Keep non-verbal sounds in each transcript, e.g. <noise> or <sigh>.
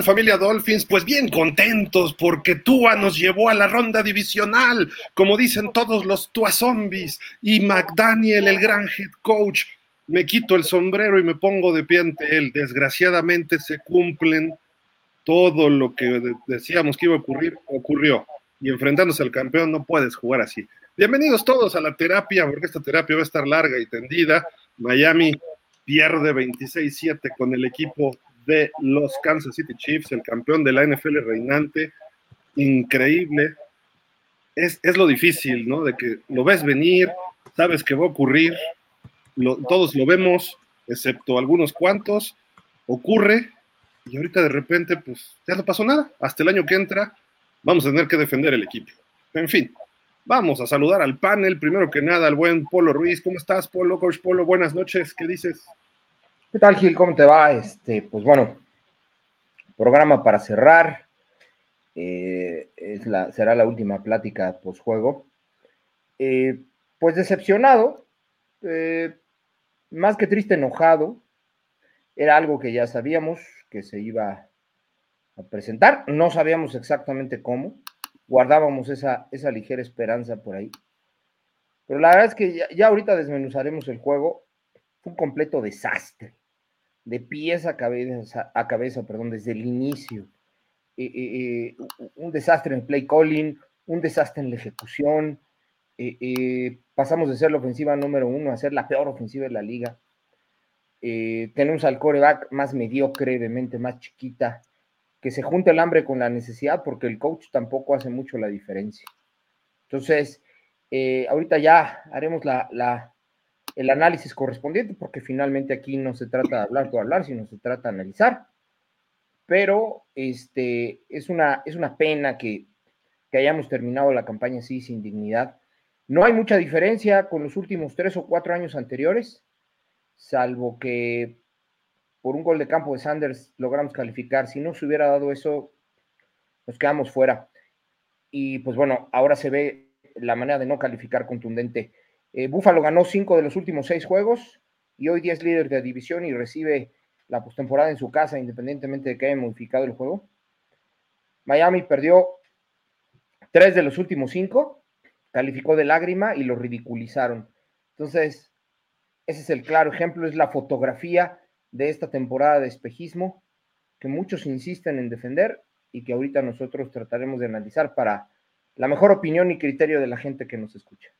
Hola, ¿qué tal familia Dolphins? Pues bien contentos porque Tua nos llevó a la ronda divisional, como dicen todos los Tua zombies, y McDaniel, el gran head coach, me quito el sombrero y me pongo de pie ante él. Desgraciadamente se cumplen todo lo que decíamos que iba a ocurrir, ocurrió. Y enfrentándose al campeón no puedes jugar así. Bienvenidos todos a la terapia, porque esta terapia va a estar larga y tendida. Miami pierde 26-7 con el equipo de los Kansas City Chiefs, el campeón de la NFL reinante. Increíble. Es, lo difícil, ¿no? De que lo ves venir, sabes que va a ocurrir, todos lo vemos, excepto algunos cuantos, ocurre y ahorita de repente, pues ya no pasó nada. Hasta el año que entra, vamos a tener que defender el equipo. En fin, vamos a saludar al panel. Primero que nada, al buen Polo Ruiz. ¿Cómo estás, Polo? Coach Polo, buenas noches. ¿Qué dices? ¿Qué tal, Gil? ¿Cómo te va? Este, pues bueno, programa para cerrar. Eh, será la última plática post-juego. Eh, pues decepcionado, eh, más que triste, enojado. Era algo que ya sabíamos que se iba a presentar. No sabíamos exactamente cómo. Guardábamos esa, esa ligera esperanza por ahí. Pero la verdad es que ya, ya ahorita desmenuzaremos el juego. Fue un completo desastre de pies a cabeza, a cabeza perdón, desde el inicio. Eh, eh, eh, un desastre en play calling, un desastre en la ejecución. pasamos de ser la ofensiva número uno a ser la peor ofensiva de la liga. tenemos al coreback más mediocre, mente más chiquita, que se junta el hambre con la necesidad, porque el coach tampoco hace mucho la diferencia. Entonces, ahorita ya haremos la, el análisis correspondiente, porque finalmente aquí no se trata de hablar por hablar, sino se trata de analizar. Pero este, es, una, es una pena que, que hayamos terminado la campaña así, sin dignidad. No hay mucha diferencia con los últimos tres o cuatro años anteriores, salvo que por un gol de campo de Sanders logramos calificar. Si no se hubiera dado eso, nos quedamos fuera. Y pues bueno, ahora se ve la manera de no calificar contundente. Eh, Buffalo ganó cinco de los últimos seis juegos y hoy día es líder de división y recibe la postemporada en su casa, independientemente de que haya modificado el juego. Miami perdió tres de los últimos cinco, calificó de lágrima y lo ridiculizaron. Entonces, ese es el claro ejemplo, es la fotografía de esta temporada de espejismo que muchos insisten en defender y que ahorita nosotros trataremos de analizar para la mejor opinión y criterio de la gente que nos escucha.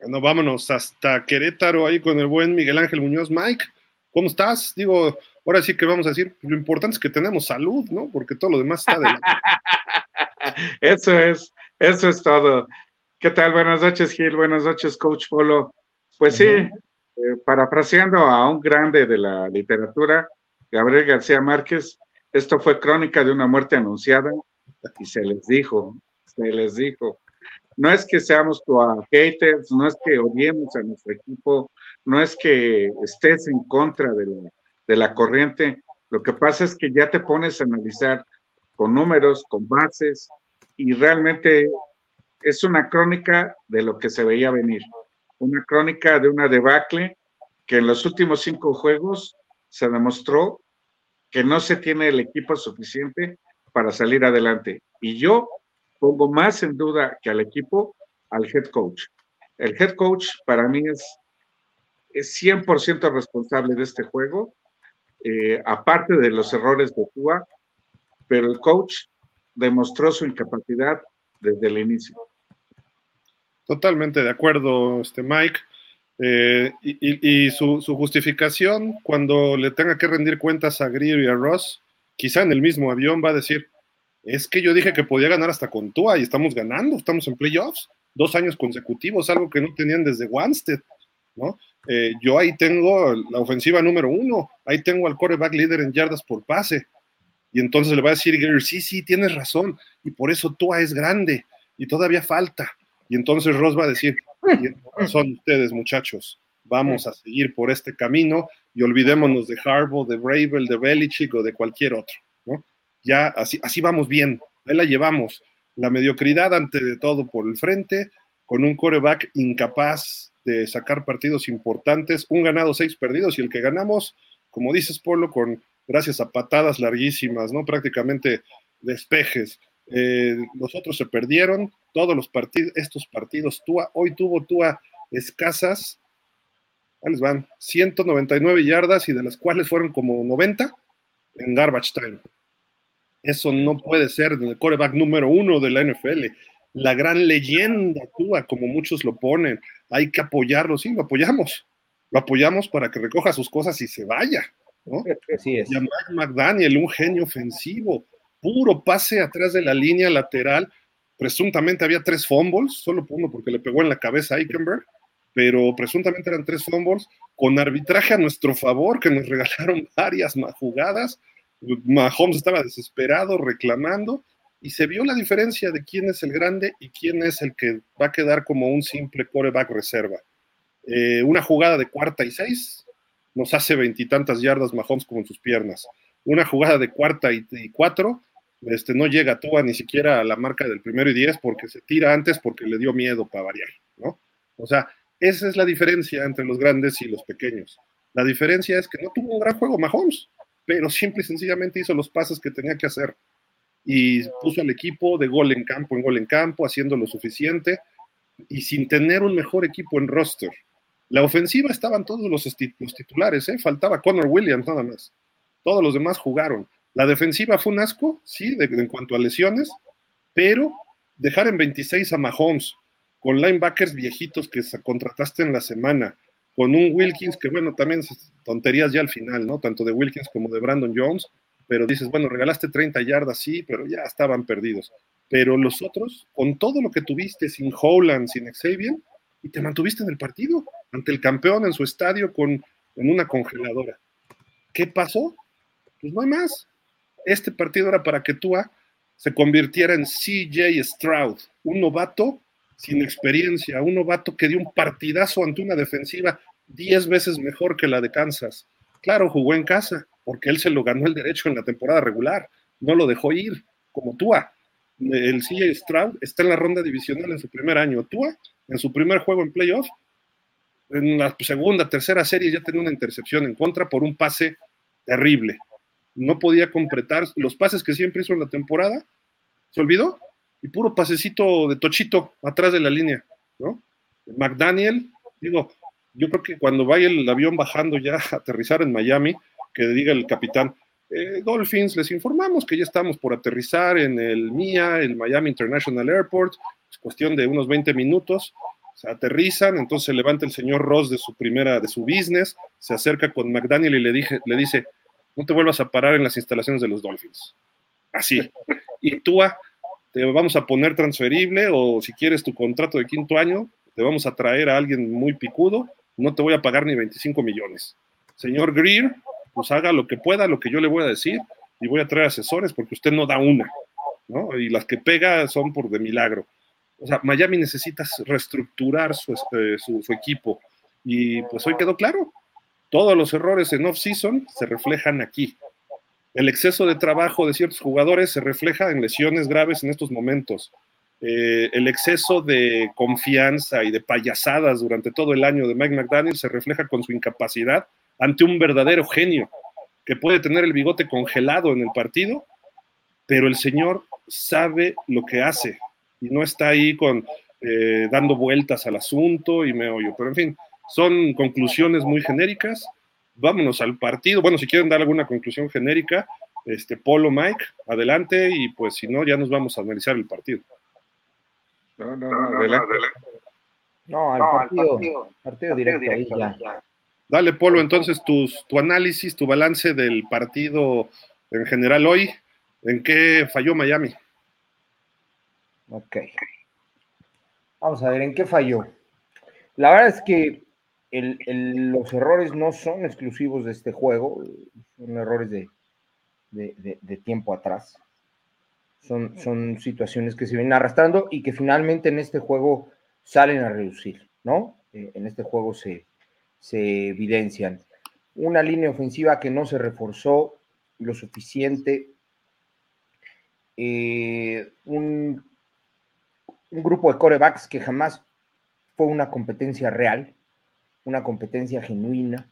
Bueno, vámonos hasta Querétaro ahí con el buen Miguel Ángel Muñoz. Mike, ¿cómo estás? Digo, ahora sí que vamos a decir, lo importante es que tenemos salud, ¿no? Porque todo lo demás está de <laughs> Eso es, eso es todo. ¿Qué tal? Buenas noches, Gil. Buenas noches, Coach Polo. Pues sí, eh, parafraseando a un grande de la literatura, Gabriel García Márquez, esto fue crónica de una muerte anunciada y se les dijo, se les dijo no es que seamos tu haters, no es que odiemos a nuestro equipo, no es que estés en contra de la, de la corriente. Lo que pasa es que ya te pones a analizar con números, con bases, y realmente es una crónica de lo que se veía venir. Una crónica de una debacle que en los últimos cinco juegos se demostró que no se tiene el equipo suficiente para salir adelante. Y yo pongo más en duda que al equipo al head coach. El head coach para mí es, es 100% responsable de este juego, eh, aparte de los errores de Tua, pero el coach demostró su incapacidad desde el inicio. Totalmente de acuerdo, este Mike. Eh, y, su, su, justificación cuando le tenga que rendir cuentas a Greer y a Ross, quizá en el mismo avión va a decir, es que yo dije que podía ganar hasta con Tua y estamos ganando, estamos en playoffs, dos años consecutivos, algo que no tenían desde Wanstead, ¿no? Eh, yo ahí tengo la ofensiva número uno, ahí tengo al coreback líder en yardas por pase. Y entonces le va a decir sí, sí, tienes razón, y por eso Tua es grande, y todavía falta. Y entonces Ross va a decir, son ustedes, muchachos, vamos a seguir por este camino y olvidémonos de Harbaugh, de Bravel, de Belichick o de cualquier otro ya así, así vamos bien, ahí la llevamos. La mediocridad ante de todo por el frente, con un coreback incapaz de sacar partidos importantes, un ganado, seis perdidos, y el que ganamos, como dices, Polo, con gracias a patadas larguísimas, ¿no? Prácticamente despejes. Eh, los otros se perdieron, todos los partidos, estos partidos, Tua, hoy tuvo Tua escasas, ahí les van, 199 yardas y de las cuales fueron como 90 en garbage time. Eso no puede ser el coreback número uno de la NFL. La gran leyenda Tua, como muchos lo ponen. Hay que apoyarlo, sí, lo apoyamos. Lo apoyamos para que recoja sus cosas y se vaya. ¿no? Así es. Y a Mike McDaniel, un genio ofensivo, puro pase atrás de la línea lateral. Presuntamente había tres fumbles, solo uno porque le pegó en la cabeza a Eichenberg, pero presuntamente eran tres fumbles con arbitraje a nuestro favor, que nos <laughs> regalaron varias jugadas. Mahomes estaba desesperado, reclamando, y se vio la diferencia de quién es el grande y quién es el que va a quedar como un simple coreback reserva. Eh, una jugada de cuarta y seis nos hace veintitantas yardas Mahomes con sus piernas. Una jugada de cuarta y, cuatro este, no llega Tua ni siquiera a la marca del primero y diez porque se tira antes porque le dio miedo para variar, ¿no? O sea, esa es la diferencia entre los grandes y los pequeños. La diferencia es que no tuvo un gran juego Mahomes, pero simple y sencillamente hizo los pases que tenía que hacer y puso al equipo de gol en campo en gol en campo, haciendo lo suficiente y sin tener un mejor equipo en roster. La ofensiva estaban todos los, titulares, ¿eh? faltaba Connor Williams nada más. Todos los demás jugaron. La defensiva fue un asco, sí, en cuanto a lesiones, pero dejar en 26 a Mahomes, con linebackers viejitos que contrataste en la semana, con un Wilkins que, bueno, también tonterías ya al final, ¿no? Tanto de Wilkins como de Brandon Jones, pero dices, bueno, regalaste 30 yardas, sí, pero ya estaban perdidos. Pero los otros, con todo lo que tuviste, sin Howland, sin Xavier, y te mantuviste en el partido, ante el campeón en su estadio con, en una congeladora. ¿Qué pasó? Pues no hay más. Este partido era para que Tua se convirtiera en CJ Stroud, un novato sin experiencia, un novato que dio un partidazo ante una defensiva 10 veces mejor que la de Kansas. Claro, jugó en casa, porque él se lo ganó el derecho en la temporada regular, no lo dejó ir, como Tua. El CJ Stroud está en la ronda divisional en su primer año. Tua, en su primer juego en playoff, en la segunda, tercera serie ya tenía una intercepción en contra por un pase terrible. No podía completar los pases que siempre hizo en la temporada. Se olvidó y puro pasecito de tochito atrás de la línea, ¿no? McDaniel, digo, yo creo que cuando vaya el avión bajando ya a aterrizar en Miami, que diga el capitán, eh, Dolphins, les informamos que ya estamos por aterrizar en el MIA, el Miami International Airport, es cuestión de unos 20 minutos, se aterrizan, entonces se levanta el señor Ross de su primera, de su business, se acerca con McDaniel y le, dije, le dice, no te vuelvas a parar en las instalaciones de los Dolphins. Así. Y tú te vamos a poner transferible o si quieres tu contrato de quinto año, te vamos a traer a alguien muy picudo, no te voy a pagar ni 25 millones. Señor Greer, pues haga lo que pueda, lo que yo le voy a decir, y voy a traer asesores porque usted no da una, ¿no? Y las que pega son por de milagro. O sea, Miami necesita reestructurar su, este, su, su equipo. Y pues hoy quedó claro, todos los errores en off-season se reflejan aquí. El exceso de trabajo de ciertos jugadores se refleja en lesiones graves en estos momentos. Eh, el exceso de confianza y de payasadas durante todo el año de Mike McDaniel se refleja con su incapacidad ante un verdadero genio que puede tener el bigote congelado en el partido, pero el señor sabe lo que hace y no está ahí con eh, dando vueltas al asunto y me oyo. Pero en fin, son conclusiones muy genéricas. Vámonos al partido. Bueno, si quieren dar alguna conclusión genérica, este Polo Mike, adelante y pues si no, ya nos vamos a analizar el partido. No, no, no, adelante. No, al partido, partido, directo, ahí ya. Dale, Polo, entonces tus, tu análisis, tu balance del partido en general hoy, ¿en qué falló Miami? Ok. Vamos a ver, ¿en qué falló? La verdad es que los errores no son exclusivos de este juego, son errores de, tiempo atrás. Son, situaciones que se vienen arrastrando y que finalmente en este juego salen a reducir, ¿no? Eh, en este juego se, evidencian. Una línea ofensiva que no se reforzó lo suficiente, eh, un grupo de corebacks que jamás fue una competencia real, una competencia genuina,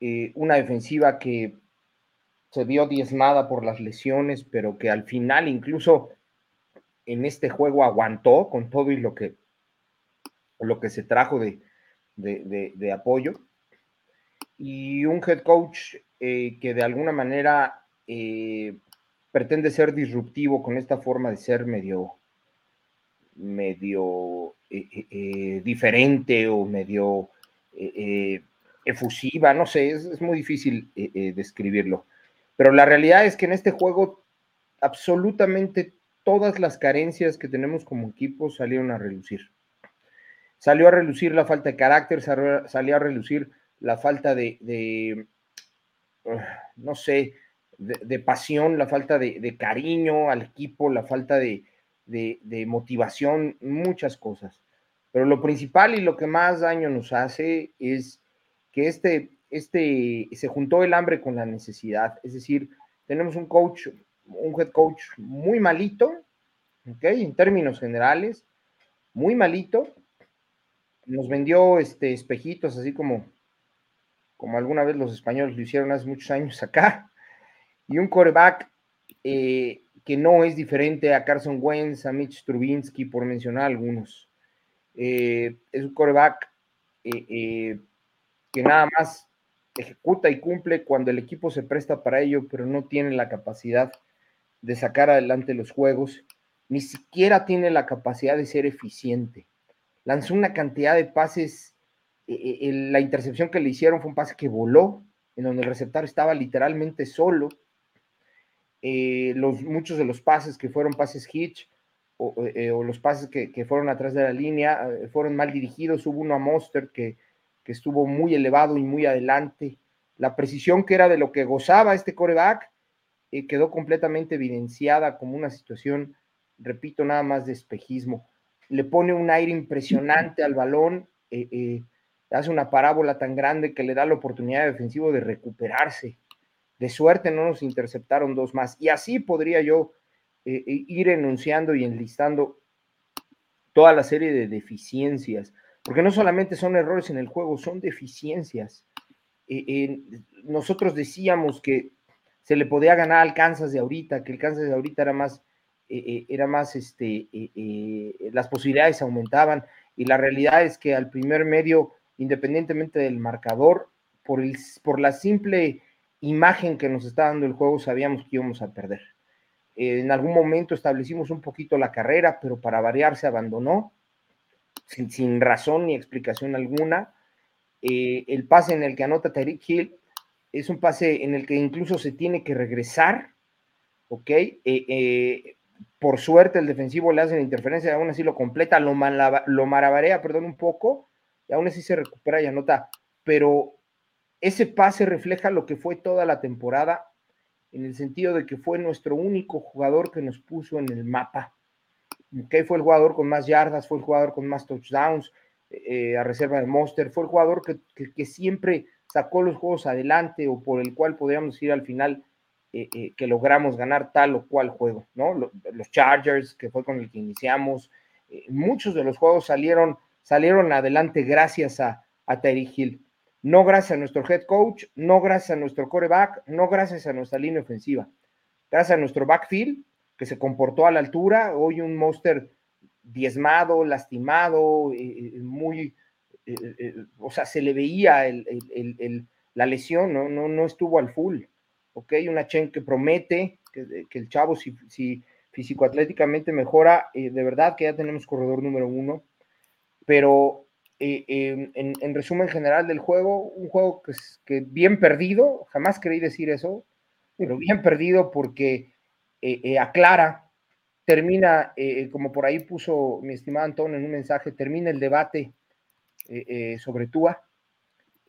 eh, una defensiva que se vio diezmada por las lesiones, pero que al final incluso en este juego aguantó con todo y lo que, lo que se trajo de, de, apoyo. Y un head coach eh, que de alguna manera eh, pretende ser disruptivo con esta forma de ser medio, medio eh, diferente o medio efusiva, no sé, es, muy difícil describirlo. Pero la realidad es que en este juego absolutamente todas las carencias que tenemos como equipo salieron a relucir. Salió a relucir la falta de carácter, salió a relucir la falta de, no sé, de, pasión, la falta de, cariño al equipo, la falta de, motivación, muchas cosas. Pero lo principal y lo que más daño nos hace es que este, este, se juntó el hambre con la necesidad. Es decir, tenemos un coach, un head coach muy malito, ¿ok? En términos generales, muy malito. Nos vendió este, espejitos, así como, como alguna vez los españoles lo hicieron hace muchos años acá. Y un coreback eh, que no es diferente a Carson Wentz, a Mitch Trubinsky, por mencionar algunos. Eh, es un coreback eh, que nada más ejecuta y cumple cuando el equipo se presta para ello, pero no tiene la capacidad de sacar adelante los juegos ni siquiera tiene la capacidad de ser eficiente. Lanzó una cantidad de pases, eh, eh, la intercepción que le hicieron fue un pase que voló, en donde el receptor estaba literalmente solo. Eh, los, muchos de los pases que fueron pases hitch o, los pases que, fueron atrás de la línea fueron mal dirigidos. Hubo uno a Monster que, que estuvo muy elevado y muy adelante. La precisión que era de lo que gozaba este coreback quedó completamente evidenciada como una situación repito, nada más de espejismo. Le pone un aire impresionante al balón, eh, eh, hace una parábola tan grande que le da la oportunidad defensivo de recuperarse. De suerte no nos interceptaron dos más. Y así podría yo eh, ir enunciando y enlistando toda la serie de deficiencias, porque no solamente son errores en el juego, son deficiencias. nosotros decíamos que se le podía ganar al Kansas de ahorita, que el Kansas de ahorita era más eh, eh, era más, este, eh, las posibilidades aumentaban y la realidad es que al primer medio, independientemente del marcador, por, el, por la simple imagen que nos está dando el juego, sabíamos que íbamos a perder. en algún momento establecimos un poquito la carrera, pero para variar se abandonó, sin, sin razón ni explicación alguna. el pase en el que anota Tariq Hill es un pase en el que incluso se tiene que regresar, ¿ok? Por suerte el defensivo le hace la interferencia aún así lo completa, lo, lo maravarea, perdón, un poco, y aún así se recupera y anota. Pero ese pase refleja lo que fue toda la temporada, en el sentido de que fue nuestro único jugador que nos puso en el mapa. que Fue el jugador con más yardas, fue el jugador con más touchdowns, eh, a reserva de Monster, fue el jugador que, siempre sacó los juegos adelante o por el cual podríamos ir al final eh, eh, que logramos ganar tal o cual juego, ¿no? Los, Chargers, que fue con el que iniciamos, muchos de los juegos salieron, salieron adelante gracias a, a Terry Hill. No gracias a nuestro head coach, no gracias a nuestro coreback, no gracias a nuestra línea ofensiva. Gracias a nuestro backfield, que se comportó a la altura. Hoy un monster diezmado, lastimado, muy, o sea, se le veía la lesión, ¿no? No, no estuvo al full. ¿ok? Una Chen que promete que, el chavo, si, si físico-atléticamente mejora, eh, de verdad que ya tenemos corredor número uno, pero eh, en, resumen general del juego, un juego que, que, bien perdido, jamás creí decir eso, pero bien perdido porque eh, aclara, termina, como por ahí puso mi estimado Antón en un mensaje, termina el debate sobre Tua,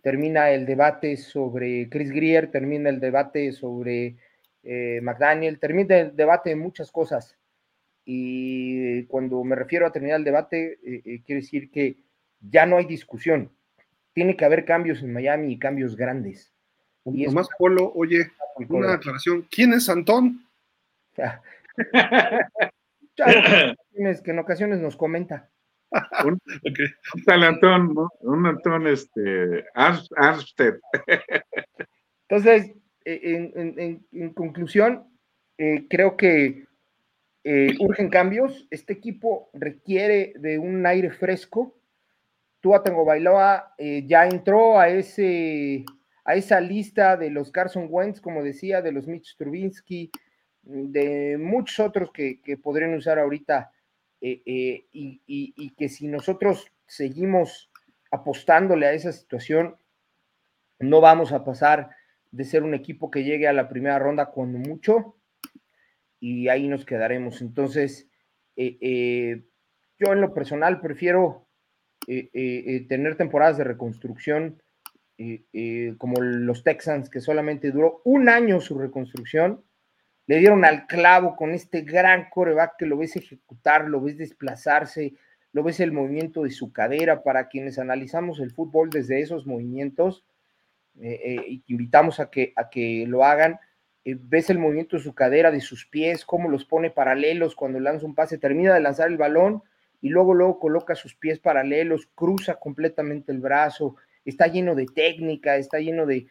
termina el debate sobre Chris Greer, termina el debate sobre eh, McDaniel, termina el debate de muchas cosas. Y cuando me refiero a terminar el debate, eh, eh, quiere decir que ya no hay discusión. Tiene que haber cambios en Miami y cambios grandes. Y más Polo, oye, una aclaración. ¿Quién es Antón? que en ocasiones nos comenta <laughs> un, tal Antón, Un Antón, este, Armstead. Entonces, en, conclusión, creo que urgen cambios. Este equipo requiere de un aire fresco. Tua Tango Bailoa ya entró a ese a esa lista de los Carson Wentz, como decía, de los Mitch Trubinsky, de muchos otros que, podrían usar ahorita eh, eh, y, que si nosotros seguimos apostándole a esa situación, no vamos a pasar de ser un equipo que llegue a la primera ronda cuando mucho y ahí nos quedaremos. Entonces, eh, yo en lo personal prefiero tener temporadas de reconstrucción como los Texans, que solamente duró un año su reconstrucción, le dieron al clavo con este gran coreback que lo ves ejecutar, lo ves desplazarse, lo ves el movimiento de su cadera. Para quienes analizamos el fútbol desde esos movimientos eh, eh, y invitamos a que, a que lo hagan, eh, ves el movimiento de su cadera, de sus pies, cómo los pone paralelos cuando lanza un pase, termina de lanzar el balón y luego, luego coloca sus pies paralelos, cruza completamente el brazo, está lleno de técnica, está lleno de,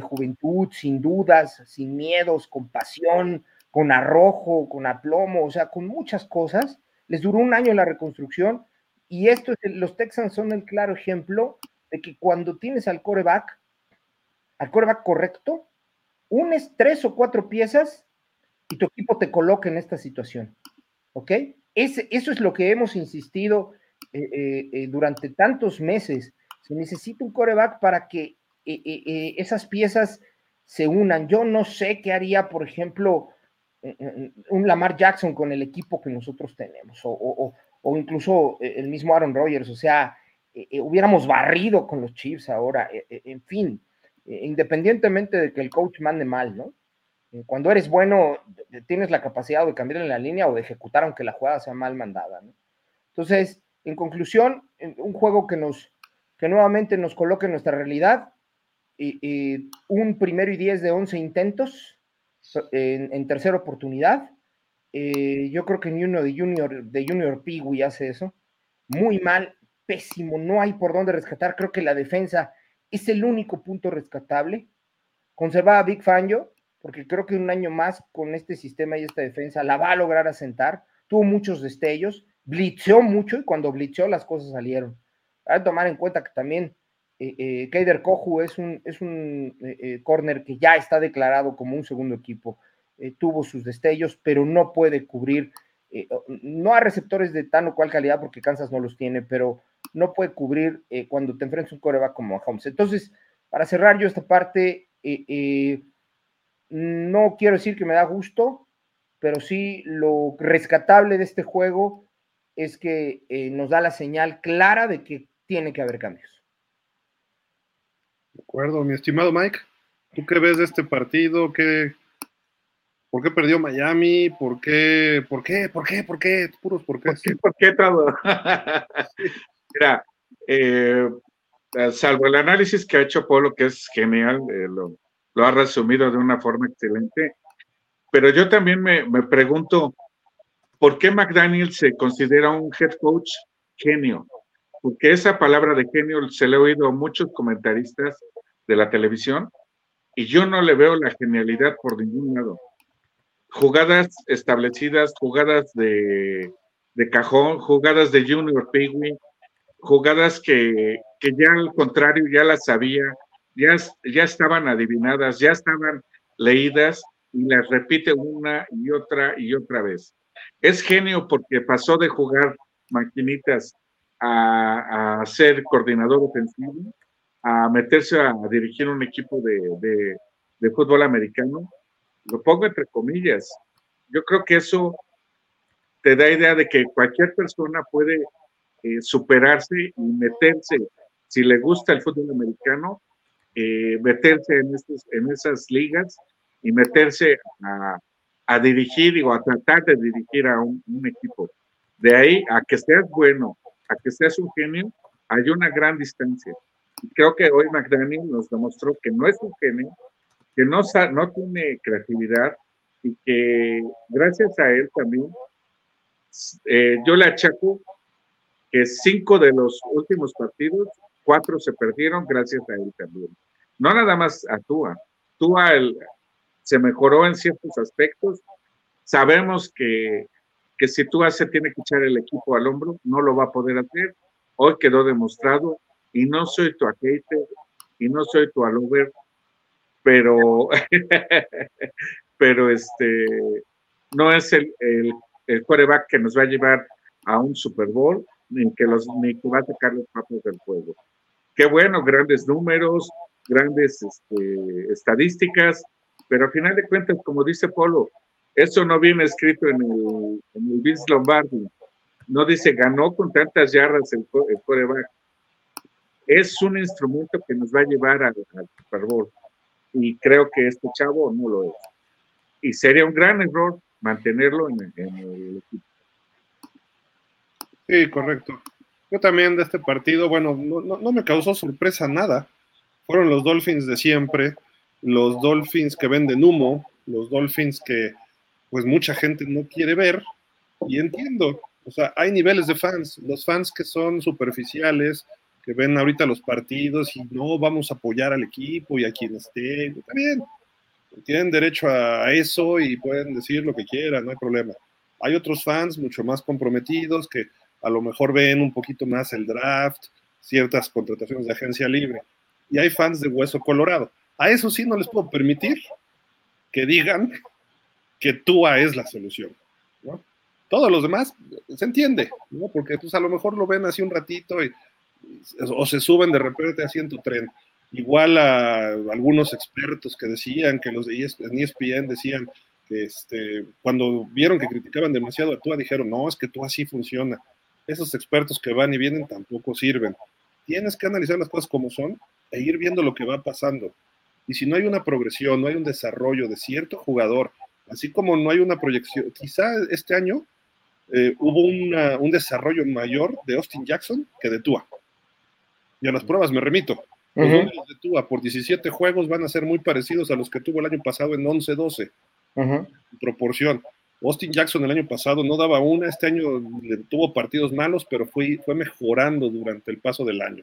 juventud, sin dudas, sin miedos, con pasión, con arrojo, con aplomo, o sea, con muchas cosas. Les duró un año la reconstrucción y esto, los Texans son el claro ejemplo de que cuando tienes al coreback, al coreback correcto, unes tres o cuatro piezas y tu equipo te coloca en esta situación. ¿Ok? Ese, eso es lo que hemos insistido eh, eh, eh, durante tantos meses se necesita un coreback para que esas piezas se unan. Yo no sé qué haría, por ejemplo, un Lamar Jackson con el equipo que nosotros tenemos, o, incluso el mismo Aaron Rodgers, o sea, hubiéramos barrido con los Chiefs ahora, en fin, independientemente de que el coach mande mal, ¿no? Cuando eres bueno, tienes la capacidad de cambiar en la línea o de ejecutar aunque la jugada sea mal mandada. Entonces, en conclusión, un juego que nos, que nuevamente nos coloque en nuestra realidad. Y, un primero y diez de once intentos en, tercera oportunidad. Eh, yo creo que ni uno de Junior, de Junior Piwi hace eso. Muy mal, pésimo, no hay por dónde rescatar. Creo que la defensa es el único punto rescatable. Conservaba Big Fangio, porque creo que un año más con este sistema y esta defensa la va a lograr asentar. Tuvo muchos destellos, blitzeó mucho y cuando blitzeó las cosas salieron. Hay que tomar en cuenta que también eh, eh Keider Kohu es un, es un eh, eh, corner que ya está declarado como un segundo equipo. tuvo sus destellos, pero no puede cubrir, no a receptores de tan o cual calidad, porque Kansas no los tiene, pero no puede cubrir cuando te enfrentas un coreback como Holmes. Entonces, para cerrar yo esta parte, no quiero decir que me da gusto, pero sí lo rescatable de este juego es que nos da la señal clara de que tiene que haber cambios. De acuerdo, mi estimado Mike. ¿Tú qué ves de este partido? ¿Qué, ¿Por qué perdió Miami? ¿Por qué? ¿Por qué? ¿Por qué? ¿Por qué? Puros por qué. ¿Por qué, todo? <laughs> Mira, eh, salvo el análisis que ha hecho Polo, que es genial, eh, lo, ha resumido de una forma excelente, pero yo también me, me pregunto, ¿por qué McDaniel se considera un head coach genio? porque esa palabra de genio se le ha oído a muchos comentaristas de la televisión y yo no le veo la genialidad por ningún lado. Jugadas establecidas, jugadas de, cajón, jugadas de Junior Pigwee, jugadas que, ya al contrario ya las sabía, ya, ya estaban adivinadas, ya estaban leídas y las repite una y otra y otra vez. Es genio porque pasó de jugar maquinitas a, ser coordinador ofensivo, a meterse a, dirigir un equipo de, fútbol americano, lo pongo entre comillas. Yo creo que eso te da idea de que cualquier persona puede eh, superarse y meterse, si le gusta el fútbol americano, eh, meterse en, en esas ligas y meterse a, dirigir o a tratar de dirigir a un, equipo. De ahí a que seas bueno a que seas un genio, hay una gran distancia. Y creo que hoy McDaniel nos demostró que no es un genio, que no, no tiene creatividad y que gracias a él también, eh, yo le achaco que cinco de los últimos partidos, cuatro se perdieron gracias a él también. No nada más actúa, Tua se mejoró en ciertos aspectos. Sabemos que, que si Tua se tiene que echar el equipo al hombro, no lo va a poder hacer. Hoy quedó demostrado y no soy tu hater y no soy tu alover, pero, <laughs> pero este, no es el, el, el quarterback que nos va a llevar a un Super Bowl, ni que, los, ni que va a sacar los papas del juego. Qué bueno, grandes números, grandes este, estadísticas, pero al final de cuentas, como dice Polo, eso no viene escrito en el, en el Vince Lombardi. No dice ganó con tantas yardas el, el coreback. Es un instrumento que nos va a llevar al, Super Bowl. Y creo que este chavo no lo es. Y sería un gran error mantenerlo en, en el equipo. Sí, correcto. Yo también de este partido, bueno, no, me causó sorpresa nada. Fueron los Dolphins de siempre, los Dolphins que venden humo, los Dolphins que pues mucha gente no quiere ver y entiendo. O sea, hay niveles de fans, los fans que son superficiales, que ven ahorita los partidos y no vamos a apoyar al equipo y a quien esté, está bien, tienen derecho a eso y pueden decir lo que quieran, no hay problema. Hay otros fans mucho más comprometidos que a lo mejor ven un poquito más el draft, ciertas contrataciones de agencia libre. Y hay fans de Hueso Colorado. A eso sí no les puedo permitir que digan que Tua es la solución. Todos los demás se entiende, ¿no? porque pues a lo mejor lo ven así un ratito o se suben de repente así en tu tren. Igual a algunos expertos que decían que los de ESPN decían que este, cuando vieron que criticaban demasiado a Tua, dijeron, no, es que Tua sí funciona esos expertos que van y vienen tampoco sirven. Tienes que analizar las cosas como son e ir viendo lo que va pasando. Y si no hay una progresión, no hay un desarrollo de cierto jugador, así como no hay una proyección, quizá este año eh, hubo un desarrollo mayor de Austin Jackson que de Tua. Y a las pruebas me remito. Los números de Tua por 17 juegos van a ser muy parecidos a los que tuvo el año pasado en 11-12. proporción. Austin Jackson el año pasado no daba una, este año tuvo partidos malos, pero fue, fue mejorando durante el paso del año.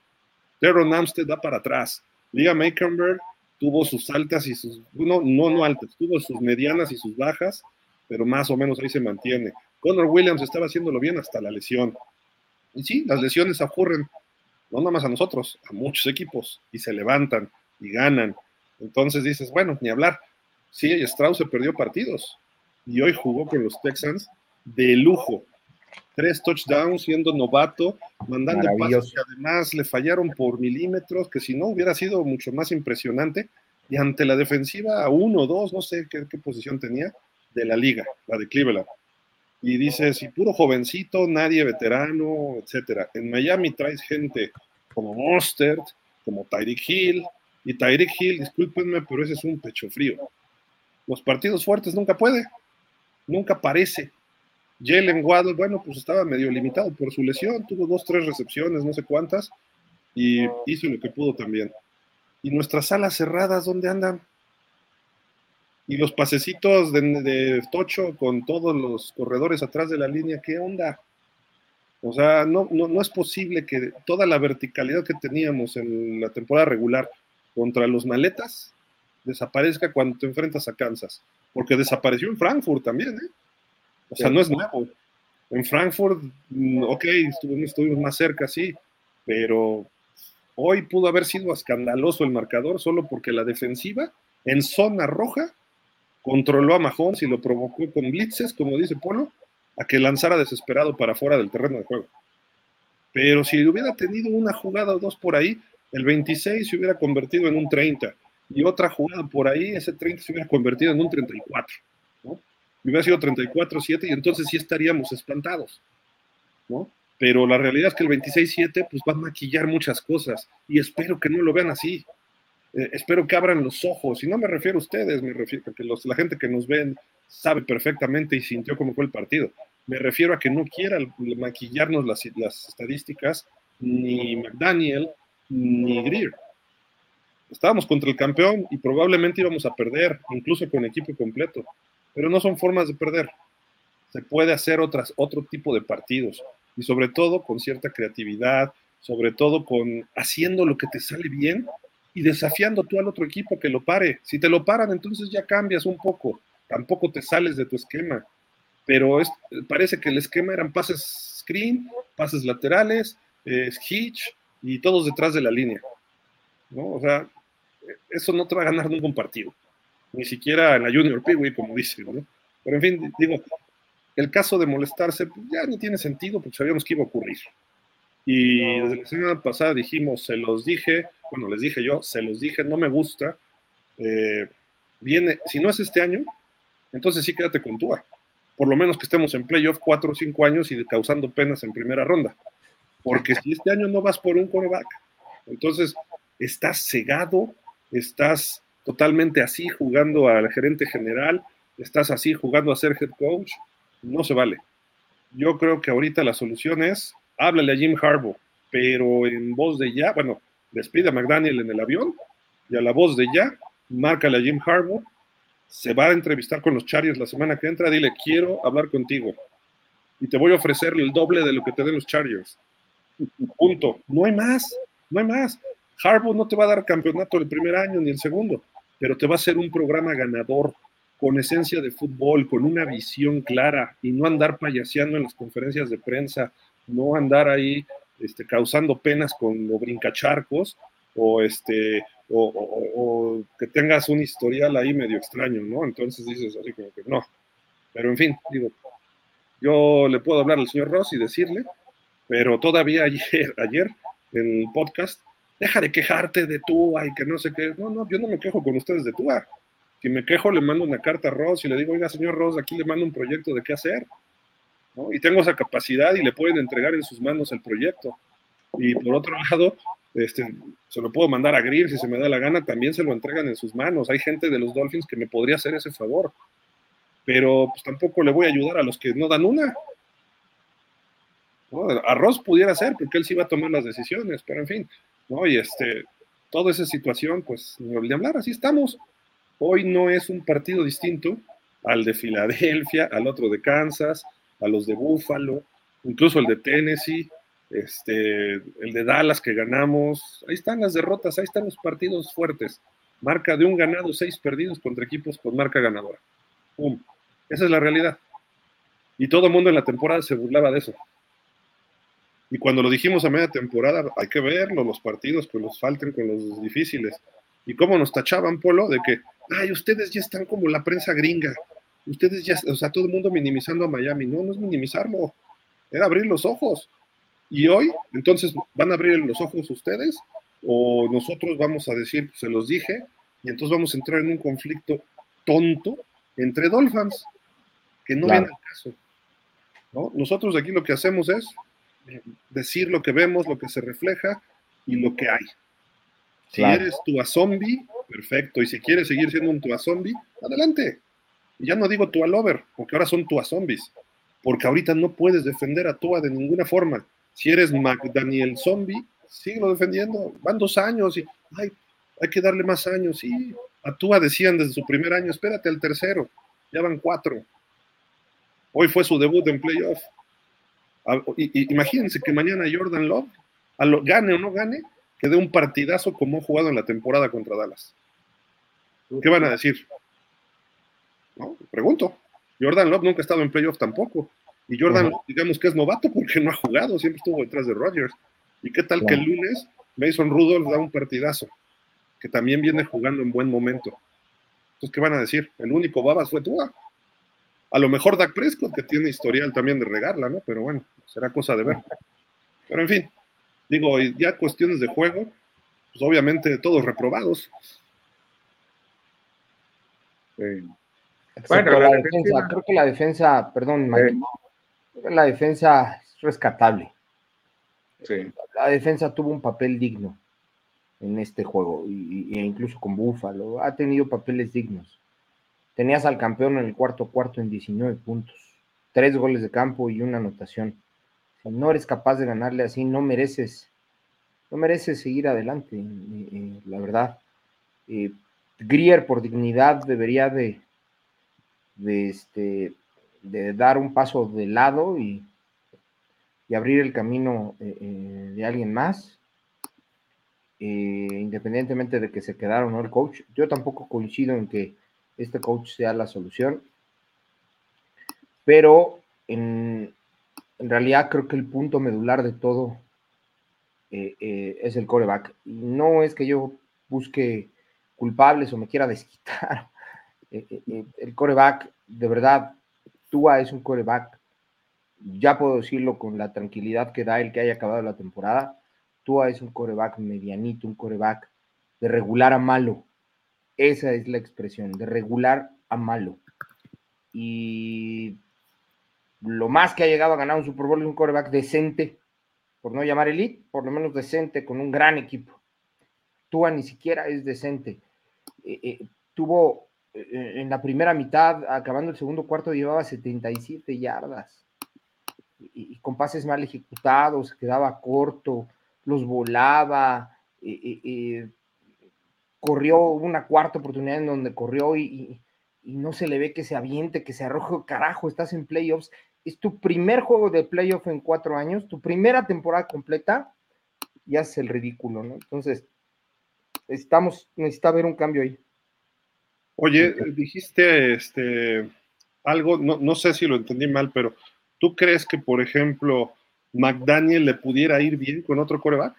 Teron Amstead da para atrás. Liga Makenberg tuvo sus altas y sus, no, no, no altas, tuvo sus medianas y sus bajas, pero más o menos ahí se mantiene. Connor Williams estaba haciéndolo bien hasta la lesión. Y sí, las lesiones ocurren, no nada más a nosotros, a muchos equipos, y se levantan y ganan. Entonces dices, bueno, ni hablar. Sí, Strauss se perdió partidos, y hoy jugó con los Texans de lujo. Tres touchdowns siendo novato, mandando pasos que además le fallaron por milímetros, que si no hubiera sido mucho más impresionante. Y ante la defensiva, uno, dos, no sé qué, posición tenía, de la liga, la de Cleveland. Y dices, y puro jovencito, nadie veterano, etcétera. En Miami traes gente como Mostert, como Tyreek Hill, y Tyreek Hill, discúlpenme, pero ese es un pecho frío. Los partidos fuertes nunca puede nunca aparece. Jalen Waddle, bueno, pues estaba medio limitado por su lesión, tuvo dos, tres recepciones, no sé cuántas, y hizo lo que pudo también. ¿Y nuestras alas cerradas dónde andan? Y los pasecitos de, Tocho con todos los corredores atrás de la línea, ¿qué onda? O sea, no, no, no es posible que toda la verticalidad que teníamos en la temporada regular contra los maletas desaparezca cuando te enfrentas a Kansas porque desapareció en Frankfurt también, ¿eh? O sea, no es nuevo. En Frankfurt, mm, ok, estuvimos, más cerca, sí, pero hoy pudo haber sido escandaloso el marcador solo porque la defensiva en zona roja controló a Mahomes y lo provocó con blitzes, como dice Polo, a que lanzara desesperado para fuera del terreno de juego. Pero si hubiera tenido una jugada o dos por ahí, el 26 se hubiera convertido en un 30 y otra jugada por ahí, ese 30 se hubiera convertido en un 34, ¿no? Y hubiera sido 34-7 y entonces sí estaríamos espantados, ¿no? Pero la realidad es que el 26-7 pues va a maquillar muchas cosas y espero que no lo vean así. Eh, espero que abran los ojos, y no me refiero a ustedes, me refiero a que la gente que nos ven sabe perfectamente y sintió cómo fue el partido. Me refiero a que no quiera maquillarnos las, las estadísticas ni McDaniel ni Greer estábamos contra el campeón y probablemente íbamos a perder, incluso con equipo completo, pero no son formas de perder. Se puede hacer otras, otro tipo de partidos y sobre todo con cierta creatividad, sobre todo con haciendo lo que te sale bien y desafiando tú al otro equipo que lo pare. Si te lo paran, entonces ya cambias un poco, tampoco te sales de tu esquema. Pero es, parece que el esquema eran pases screen, pases laterales, eh, hitch y todos detrás de la línea. ¿no? O sea, eso no te va a ganar ningún partido, ni siquiera en la Junior Peewee, como dicen. ¿no? Pero en fin, digo, el caso de molestarse pues, ya ni tiene sentido porque sabíamos que iba a ocurrir. Y desde la semana pasada dijimos, se los dije, bueno, les dije yo, se los dije, no me gusta. Eh, viene, si no es este año, entonces sí quédate con Tua. Por lo menos que estemos en playoff cuatro o cinco años y causando penas en primera ronda. Porque si este año no vas por un coreback, entonces estás cegado, estás totalmente así jugando al gerente general, estás así jugando a ser head coach, no se vale. Yo creo que ahorita la solución es háblale a Jim Harbaugh, pero en voz de ya, bueno, despide a McDaniel en el avión y a la voz de ya, márcale a Jim Harbaugh, se va a entrevistar con los Chargers la semana que entra, dile, quiero hablar contigo y te voy a ofrecer el doble de lo que te den los Chargers. Punto. No hay más, no hay más. Harbaugh no te va a dar campeonato el primer año ni el segundo, pero te va a hacer un programa ganador con esencia de fútbol, con una visión clara y no andar payaseando en las conferencias de prensa no andar ahí este, causando penas con lo brincacharcos o, este, o, que tengas un historial ahí medio extraño, ¿no? Entonces dices así como que no. Pero en fin, digo, yo le puedo hablar al señor Ross y decirle, pero todavía <laughs> ayer, ayer en el podcast, deja de quejarte de Tua y que no sé qué. No, no, yo no me quejo con ustedes de Tua. Si me quejo, le mando una carta a Ross y le digo, oiga, señor Ross, aquí le mando un proyecto de qué hacer. Y tengo esa capacidad y le pueden entregar en sus manos el proyecto. Y por otro lado, este, se lo puedo mandar a Greer si se me da la gana, también se lo entregan en sus manos. Hay gente de los Dolphins que me podría hacer ese favor, pero pues tampoco le voy a ayudar a los que no dan una. ¿no? A Ross pudiera ser, porque él sí va a tomar las decisiones, pero en fin, Y este, toda esa situación, pues, de hablar, así estamos. Hoy no es un partido distinto al de Filadelfia, al otro de Kansas, a los de Buffalo, incluso el de Tennessee, este, el de Dallas que ganamos. Ahí están las derrotas, ahí están los partidos fuertes. Marca de un ganado, seis perdidos contra equipos con marca ganadora. ¡Pum! Esa es la realidad. Y todo el mundo en la temporada se burlaba de eso. Y cuando lo dijimos a media temporada, hay que verlo, los partidos que los falten con los difíciles. Y cómo nos tachaban, Polo, de que, ay, ustedes ya están como la prensa gringa ustedes ya, o sea, todo el mundo minimizando a Miami. No, no es minimizarlo, era abrir los ojos. Y hoy, entonces, ¿van a abrir los ojos ustedes? ¿O nosotros vamos a decir, se los dije, y entonces vamos a entrar en un conflicto tonto entre Dolphins, que no viene al caso. ¿no? Nosotros aquí lo que hacemos es decir lo que vemos, lo que se refleja y lo que hay. Si eres tu a zombie, perfecto. Y si quieres seguir siendo un tua zombie, adelante. Y ya no digo Tua Lover, porque ahora son Tua Zombies. Porque ahorita no puedes defender a Tua de ninguna forma. Si eres McDaniel Zombie, síguelo defendiendo. Van dos años y ay, hay que darle más años. Y a Tua decían desde su primer año, espérate al tercero. Ya van cuatro. Hoy fue su debut en playoff. Imagínense que mañana Jordan Love, a lo, gane o no gane, que dé un partidazo como ha jugado en la temporada contra Dallas. ¿Qué van a decir? ¿no? Pregunto. Jordan Love nunca ha estado en playoff tampoco. Y Jordan digamos que es novato porque no ha jugado, siempre estuvo detrás de Rodgers. ¿Y qué tal que el lunes Mason Rudolph da un partidazo? Que también viene jugando en buen momento. Entonces, ¿qué van a decir? El único babas fue tú. A lo mejor Dak Prescott, que tiene historial también de regarla, ¿no? Pero bueno, será cosa de ver. Pero en fin, digo, ya cuestiones de juego, pues obviamente todos reprobados. Bueno, la, defensa, creo que la defensa, perdón, la defensa es rescatable. Sí. La defensa tuvo un papel digno en este juego, y, incluso con Búfalo, ha tenido papeles dignos. Tenías al campeón en el cuarto cuarto en 19 puntos, tres goles de campo y una anotación. Si no eres capaz de ganarle así, no mereces, no mereces seguir adelante, eh, eh, la verdad. Eh, Grier por dignidad debería de, de, este, de dar un paso de lado y, y abrir el camino eh, de alguien más. independientemente de que se quedaron o no el coach. Yo tampoco coincido en que este coach sea la solución, pero en, realidad creo que el punto medular de todo eh, eh, es el coreback. Y no es que yo busque culpables o me quiera desquitar. <laughs> el coreback, de verdad, Tua es un coreback. Ya puedo decirlo con la tranquilidad que da el que haya acabado la temporada Tua es un coreback medianito, un coreback de regular a malo. Esa es la expresión, de regular a malo. Y lo más que ha llegado a ganar un Super Bowl es un coreback decente, por no llamar elite, por lo menos decente, con un gran equipo. Tua ni siquiera es decente. Eh, eh, tuvo eh, en la primera mitad, acabando el segundo cuarto, llevaba 77 yardas. Y, y con pases mal ejecutados, quedaba corto los volaba, corrió una cuarta oportunidad en donde corrió y, no se le ve que se aviente, que se arroje, carajo, estás en playoffs, es tu primer juego de playoff en cuatro años, tu primera temporada completa, y haces el ridículo, ¿no? Entonces, estamos, necesita ver un cambio ahí. Oye, dijiste este algo, no, no sé si lo entendí mal, pero ¿tú crees que, por ejemplo, McDaniel le pudiera ir bien con otro coreback?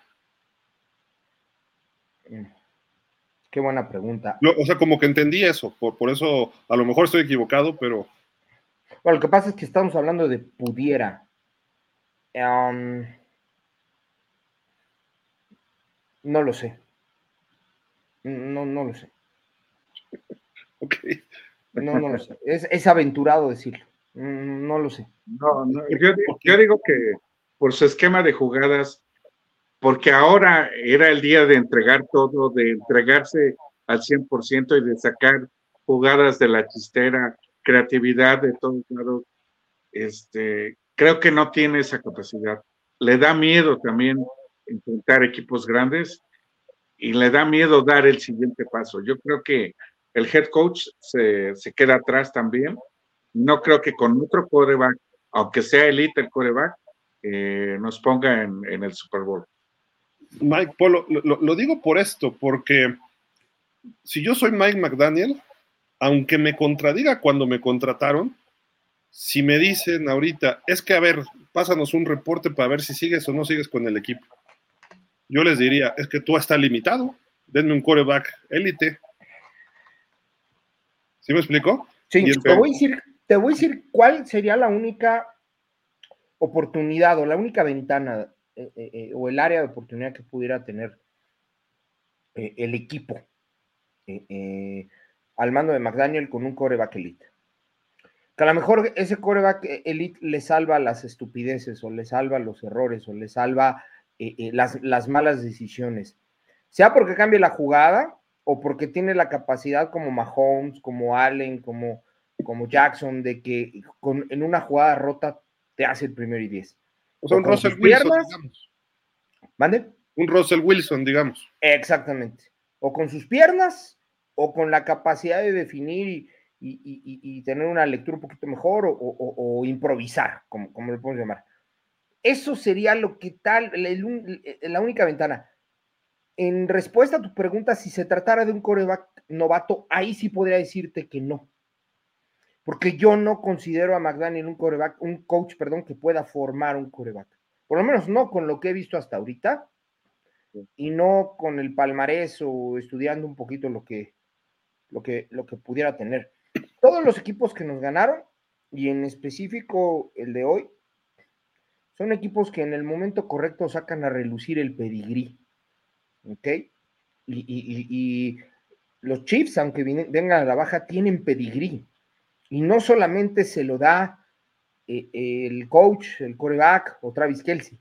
Mm. Qué buena pregunta. o sea, como que entendí eso, por, eso a lo mejor estoy equivocado, pero... Bueno, lo que pasa es que estamos hablando de pudiera. Um, no lo sé. No, no lo sé. ok. No, no lo sé. Es, es aventurado decirlo. Mm, no lo sé. No, no yo, digo que por su esquema de jugadas, porque ahora era el día de entregar todo, de entregarse al 100% y de sacar jugadas de la chistera, creatividad de todos lados. Este, creo que no tiene esa capacidad. Le da miedo también enfrentar equipos grandes y le da miedo dar el siguiente paso. Yo creo que el head coach se, queda atrás también. No creo que con otro coreback, aunque sea elite el coreback, eh, nos ponga en, el Super Bowl. Mike Polo, lo, digo por esto, porque si yo soy Mike McDaniel, aunque me contradiga cuando me contrataron, si me dicen ahorita, es que a ver, pásanos un reporte para ver si sigues o no sigues con el equipo. Yo les diría, es que tú estás limitado, denme un quarterback élite. ¿Sí me explico? Sí, te voy, a decir, te voy a decir cuál sería la única oportunidad o la única ventana eh, eh, eh, o el área de oportunidad que pudiera tener el equipo al mando de McDaniel con un coreback elite. Que a lo mejor ese coreback elite le salva las estupideces o le salva los errores o le salva las, las malas decisiones. Sea porque cambie la jugada o porque tiene la capacidad como Mahomes, como Allen, como, Jackson, de que en una jugada rota te hace el primero y diez. O sea, un Russell Wilson, digamos. ¿Mande? Un Russell Wilson, digamos. Exactamente. O con sus piernas, o con la capacidad de definir y, tener una lectura un poquito mejor, o, improvisar, como, como le podemos llamar. Eso sería lo que tal, la, única ventana. En respuesta a tu pregunta, si se tratara de un coreback novato, ahí sí podría decirte que no porque yo no considero a McDaniel un coreback, un coach, perdón, que pueda formar un coreback. Por lo menos no con lo que he visto hasta ahorita y no con el palmarés o estudiando un poquito lo que, lo que, lo que pudiera tener. Todos los equipos que nos ganaron, y en específico el de hoy, son equipos que en el momento correcto sacan a relucir el pedigrí. ¿Ok? Y, los Chiefs, aunque vengan a la baja, tienen pedigrí. Y no solamente se lo da eh, el coach, el coreback o Travis Kelsey.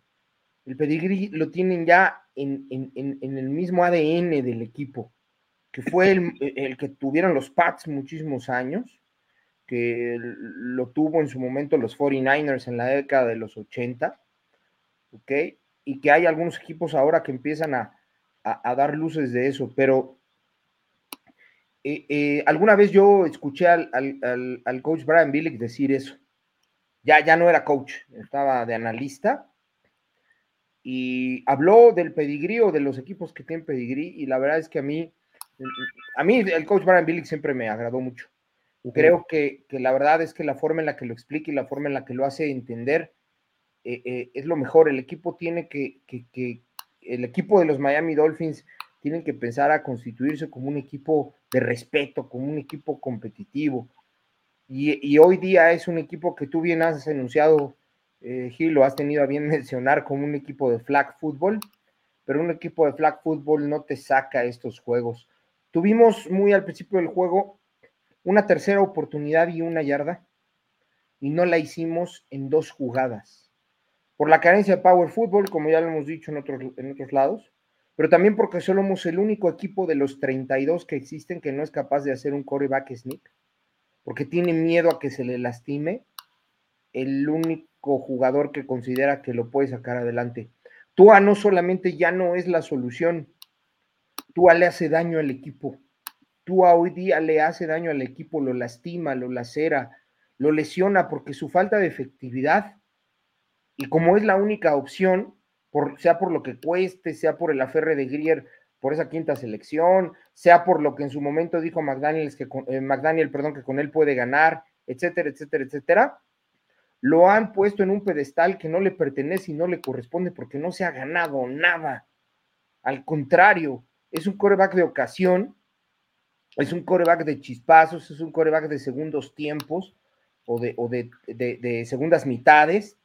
El pedigrí lo tienen ya en, el mismo ADN del equipo, que fue el, que tuvieron los Pats muchísimos años, que lo tuvo en su momento los 49ers en la década de los 80, ¿ok? Y que hay algunos equipos ahora que empiezan a dar luces de eso, pero eh, eh, alguna vez yo escuché al, coach Brian Billick decir eso. Ya, ya no era coach, estaba de analista. y habló del pedigrí de los equipos que tienen pedigrí y la verdad es que a mí, a mí el coach Brian Billick siempre me agradó mucho. Creo que, la verdad es que la forma en la que lo explica y la forma en la que lo hace entender eh, eh, es lo mejor. El equipo tiene que, que, el equipo de los Miami Dolphins tienen que pensar a constituirse como un equipo de respeto, como un equipo competitivo. Y, hoy día es un equipo que tú bien has enunciado eh, Gil, lo has tenido a bien <laughs> mencionar como un equipo de flag football, pero un equipo de flag football no te saca estos juegos. Tuvimos muy al principio del juego una tercera oportunidad y una yarda, y no la hicimos en dos jugadas. Por la carencia de power football, como ya lo hemos dicho en otros, en otros lados, pero también porque somos el único equipo de los 32 que existen que no es capaz de hacer un coreback sneak, porque tiene miedo a que se le lastime el único jugador que considera que lo puede sacar adelante. Tua no solamente ya no es la solución, Tua le hace daño al equipo. Tua hoy día le hace daño al equipo, lo lastima, lo lacera, lo lesiona porque su falta de efectividad y como es la única opción, sea por lo que cueste, sea por el aferre de Grier por esa quinta selección, sea por lo que en su momento dijo McDaniel, que eh, McDaniel, perdón, que con él puede ganar, etcétera, etcétera, etcétera, lo han puesto en un pedestal que no le pertenece y no le corresponde porque no se ha ganado nada. Al contrario, es un coreback de ocasión, es un coreback de chispazos, es un coreback de segundos tiempos o de, de, segundas mitades.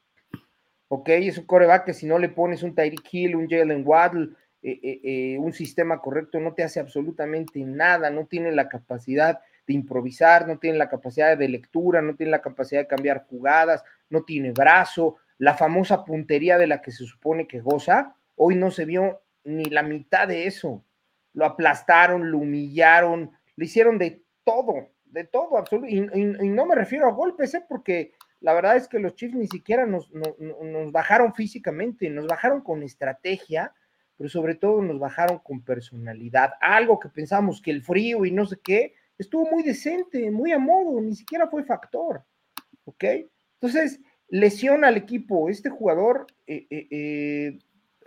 Ok, es un coreback que si no le pones un Tyreek Hill, un Jalen Waddle, eh, eh, eh, un sistema correcto, no te hace absolutamente nada, no tiene la capacidad de improvisar, no tiene la capacidad de lectura, no tiene la capacidad de cambiar jugadas, no tiene brazo, la famosa puntería de la que se supone que goza, hoy no se vio ni la mitad de eso. Lo aplastaron, lo humillaron, le hicieron de todo, de todo, absoluto. Y, no me refiero a golpes, ¿eh? porque la verdad es que los Chiefs ni siquiera nos, nos bajaron físicamente, nos bajaron con estrategia, pero sobre todo nos bajaron con personalidad. Algo que pensamos que el frío y no sé qué, estuvo muy decente, muy a modo, ni siquiera fue factor. ¿Ok? Entonces, lesiona al equipo. Este jugador, eh, eh, eh,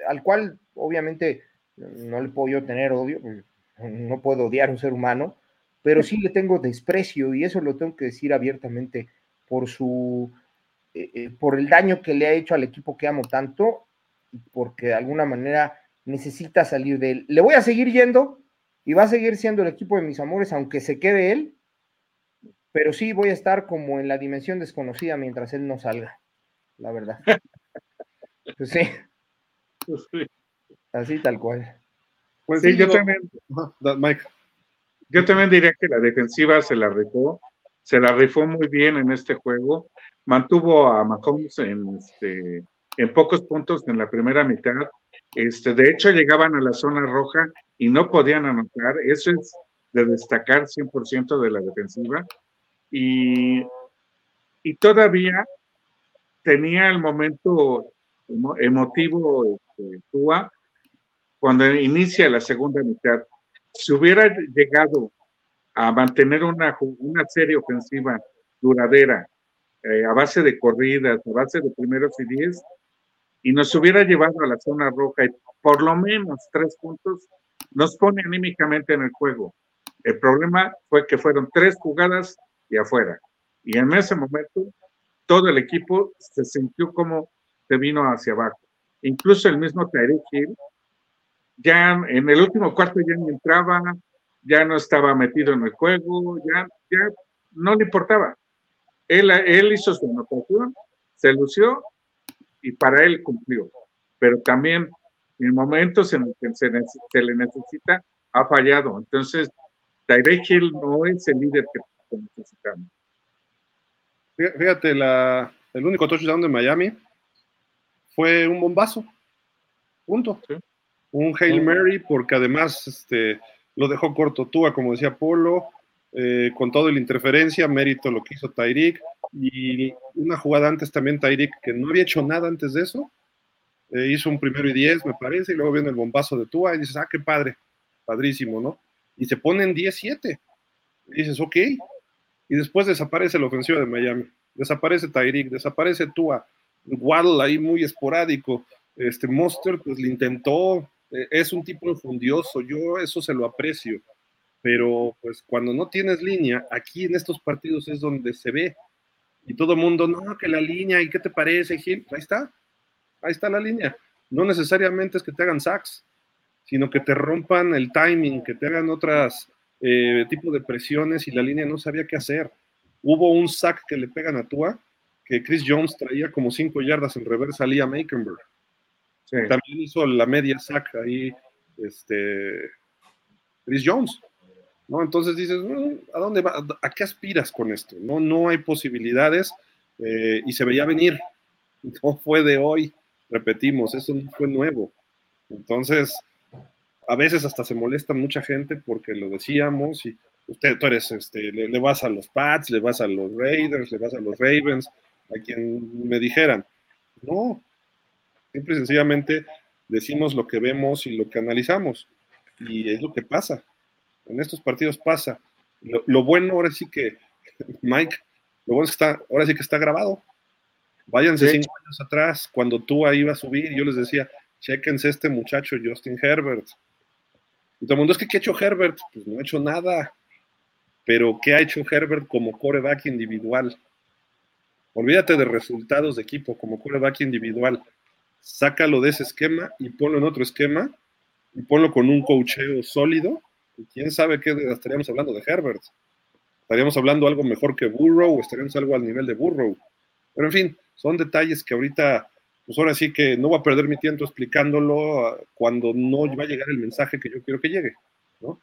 al cual obviamente no le puedo yo tener odio, no puedo odiar a un ser humano, pero sí le tengo desprecio y eso lo tengo que decir abiertamente por su por el daño que le ha hecho al equipo que amo tanto y porque de alguna manera necesita salir de él. Le voy a seguir yendo, y va a seguir siendo el equipo de mis amores, aunque se quede él, pero sí voy a estar como en la dimensión desconocida mientras él no salga, la verdad. <laughs> Pues sí. Pues Así tal cual. Pues sí, yo, también. Mike. Yo también diría que la defensiva se la rifó, se la rifó muy bien en este juego. Mantuvo a Mahomes en, este, en pocos puntos en la primera mitad este, de hecho, llegaban a la zona roja y no podían anotar. Eso es de destacar 100% de la defensiva. Y, y todavía tenía el momento emotivo este, Tua cuando inicia la segunda mitad. Si hubiera llegado a mantener una, una serie ofensiva duradera, eh, a base de corridas, a base de primeros y diez, y nos hubiera llevado a la zona roja y por lo menos tres puntos, nos pone anímicamente en el juego. El problema fue que fueron tres jugadas y afuera. Y en ese momento, todo el equipo se sintió como se vino hacia abajo. Incluso el mismo Tyreek Hill, ya en el último cuarto ya entraba, ya no estaba metido en el juego, ya, ya no le importaba. Él, él hizo su anotación, se lució y para él cumplió. Pero también en momentos en los que se, le necesita, ha fallado. Entonces, Tyreek Hill no es el líder que necesitamos. Fíjate, la, el único touchdown de Miami fue un bombazo. Punto. Un Hail Mary, porque además este, lo dejó corto Tua, como decía Polo, eh, con todo la interferencia, mérito lo que hizo Tyreek, y una jugada antes también Tyreek, que no había hecho nada antes de eso, eh, hizo un primero y diez, me parece, y luego viene el bombazo de Tua, y dices, ah, qué padre, padrísimo, ¿no? Y se ponen 10-7, y dices, ok, y después desaparece la ofensiva de Miami, desaparece Tyreek, desaparece Tua, Waddle ahí muy esporádico, Este Monster, pues le intentó, es un tipo infundioso, yo eso se lo aprecio, pero pues cuando no tienes línea, aquí en estos partidos es donde se ve, y todo el mundo, no, que la línea, ¿y qué te parece, Gil? Ahí está, ahí está la línea. No necesariamente es que te hagan sacks, sino que te rompan el timing, que te hagan otras eh, tipos de presiones y la línea no sabía qué hacer. Hubo un sack que le pegan a Tua, que Chris Jones traía como cinco yardas en reversa a Liam. También hizo la media sack ahí, este, Chris Jones. ¿no? Entonces dices, mm, ¿a dónde va? ¿A qué aspiras con esto? No, no hay posibilidades eh, y se veía venir. <laughs> No fue de hoy, repetimos, eso no fue nuevo. Entonces, a veces hasta se molesta mucha gente porque lo decíamos y usted, tú eres, este, le, vas a los Pats, le vas a los Raiders, le vas a los Ravens, a quien me dijeran. No, simple y sencillamente decimos lo que vemos y lo que analizamos. Y es lo que pasa. En estos partidos pasa. Lo, bueno ahora sí que, <laughs> Mike, lo bueno es que está, ahora sí que está grabado. Váyanse cinco años atrás, cuando tú ahí ibas a subir, yo les decía, chequense este muchacho, Justin Herbert. Y todo el mundo es que ¿qué ha hecho Herbert? Pues no ha hecho nada. Pero ¿qué ha hecho Herbert como coreback individual? Olvídate de resultados de equipo como coreback individual. Sácalo de ese esquema y ponlo en otro esquema y ponlo con un cocheo sólido quién sabe qué estaríamos hablando de Herbert. Estaríamos hablando algo mejor que Burrow, o estaríamos algo al nivel de Burrow. Pero en fin, son detalles que ahorita, pues ahora sí que no voy a perder mi tiempo explicándolo ah, cuando no va a llegar el mensaje que yo quiero que llegue, ¿no?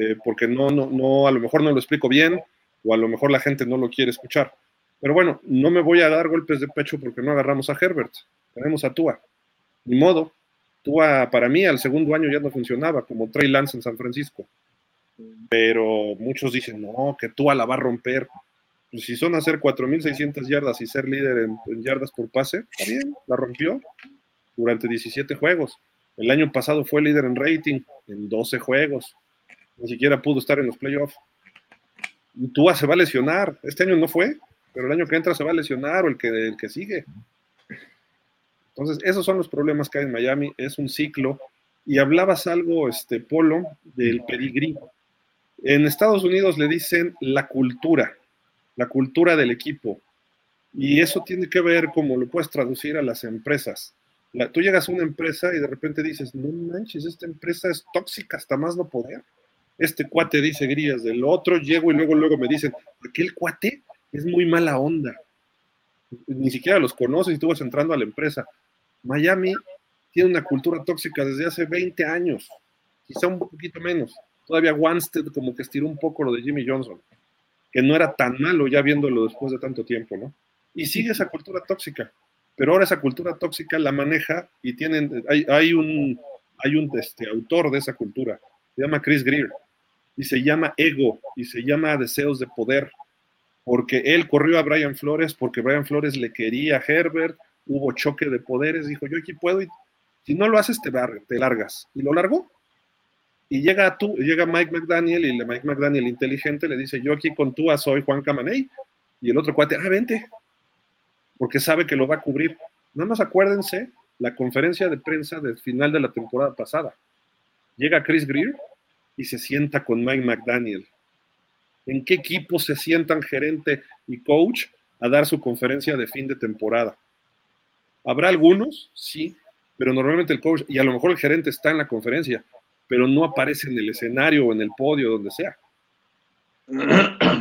Eh, porque no, no, no, a lo mejor no lo explico bien, o a lo mejor la gente no lo quiere escuchar. Pero bueno, no me voy a dar golpes de pecho porque no agarramos a Herbert. Tenemos a Tua. Ni modo, Tua, para mí, al segundo año ya no funcionaba, como Trey Lance en San Francisco. Pero muchos dicen, no, que Tua la va a romper. Pues si son hacer 4.600 yardas y ser líder en, yardas por pase, está bien, la rompió durante 17 juegos. El año pasado fue líder en rating en 12 juegos. Ni siquiera pudo estar en los playoffs. Tua se va a lesionar. Este año no fue, pero el año que entra se va a lesionar o el que, el que sigue. Entonces, esos son los problemas que hay en Miami, es un ciclo. Y hablabas algo, este, Polo, del pedigrí. En Estados Unidos le dicen la cultura, la cultura del equipo. Y eso tiene que ver como lo puedes traducir a las empresas. tú llegas a una empresa y de repente dices, no manches, esta empresa es tóxica hasta más no poder. Este cuate dice grillas del otro, llego y luego, luego me dicen, aquel cuate es muy mala onda. Ni siquiera los conoces y tú vas entrando a la empresa. Miami tiene una cultura tóxica desde hace 20 años, quizá un poquito menos. Todavía Wanstead como que estiró un poco lo de Jimmy Johnson, que no era tan malo ya viéndolo después de tanto tiempo, ¿no? Y sigue esa cultura tóxica, pero ahora esa cultura tóxica la maneja y tienen, hay, un, hay un este, autor de esa cultura, se llama Chris Greer, y se llama ego, y se llama deseos de poder, porque él corrió a Brian Flores, porque Brian Flores le quería a Herbert, hubo choque de poderes, dijo, yo aquí puedo y si no lo haces te, largas. Y lo largó. Y llega tú, llega Mike McDaniel y Mike McDaniel inteligente le dice, yo aquí con tú soy Juan Camaney. Y el otro cuate, ah, vente, porque sabe que lo va a cubrir. Nada más acuérdense la conferencia de prensa del final de la temporada pasada. Llega Chris Greer y se sienta con Mike McDaniel. ¿En qué equipo se sientan gerente y coach a dar su conferencia de fin de temporada? Habrá algunos, sí, pero normalmente el coach y a lo mejor el gerente está en la conferencia, pero no aparece en el escenario o en el podio, donde sea.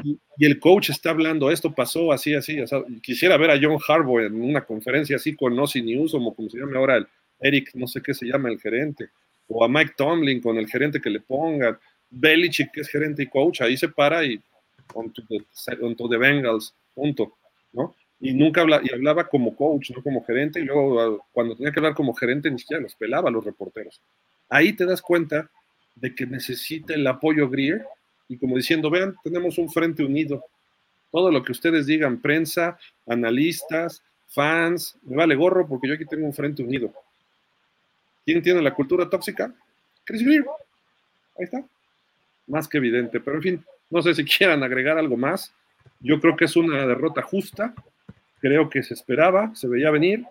Y, el coach está hablando, esto pasó así, así, quisiera ver a John Harbaugh en una conferencia así con Ozzy News, o como se llama ahora el Eric, no sé qué se llama el gerente, o a Mike Tomlin con el gerente que le ponga, Belichick que es gerente y coach, ahí se para y on to the, the Bengals, punto, ¿no? y nunca habla, y hablaba como coach, no como gerente, y luego ah, cuando tenía que hablar como gerente ni siquiera los pelaba a los reporteros. Ahí te das cuenta de que necesita el apoyo Greer y como diciendo, vean, tenemos un frente unido. Todo lo que ustedes digan, prensa, analistas, fans, me vale gorro porque yo aquí tengo un frente unido. ¿Quién tiene la cultura tóxica? Chris Greer. Ahí está. Más que evidente. Pero en fin, no sé si <laughs> quieran agregar algo más. Yo creo que es una derrota justa creo que se esperaba, se veía venir.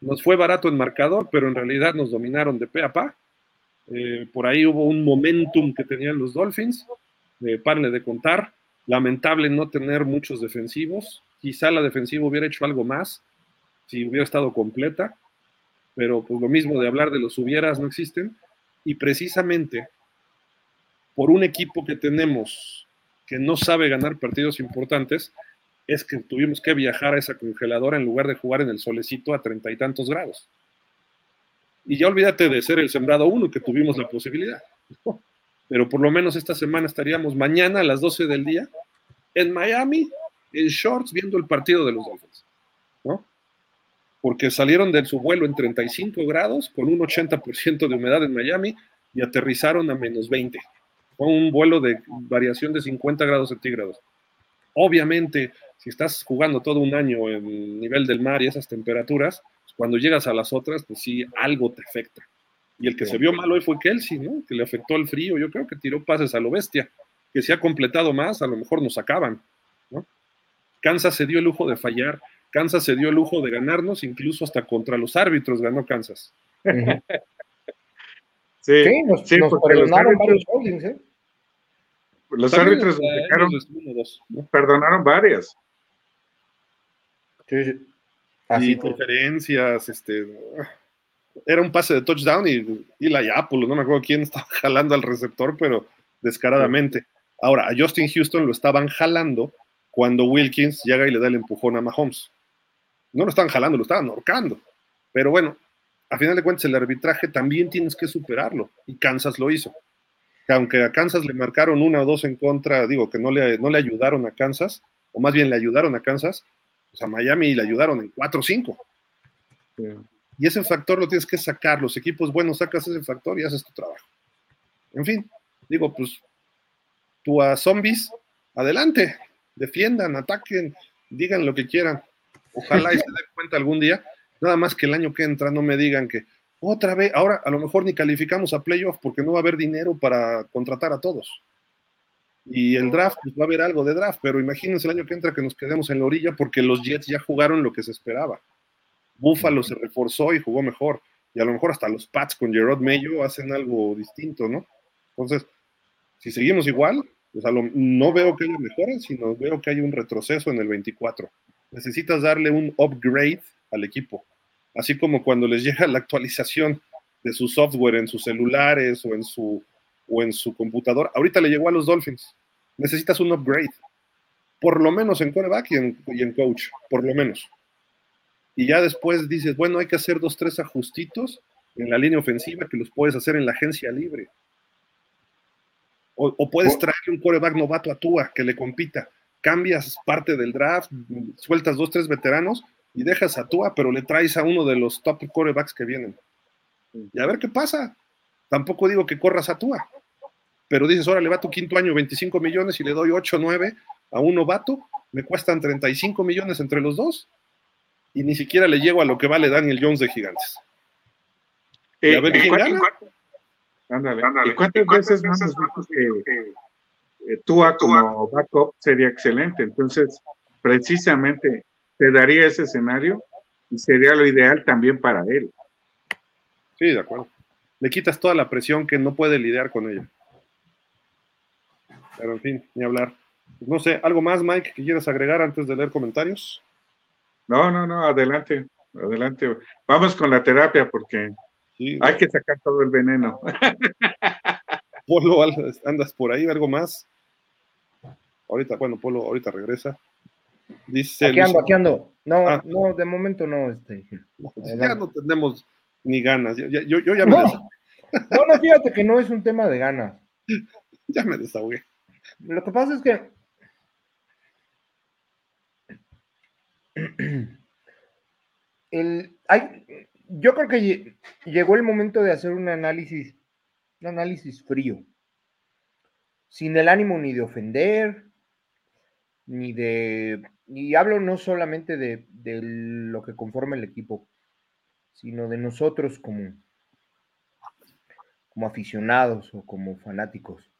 nos fue barato en marcador, pero en realidad nos dominaron de pe a pa. Eh, por ahí hubo un momentum que tenían los Dolphins, eh, parle de contar. Lamentable no tener muchos defensivos. Quizá la defensiva hubiera hecho algo más si hubiera estado completa, pero pues lo mismo de hablar de los hubieras no existen. Y precisamente por un equipo que tenemos que no sabe ganar partidos importantes, es que tuvimos que viajar a esa congeladora en lugar de jugar en el solecito a treinta y tantos grados. Y ya olvídate de ser el sembrado uno, que tuvimos la posibilidad. Pero por lo menos esta semana estaríamos mañana a las 12 del día en Miami, en shorts, viendo el partido de los Dolphins. ¿no? Porque salieron de su vuelo en 35 grados, con un 80% de humedad en Miami, y aterrizaron a menos 20. Fue un vuelo de variación de 50 grados centígrados. Obviamente, si estás jugando todo un año en nivel del mar y esas temperaturas, pues, cuando llegas a las otras, pues sí, algo te afecta. Y el que se vio mal hoy fue Kelsey, ¿no? Que le afectó el frío. Yo creo que tiró pases a lo bestia. Que si ha completado más, a lo mejor nos acaban, ¿no? Kansas se dio el lujo de fallar. Kansas se dio el lujo de ganarnos, incluso hasta contra los árbitros ganó Kansas. <laughs> sí, nos, sí, los varios holdings, ¿eh? Los árbitros perdonaron varias. Sí, Así preferencias, este, era un pase de touchdown y, y la Apple, no me acuerdo quién estaba <laughs> jalando al receptor, pero descaradamente. Ahora, a Justin Houston lo estaban jalando cuando Wilkins llega y le da el empujón a Mahomes. No lo estaban jalando, lo estaban ahorcando. Pero bueno, a final de cuentas el arbitraje también tienes que superarlo y Kansas lo hizo que aunque a Kansas le marcaron una o dos en contra, digo que no le, no le ayudaron a Kansas, o más bien le ayudaron a Kansas, pues a Miami le ayudaron en 4 o 5. Y ese factor lo tienes que sacar, los equipos buenos sacas ese factor y haces tu trabajo. En fin, digo, pues tú a zombies, adelante, defiendan, ataquen, digan lo que quieran. Ojalá y se den cuenta algún día, nada más que el año que entra no me digan que otra vez, ahora a lo mejor ni calificamos a playoff porque no va a haber dinero para contratar a todos. Y el draft, pues va a haber algo de draft, pero imagínense el año que entra que nos quedemos en la orilla porque los Jets ya jugaron lo que se esperaba. Buffalo se reforzó y jugó mejor. Y a lo mejor hasta los Pats con Gerard Mayo hacen algo distinto, ¿no? Entonces, si seguimos igual, pues no veo que haya mejoras, sino veo que hay un retroceso en el 24. Necesitas darle un upgrade al equipo así como cuando les llega la actualización de su software en sus celulares o en su, o en su computador. Ahorita le llegó a los Dolphins. Necesitas un upgrade. Por lo menos en quarterback y en, y en coach. Por lo menos. Y ya después dices, bueno, hay que hacer dos, tres ajustitos en la línea ofensiva que los puedes hacer en la agencia libre. O, puedes traer un quarterback novato a Tua que le compita. Cambias parte del draft, sueltas dos, tres veteranos y dejas a Tua, pero le traes a uno de los top quarterbacks que vienen. Y a ver qué pasa. Tampoco digo que corras a Tua, pero dices, ahora le va tu quinto año 25 millones y le doy 8 o 9 a un novato, me cuestan 35 millones entre los dos y ni siquiera le llego a lo que vale Daniel Jones de Gigantes. y a ver quién gana. Ándale, ándale. cuántas veces más que eh, Tua como backup sería excelente? Entonces, precisamente te daría ese escenario y sería lo ideal también para él. Sí, de acuerdo. Le quitas toda la presión que no puede lidiar con ella. Pero en fin, ni hablar. no sé, ¿algo más, Mike, que quieras agregar antes de leer comentarios? No, no, no, adelante, adelante. Vamos con la terapia porque hay que sacar todo el veneno. <laughs> Polo, andas por ahí, algo más. Ahorita, bueno, Polo ahorita regresa. Dice aquí ando, aquí ando. No, ah. no, de momento no. Este, ya no tenemos ni ganas. Yo, yo, ya me no. <laughs> no, no, fíjate que no es un tema de ganas. <laughs> ya me desahogué. Lo que pasa es que <clears throat> el, hay, yo creo que llegó el momento de hacer un análisis, un análisis frío, sin el ánimo ni de ofender, ni de y hablo no solamente de, lo que conforma el equipo, sino de nosotros como, como aficionados o como fanáticos.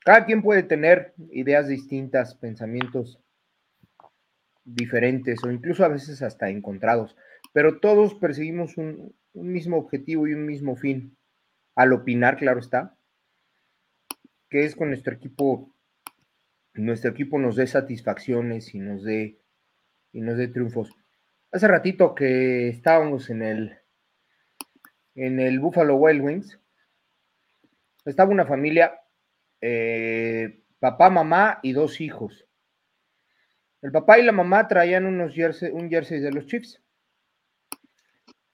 Cada quien puede tener ideas distintas, pensamientos diferentes o incluso a veces hasta encontrados, pero todos perseguimos un, mismo objetivo y un mismo fin, al opinar, claro está, que es con nuestro equipo, nuestro equipo nos dé satisfacciones y nos dé, y nos dé triunfos. Hace ratito que estábamos en el, en el Buffalo Wild Wings, estaba una familia, eh, papá, mamá y dos hijos. El papá y la mamá traían unos jersey, un jersey de los Chiefs.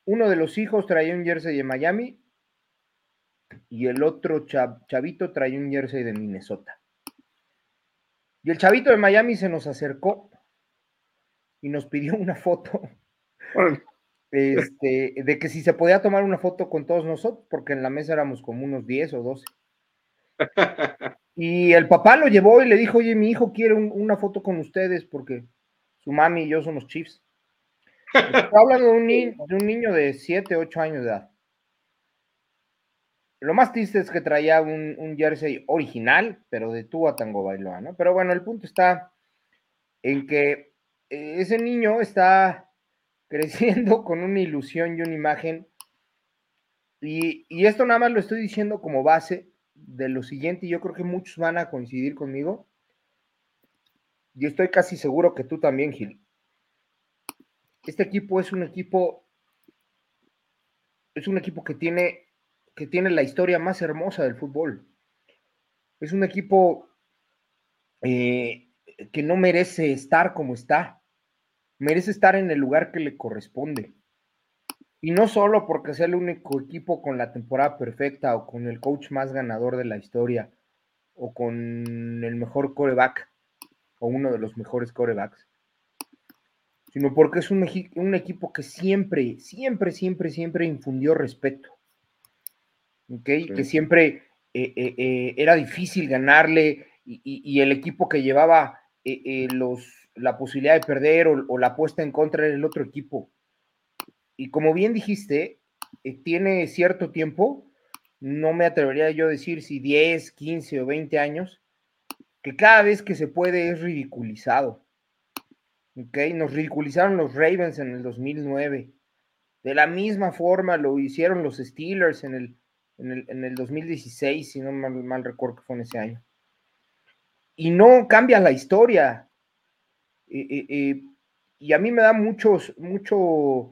Uno de los hijos traía un jersey de Miami y el otro chavito traía un jersey de Minnesota. Y el chavito de Miami se nos acercó y nos pidió una foto este, de que si se podía tomar una foto con todos nosotros, porque en la mesa éramos como unos 10 o 12. <laughs> Y el papá lo llevó y le dijo, oye, mi hijo quiere una foto con ustedes porque su mami y yo somos chiefs. Hablan de un, de un niño de 7, 8 años de edad. Lo más triste es que traía un, jersey original, pero de a Tango Bailoa, ¿no? Pero bueno, el punto está en que eh, ese niño está <laughs> creciendo con una ilusión y una imagen. Y, y, esto nada más lo estoy diciendo como base de lo siguiente, y yo creo que muchos van a coincidir conmigo. Y estoy casi seguro que tú también, Gil. Este equipo es un equipo, es un equipo que tiene, que tiene la historia más hermosa del fútbol. Es un equipo eh, que no merece estar como está, merece estar en el lugar que le corresponde. Y no solo porque sea el único equipo con la temporada perfecta o con el coach más ganador de la historia o con el mejor coreback o uno de los mejores corebacks, sino porque es un, un equipo que siempre, siempre, siempre, siempre infundió respeto. Que siempre eh, eh, eh, era difícil ganarle y, el equipo que llevaba los, la posibilidad de perder o, o la puesta en contra era el otro equipo y como bien dijiste, tiene cierto tiempo, no me atrevería yo a decir si 10, 15 o 20 años, que cada vez que se puede es ridiculizado. ¿Ok? Nos ridiculizaron los Ravens en el 2009. De la misma forma lo hicieron los Steelers en el, en el, 2016, si no mal, recuerdo que fue en ese año. Y no cambia la historia. Eh, eh, y a mí me da muchos, mucho,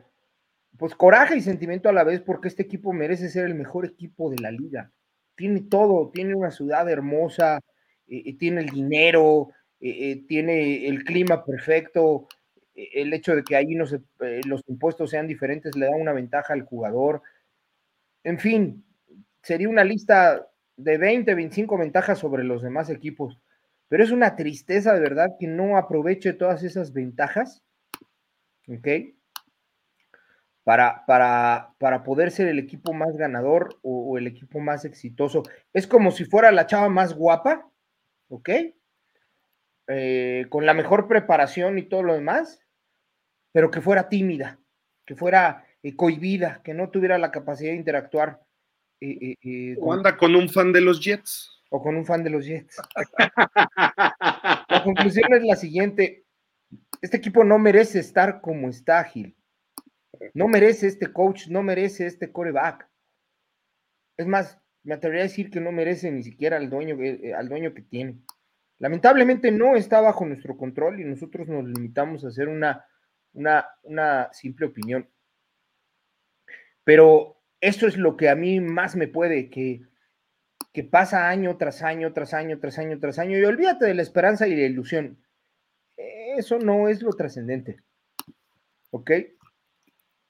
pues coraje y sentimiento a la vez porque este equipo merece ser el mejor equipo de la liga. Tiene todo, tiene una ciudad hermosa, eh, eh, tiene el dinero, eh, tiene el clima perfecto, el hecho de que ahí no los impuestos sean diferentes le da una ventaja al jugador. En fin, sería una lista de 20, 25 ventajas sobre los demás equipos, pero es una tristeza de verdad que no aproveche todas esas ventajas, ¿ok? para, para, para poder ser el equipo más ganador o, el equipo más exitoso. Es como si fuera la chava más guapa, ¿ok? Eh, con la mejor preparación y todo lo demás, pero que fuera tímida, que fuera eh, cohibida, que no tuviera la capacidad de interactuar. Eh, o anda con un fan de los Jets. O con un fan de los Jets. <laughs> la conclusión es la siguiente. Este equipo no merece estar como está, Gil. No merece este coach, no merece este coreback. Es más, me atrevería a decir que no merece ni siquiera al dueño, eh, al dueño que tiene. Lamentablemente no está bajo nuestro control y nosotros nos limitamos a hacer una, una, una simple opinión. Pero eso es lo que a mí más me puede, que, que pasa año tras año, tras año, tras año, tras año, y olvídate de la esperanza y la ilusión. Eso no es lo trascendente. ¿Ok?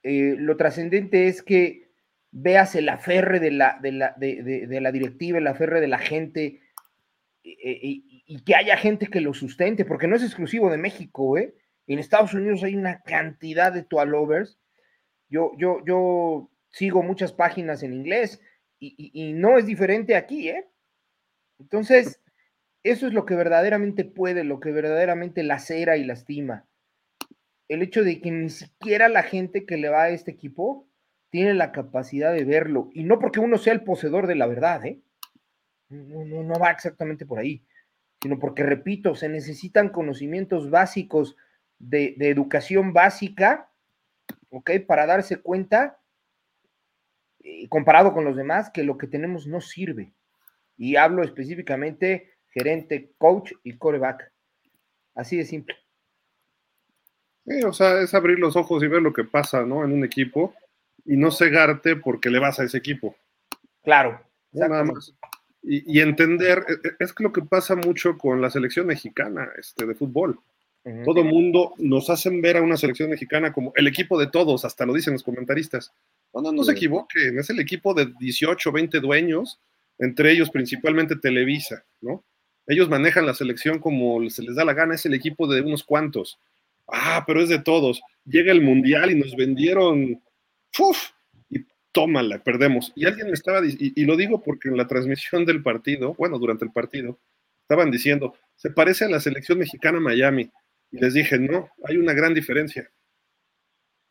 Eh, lo trascendente es que veas el aferre de la, de la, de, la directiva, el aferre de la gente, eh, eh, y, que haya gente que lo sustente, porque no es exclusivo de México, ¿eh? En Estados Unidos hay una cantidad de toalovers. Yo, yo, yo sigo muchas páginas en inglés y, no es diferente aquí, ¿eh? Entonces, eso es lo que verdaderamente puede, lo que verdaderamente lacera y lastima el hecho de que ni siquiera la gente que le va a este equipo tiene la capacidad de verlo. Y no porque uno sea el poseedor de la verdad, ¿eh? No, va exactamente por ahí, sino porque, repito, se necesitan conocimientos básicos de, educación básica ¿ok? Para darse cuenta, comparado con los demás, que lo que tenemos no sirve. Y hablo específicamente gerente, coach y coreback. Así de simple. Sí, o sea, es abrir los ojos y ver lo que pasa, ¿no? En un equipo y no cegarte porque le vas a ese equipo. Claro. nada más. Y, entender, e, e, es que lo que pasa mucho con la selección mexicana este, de fútbol. Todo mundo nos hacen ver a una selección mexicana como el equipo de todos, hasta lo dicen los comentaristas. No, no, no se equivoquen, es el equipo de 18, 20 dueños, entre ellos principalmente Televisa, ¿no? Ellos manejan la selección como se les da la gana, es el equipo de unos cuantos. Ah, pero es de todos. Llega el mundial y nos vendieron, ¡Uf! y tómala, perdemos. Y alguien me estaba, y, y lo digo porque en la transmisión del partido, bueno, durante el partido, estaban diciendo, se parece a la selección mexicana Miami. Y les dije, no, hay una gran diferencia.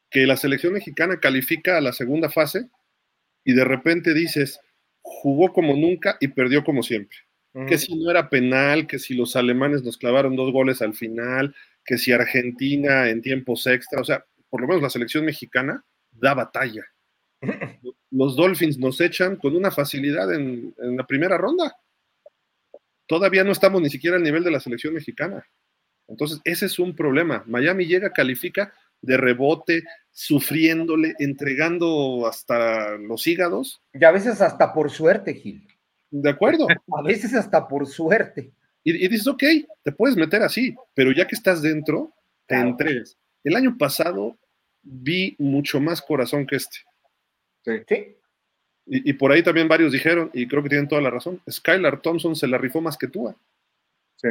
Que la selección mexicana califica a la segunda fase y de repente dices, jugó como nunca y perdió como siempre. Que si no era penal, que si los alemanes nos clavaron dos goles al final, que si Argentina en tiempos extra, o sea, por lo menos la selección mexicana da batalla. Los Dolphins nos echan con una facilidad en, en la primera ronda. Todavía no estamos ni siquiera al nivel de la selección mexicana. Entonces, ese es un problema. Miami llega, califica de rebote, sufriéndole, entregando hasta los hígados. Y a veces hasta por suerte, Gil. De acuerdo. <laughs> a veces hasta por suerte. Y, dices, ok, te puedes meter así, pero ya que estás dentro, te entregas. El año pasado vi mucho más corazón que este. Sí. Y, y, por ahí también varios dijeron, y creo que tienen toda la razón, Skylar Thompson se la rifó más que tú. Sí.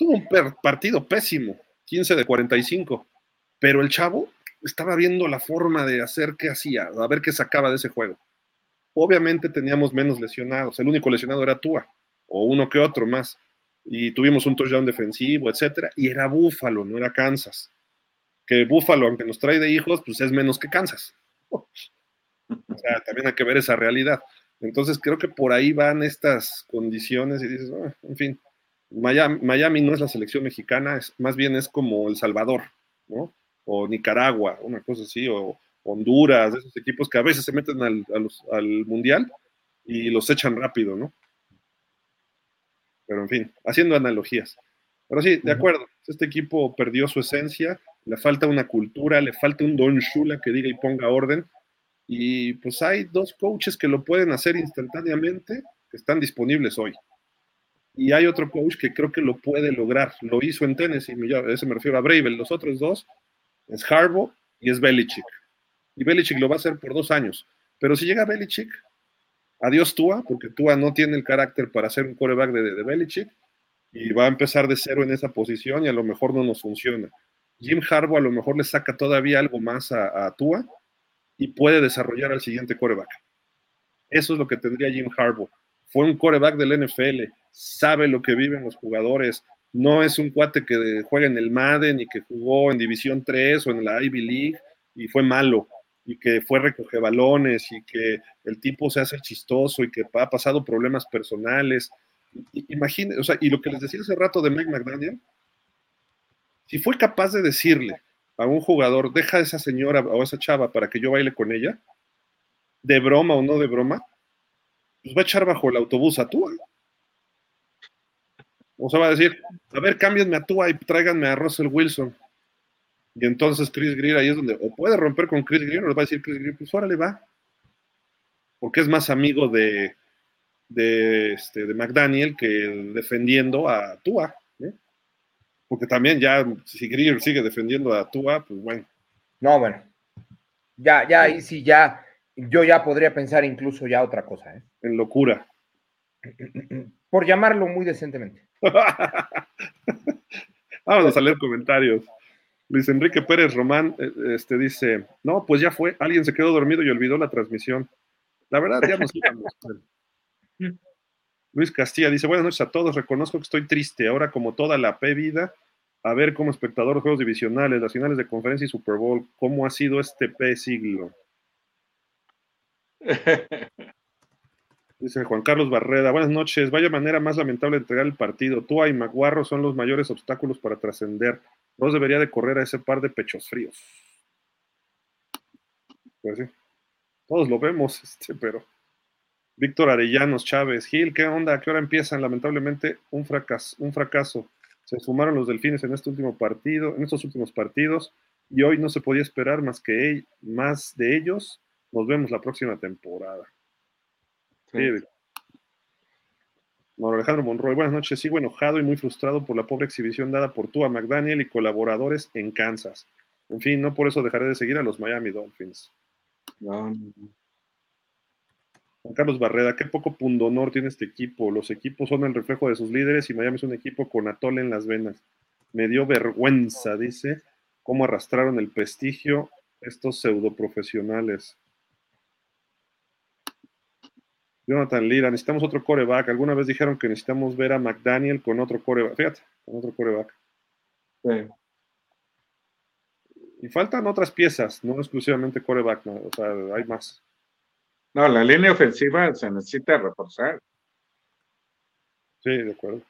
Tuvo un partido pésimo, 15 de 45, pero el chavo estaba viendo la forma de hacer qué hacía, a ver qué sacaba de ese juego. Obviamente teníamos menos lesionados, el único lesionado era Tua, o uno que otro más, y tuvimos un touchdown defensivo, etcétera, y era Búfalo, no era Kansas. Que Búfalo, aunque nos trae de hijos, pues es menos que Kansas. <laughs> O sea, también hay que ver esa realidad. Entonces creo que por ahí van estas condiciones y dices, ah, en fin, Miami, no es la selección mexicana, es, más bien es como El Salvador, ¿no? O Nicaragua, una cosa así, o Honduras, esos equipos que a veces se meten al, Mundial y los echan rápido, ¿no? Pero en fin, haciendo analogías. Pero sí, de acuerdo, este equipo perdió su esencia, le falta una cultura, le falta un Don Shula que diga y ponga orden. Y pues hay dos coaches que lo pueden hacer instantáneamente, que están disponibles hoy. Y hay otro coach que creo que lo puede lograr. Lo hizo en Tennessee, a ese me refiero a Bravel. Los otros dos es Harbaugh y es Belichick. Y Belichick lo va a hacer por dos años. Pero si llega Belichick, adiós Tua, porque Tua no tiene el carácter para ser un coreback de, de Belichick y va a empezar de cero en esa posición y a lo mejor no nos funciona. Jim Harbaugh a lo mejor le saca todavía algo más a, a Tua y puede desarrollar al siguiente coreback. Eso es lo que tendría Jim Harbaugh. Fue un coreback del NFL, sabe lo que viven los jugadores. No es un cuate que juega en el Madden y que jugó en División 3 o en la Ivy League y fue malo y que fue recoge balones y que el tipo se hace chistoso y que ha pasado problemas personales. Imagínense, o sea, y lo que les decía hace rato de Mike McDaniel, si fue capaz de decirle a un jugador, deja a esa señora o a esa chava para que yo baile con ella, de broma o no de broma, pues va a echar bajo el autobús a Tua. O sea, va a decir, a ver, cámbienme a Tua y tráiganme a Russell Wilson. Y entonces Chris Greer ahí es donde, o puede romper con Chris Greer, o le va a decir Chris Greer, pues órale va. Porque es más amigo de, de, este, de McDaniel que defendiendo a Tua. Porque también ya, si Greer sigue defendiendo a Tua, pues bueno. No, bueno. Ya, ya, ahí sí, ya, yo ya podría pensar incluso ya otra cosa. ¿eh? En locura. <clears throat> Por llamarlo muy decentemente. <laughs> Vamos a leer comentarios. Luis Enrique Pérez Román eh, este, dice, no, pues ya fue, alguien se quedó dormido y olvidó la transmisión. La verdad, ya nos íbamos. <laughs> Luis Castilla dice, buenas noches a todos, reconozco que estoy triste, ahora como toda la P vida, a ver como espectador los juegos divisionales, las finales de conferencia y Super Bowl, ¿cómo ha sido este P siglo? <laughs> Dice Juan Carlos Barreda, buenas noches. Vaya manera más lamentable de entregar el partido. Tua y Maguarro son los mayores obstáculos para trascender. No debería de correr a ese par de pechos fríos. Pues sí. Todos lo vemos, <laughs> este, pero. Víctor Arellanos Chávez, Gil, ¿qué onda? ¿A qué hora empiezan? Lamentablemente, un fracaso, un fracaso. Se sumaron los delfines en este último partido, en estos últimos partidos, y hoy no se podía esperar más que más de ellos. Nos vemos la próxima temporada. Sí. Alejandro Monroy, buenas noches. Sigo enojado y muy frustrado por la pobre exhibición dada por tú a McDaniel y colaboradores en Kansas. En fin, no por eso dejaré de seguir a los Miami Dolphins. No, Juan Carlos Barreda, qué poco pundonor tiene este equipo. Los equipos son el reflejo de sus líderes y Miami es un equipo con atole en las venas. Me dio vergüenza, dice, cómo arrastraron el prestigio estos pseudoprofesionales. Jonathan Lira, necesitamos otro coreback. Alguna vez dijeron que necesitamos ver a McDaniel con otro coreback. Fíjate, con otro coreback. Sí. Y faltan otras piezas, no exclusivamente coreback, o sea, hay más. No, la línea ofensiva se necesita reforzar. Sí, de acuerdo.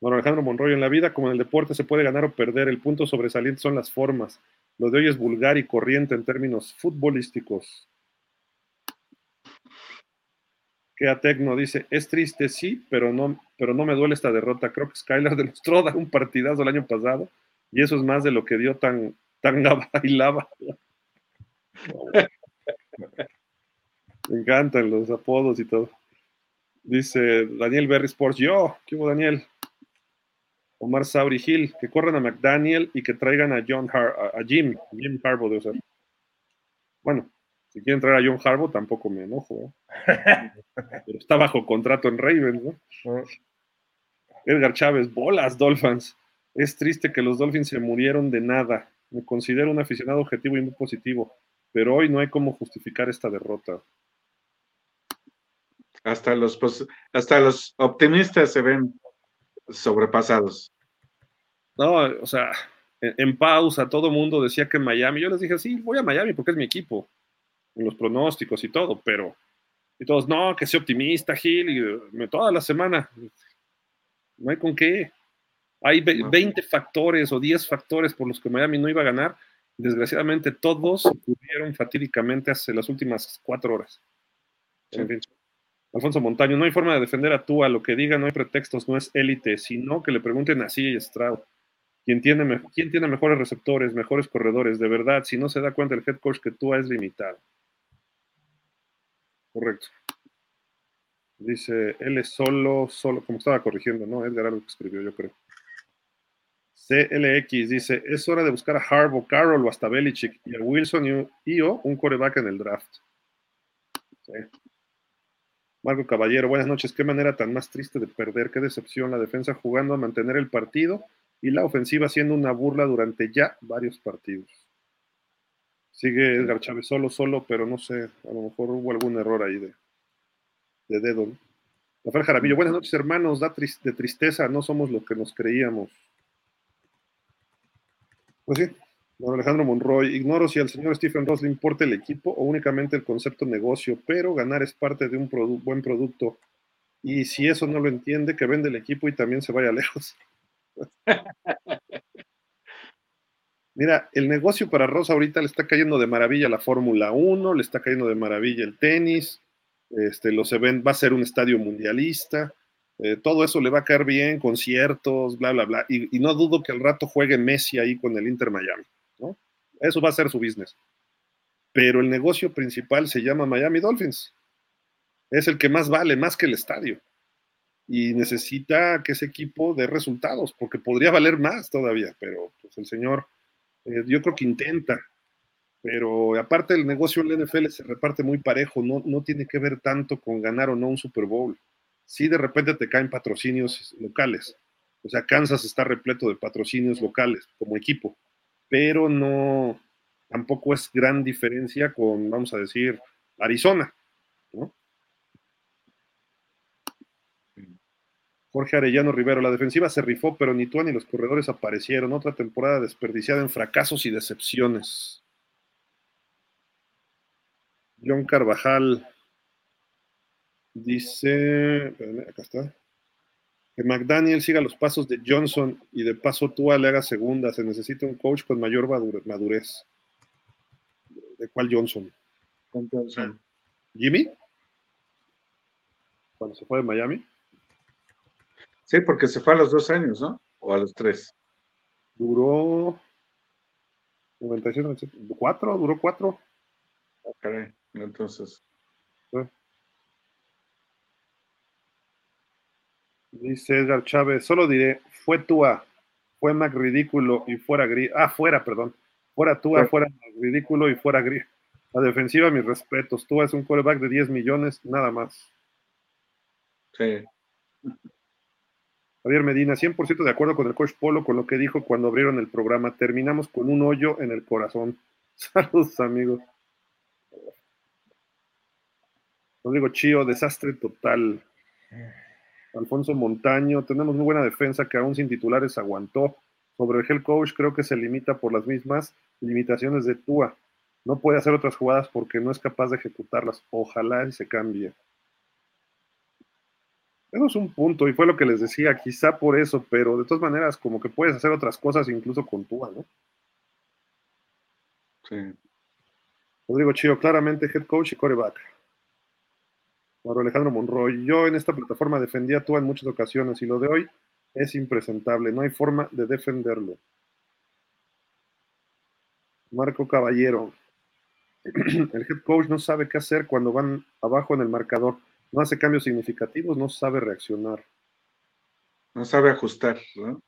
Bueno, Alejandro Monroy, en la vida como en el deporte se puede ganar o perder. El punto sobresaliente son las formas. Lo de hoy es vulgar y corriente en términos futbolísticos. Queda Tecno dice, es triste, sí, pero no, pero no me duele esta derrota. Creo que Skylar <laughs> demostró un partidazo el año pasado y eso es más de lo que dio tan, tan <laughs> bailaba. Me encantan los apodos y todo. Dice Daniel Berry Sports, yo, ¿qué hubo Daniel? Omar Sauri Hill, que corran a McDaniel y que traigan a John a, Jim, Jim Harbaugh de usar. Bueno, si quieren traer a John Harbaugh tampoco me enojo. ¿eh? <laughs> Pero está bajo contrato en Ravens, ¿no? Ah. Edgar Chávez, bolas Dolphins. Es triste que los Dolphins se murieron de nada. Me considero un aficionado objetivo y muy positivo, pero hoy no hay cómo justificar esta derrota. Hasta los, hasta los optimistas se ven sobrepasados. No, o sea, en, pausa todo el mundo decía que en Miami, yo les dije, sí, voy a Miami porque es mi equipo, en los pronósticos y todo, pero, y todos, no, que sea optimista, Gil, y toda la semana, no hay con qué. Hay 20 factores o 10 factores por los que Miami no iba a ganar. Desgraciadamente todos ocurrieron fatídicamente hace las últimas cuatro horas. Alfonso Montaño, no hay forma de defender a tú, a lo que diga, no hay pretextos, no es élite, sino que le pregunten a y Stroud. ¿Quién tiene, ¿Quién tiene mejores receptores, mejores corredores? De verdad, si no se da cuenta el head coach que tú es limitado. Correcto. Dice, él es solo, solo, como estaba corrigiendo, ¿no? Edgar algo que escribió, yo creo. CLX dice, es hora de buscar a Harbaugh, Carroll o hasta Belichick y a Wilson y, o un coreback en el draft. Marco Caballero, buenas noches. Qué manera tan más triste de perder, qué decepción la defensa jugando a mantener el partido y la ofensiva haciendo una burla durante ya varios partidos. Sigue Edgar Chávez solo, solo, pero no sé, a lo mejor hubo algún error ahí de, de dedo. Rafael Jaramillo, buenas noches hermanos, da de tristeza, no somos lo que nos creíamos. Pues sí, don Alejandro Monroy, ignoro si al señor Stephen Ross le importa el equipo o únicamente el concepto negocio, pero ganar es parte de un buen producto. Y si eso no lo entiende, que vende el equipo y también se vaya lejos. <laughs> Mira, el negocio para Ross ahorita le está cayendo de maravilla la Fórmula 1, le está cayendo de maravilla el tenis, este, los va a ser un estadio mundialista, eh, todo eso le va a caer bien, conciertos, bla, bla, bla. Y, no dudo que al rato juegue Messi ahí con el Inter Miami, ¿no? Eso va a ser su business. Pero el negocio principal se llama Miami Dolphins. Es el que más vale, más que el estadio. Y necesita que ese equipo dé resultados, porque podría valer más todavía, pero pues el señor, eh, yo creo que intenta. Pero aparte el negocio en la NFL se reparte muy parejo, no, no tiene que ver tanto con ganar o no un Super Bowl si de repente te caen patrocinios locales. O sea, Kansas está repleto de patrocinios locales como equipo, pero no, tampoco es gran diferencia con, vamos a decir, Arizona. Jorge Arellano Rivero, la defensiva se rifó, pero ni tú ni los corredores aparecieron. Otra temporada desperdiciada en fracasos y decepciones. John Carvajal, Dice, acá está. Que McDaniel siga los pasos de Johnson y de paso Tua le haga segunda. Se necesita un coach con mayor madurez. ¿De cuál Johnson? Con Johnson. ¿Jimmy? Cuando se fue de Miami. Sí, porque se fue a los dos años, ¿no? O a los tres. Duró 96, cuatro, duró cuatro. Caray. Entonces. Dice Edgar Chávez, solo diré, fue Tua, fue Mac ridículo y fuera gris. Ah, fuera, perdón. Fuera Tua, fuera ridículo y fuera gris. La defensiva, mis respetos. Tua es un quarterback de 10 millones, nada más. Sí. Javier Medina, 100% de acuerdo con el coach Polo, con lo que dijo cuando abrieron el programa. Terminamos con un hoyo en el corazón. <laughs> Saludos, amigos. Rodrigo Chío, desastre total. Alfonso Montaño, tenemos muy buena defensa que aún sin titulares aguantó. Sobre el head coach creo que se limita por las mismas limitaciones de Tua. No puede hacer otras jugadas porque no es capaz de ejecutarlas. Ojalá y se cambie. Eso es un punto y fue lo que les decía, quizá por eso, pero de todas maneras como que puedes hacer otras cosas incluso con Tua, ¿no? Sí. Rodrigo Chío, claramente head coach y coreback. Mauro Alejandro Monroy, yo en esta plataforma defendía a Tua en muchas ocasiones y lo de hoy es impresentable, no hay forma de defenderlo. Marco Caballero, <clears throat> el head coach no sabe qué hacer cuando van abajo en el marcador, no hace cambios significativos, no sabe reaccionar. No sabe ajustar, ¿no?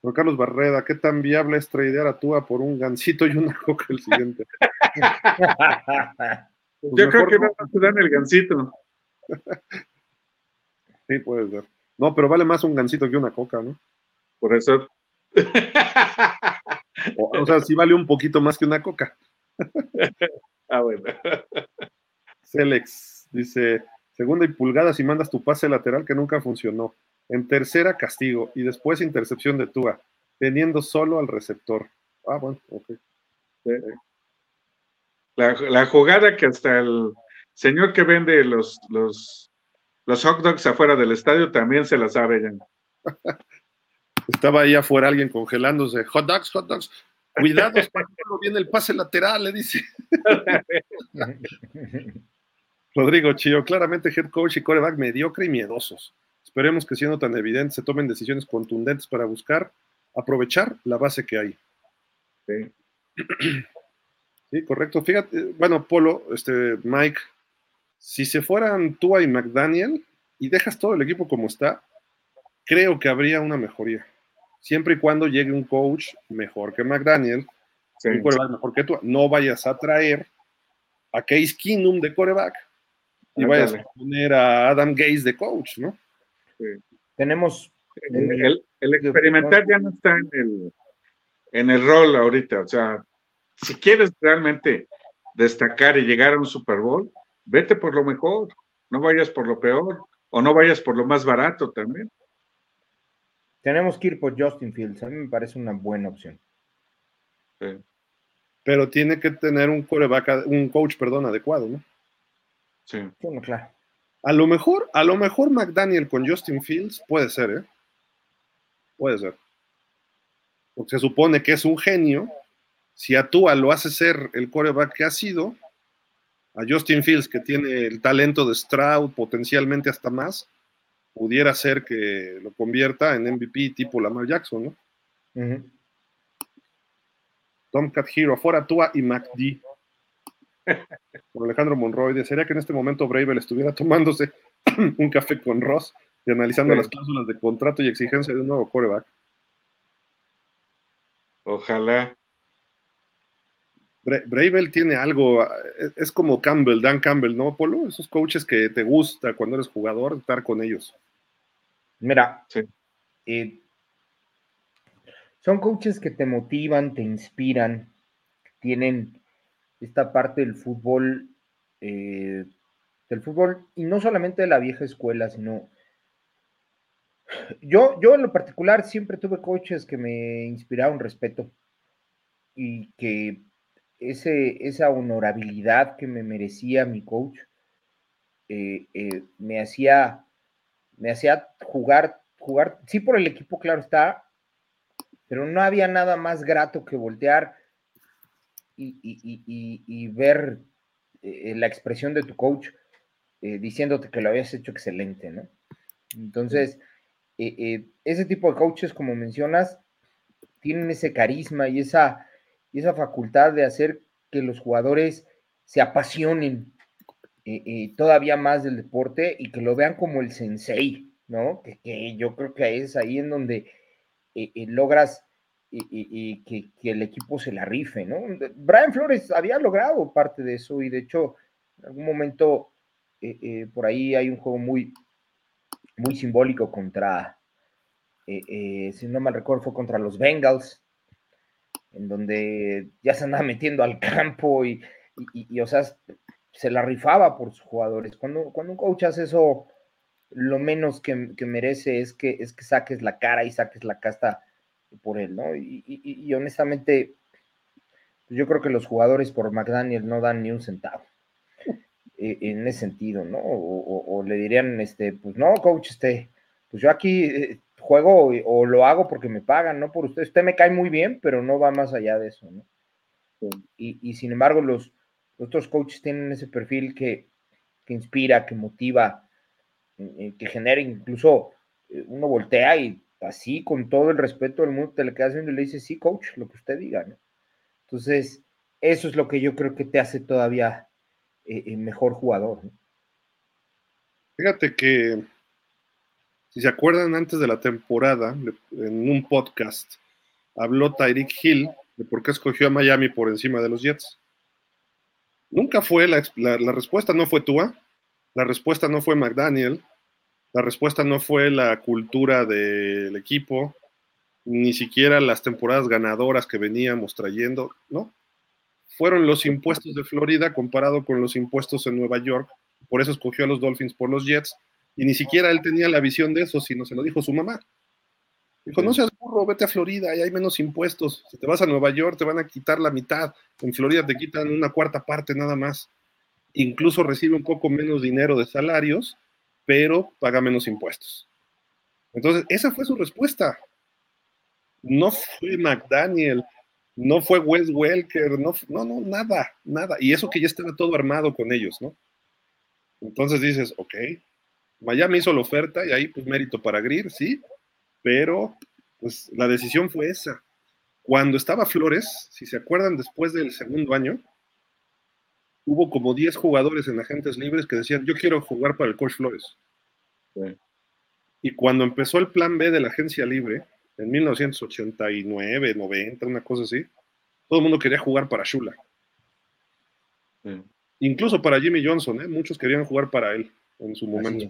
Juan Carlos Barreda, ¿qué tan viable es tradear a Tua por un gancito y una coca el siguiente? <laughs> Pues Yo creo que no te dan el gancito. <laughs> sí, puede ser. No, pero vale más un gancito que una coca, ¿no? Por eso. o, sea, sí vale un poquito más que una coca. <laughs> ah, bueno. Celex dice: segunda y pulgada si mandas tu pase lateral que nunca funcionó. En tercera, castigo. Y después intercepción de Tua, teniendo solo al receptor. Ah, bueno, ok. La, jugada que hasta el señor que vende los, los, los hot dogs afuera del estadio también se la sabe ya. <laughs> Estaba ahí afuera alguien congelándose. Hot dogs, hot dogs. Cuidado, <laughs> no viene el pase lateral, le dice. <laughs> Rodrigo Chío, claramente head coach y coreback mediocre y miedosos. Esperemos que siendo tan evidente se tomen decisiones contundentes para buscar aprovechar la base que hay. Sí. <clears throat> Sí, correcto. Fíjate, bueno, Polo, este, Mike, si se fueran Tua y McDaniel y dejas todo el equipo como está, creo que habría una mejoría. Siempre y cuando llegue un coach mejor que McDaniel, un coreback mejor que Tua. No vayas a traer a Case Keenum de coreback y vayas a poner a Adam Gaze de coach, ¿no? Tenemos. El, el, experimentar ya no está en el, en el rol ahorita, o sea, si quieres realmente destacar y llegar a un Super Bowl, vete por lo mejor, no vayas por lo peor o no vayas por lo más barato también. Tenemos que ir por Justin Fields, a mí me parece una buena opción. Pero tiene que tener un coreback, un coach, perdón, adecuado, ¿no? Sí. Bueno, claro. A lo mejor, a lo mejor McDaniel con Justin Fields puede ser, ¿eh? Puede ser. Porque se supone que es un genio si a Tua lo hace ser el coreback que ha sido, a Justin Fields, que tiene el talento de Stroud, potencialmente hasta más, pudiera ser que lo convierta en MVP tipo Lamar Jackson, ¿no? Tomcat Hero, fuera Tua y McD. Por Alejandro Monroy, desearía que en este momento Bravel estuviera tomándose <clears throat> un café con Ross y analizando las cláusulas de contrato y exigencia de un nuevo coreback. Ojalá. Bravel tiene algo, es como Campbell, Dan Campbell, ¿no, Polo? Esos coaches que te gusta cuando eres jugador estar con ellos. Mira, eh, son coaches que te motivan, te inspiran, tienen esta parte del fútbol, eh, del fútbol, y no solamente de la vieja escuela, sino yo, yo en lo particular siempre tuve coaches que me inspiraron respeto y que ese, esa honorabilidad que me merecía mi coach, eh, eh, me hacía, me hacía jugar, jugar, sí por el equipo, claro está, pero no había nada más grato que voltear y, ver eh, la expresión de tu coach eh, diciéndote que lo habías hecho excelente, ¿no? Entonces, eh, ese tipo de coaches, como mencionas, tienen ese carisma y esa, y esa facultad de hacer que los jugadores se apasionen todavía más del deporte y que lo vean como el sensei, ¿no? Que, yo creo que es ahí en donde logras y, que, el equipo se la rife, ¿no? Brian Flores había logrado parte de eso y de hecho en algún momento eh, eh, por ahí hay un juego muy, muy simbólico contra, eh, si no mal recuerdo, fue contra los Bengals, en donde ya se andaba metiendo al <laughs> campo y, o sea, se la rifaba por sus jugadores. Cuando, cuando un coach hace eso, lo menos que, que merece es que, es que saques la cara y saques la casta por él, ¿no? Y, honestamente, yo creo que los jugadores por McDaniel no dan ni un centavo e, en ese sentido, ¿no? O, le dirían, este, pues no, coach, este, pues yo aquí eh, juego o lo hago porque me pagan, no por usted. Usted me cae muy bien, pero no va más allá de eso, ¿no? Y, sin embargo, los, otros coaches tienen ese perfil que, que inspira, que motiva, eh, que genera incluso eh, uno voltea y así, con todo el respeto del mundo, te le quedas viendo y le dices, sí, coach, lo que usted diga. Entonces, eso es lo que yo creo que te hace todavía eh, eh, mejor jugador. Fíjate que, si se acuerdan, antes de la temporada, en un podcast, habló Tyreek Hill de por qué escogió a Miami por encima de los Jets. Nunca fue la, la respuesta, no fue Tua, la respuesta no fue McDaniel, la respuesta no fue la cultura del equipo, ni siquiera las temporadas ganadoras que veníamos trayendo, ¿no? Fueron los impuestos de Florida comparado con los impuestos en Nueva York. Por eso escogió a los Dolphins por los Jets. Y ni siquiera él tenía la visión de eso, sino se lo dijo su mamá. Dijo, no seas burro, vete a Florida, y hay menos impuestos. Si te vas a Nueva York, te van a quitar la mitad. En Florida te quitan una cuarta parte nada más. Incluso recibe un poco menos dinero de salarios pero paga menos impuestos. Entonces, esa fue su respuesta. No fue McDaniel, no fue Wes Welker, no, no, nada, nada. Y eso que ya estaba todo armado con ellos, ¿no? Entonces dices, ok, Miami hizo la oferta y ahí pues mérito para Greer, sí, pero pues la decisión fue esa. Cuando estaba Flores, si se acuerdan, después del segundo año, hubo como 10 jugadores en agentes libres que decían, yo quiero jugar para el coach Flores. Y cuando empezó el plan B de la agencia libre, en 1989, 90, una cosa así, todo el mundo quería jugar para Shula. Incluso para Jimmy Johnson, ¿eh? muchos querían jugar para él en su momento.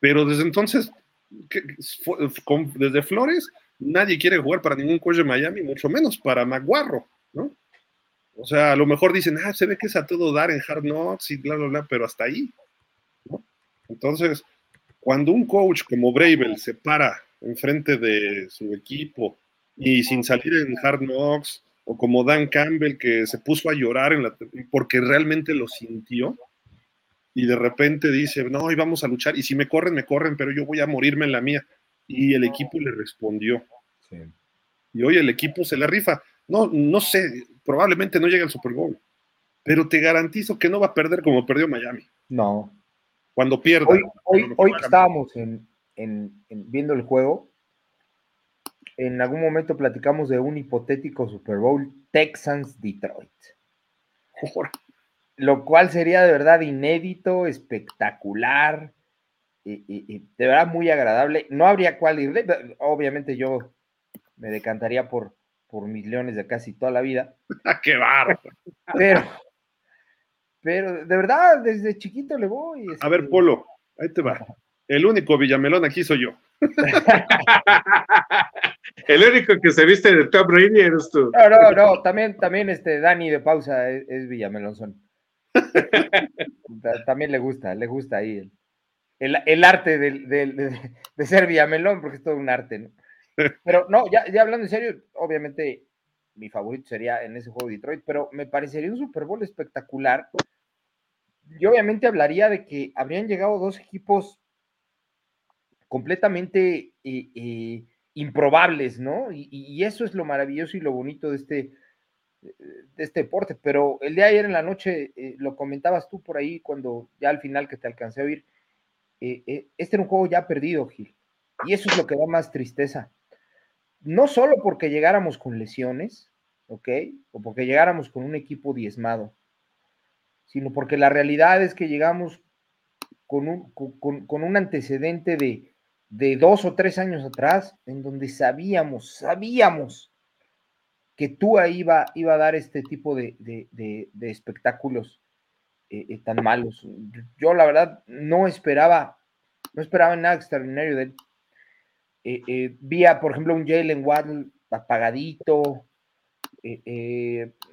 Pero desde entonces, desde Flores, nadie quiere jugar para ningún coach de Miami, mucho menos para Maguarro, ¿no? O sea, a lo mejor dicen, ah, se ve que es a todo dar en Hard Knocks y bla, bla, bla, pero hasta ahí. Entonces, cuando un coach como Bravel se para enfrente de su equipo y sin salir en Hard Knocks, o como Dan Campbell que se puso a llorar en la, porque realmente lo sintió, y de repente dice, no, y vamos a luchar, y si me corren, me corren, pero yo voy a morirme en la mía. Y el equipo le respondió. Y hoy el equipo se la rifa. No, no sé, probablemente no llegue al Super Bowl, pero te garantizo que no va a perder como perdió Miami. No. Cuando pierda. Hoy, hoy, estábamos en, viendo el juego, en algún momento platicamos de un hipotético Super Bowl Texans-Detroit. Lo cual sería de verdad inédito, espectacular, y, de verdad muy agradable. No habría cuál ir. Obviamente yo me decantaría por, por mis leones de casi toda la vida. <laughs> ¡Qué barro! Pero, pero de verdad, desde chiquito le voy. A ver, este, Polo, ahí te va. El único Villamelón aquí soy yo. <laughs> El único que se viste de Top Brady eres tú. No, no, no, también, también este Dani de pausa es, Villamelón son. <laughs> también le gusta, le gusta ahí el, arte de, de, ser Villamelón, porque es todo un arte, ¿no? Pero no, ya, ya hablando en serio, obviamente mi favorito sería en ese juego de Detroit, pero me parecería un Super Bowl espectacular. Y obviamente hablaría de que habrían llegado dos equipos completamente eh, eh, improbables, ¿no? Y, eso es lo maravilloso y lo bonito de este, de este deporte, pero el día de ayer en la noche, eh, lo comentabas tú por ahí cuando ya al final que te alcancé a oír, este era un juego ya perdido, Gil, y eso es lo que da más tristeza. No solo porque llegáramos con lesiones, ¿ok? O porque llegáramos con un equipo diezmado, sino porque la realidad es que llegamos con un, con, un antecedente de, de dos o tres años atrás, en donde sabíamos, sabíamos que tú iba, iba a dar este tipo de, espectáculos eh, eh, tan malos. Yo la verdad no esperaba, no esperaba nada extraordinario de él. Eh, vía, por ejemplo, un Jalen Waddle apagadito,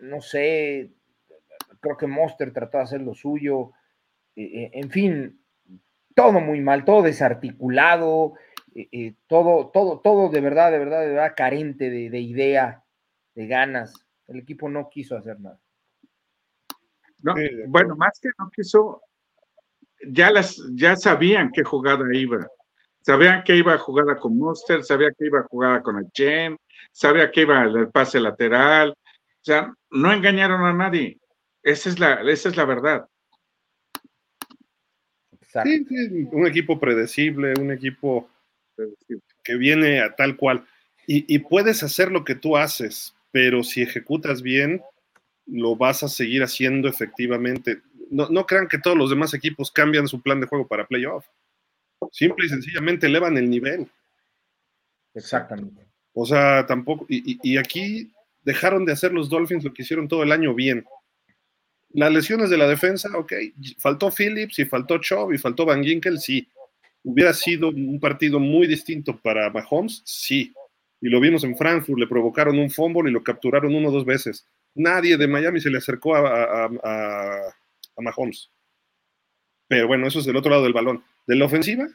no sé, creo que Monster trató de hacer lo suyo, en fin, todo muy mal, todo desarticulado, todo, todo, todo de verdad, de verdad, de verdad carente de idea de ganas. El equipo no quiso hacer nada. bueno, más que no quiso, ya, las, ya sabían qué jugada iba. Sabían que iba a jugada con Monster, sabía que iba a jugada con el Chen, sabía que iba el pase lateral. O sea, no engañaron a nadie. Esa es la, esa es la verdad. Sí, sí, un equipo predecible, un equipo que viene a tal cual. Y, y, puedes hacer lo que tú haces, pero si ejecutas bien, lo vas a seguir haciendo efectivamente. No, crean que todos los demás equipos cambian su plan de juego para playoff. Simple y sencillamente elevan el nivel. Exactamente. O sea, tampoco. Y, aquí dejaron de hacer los Dolphins lo que hicieron todo el año bien. Las lesiones de la defensa, ok. Faltó Phillips y faltó Chubb y faltó Van Ginkel, sí. ¿Hubiera sido un partido muy distinto para Mahomes? Sí y lo vimos en Frankfurt, le provocaron un fumble y lo capturaron uno o dos veces. Nadie de Miami se le acercó a, a, Mahomes. Pero bueno, eso es del otro lado del balón. De la ofensiva,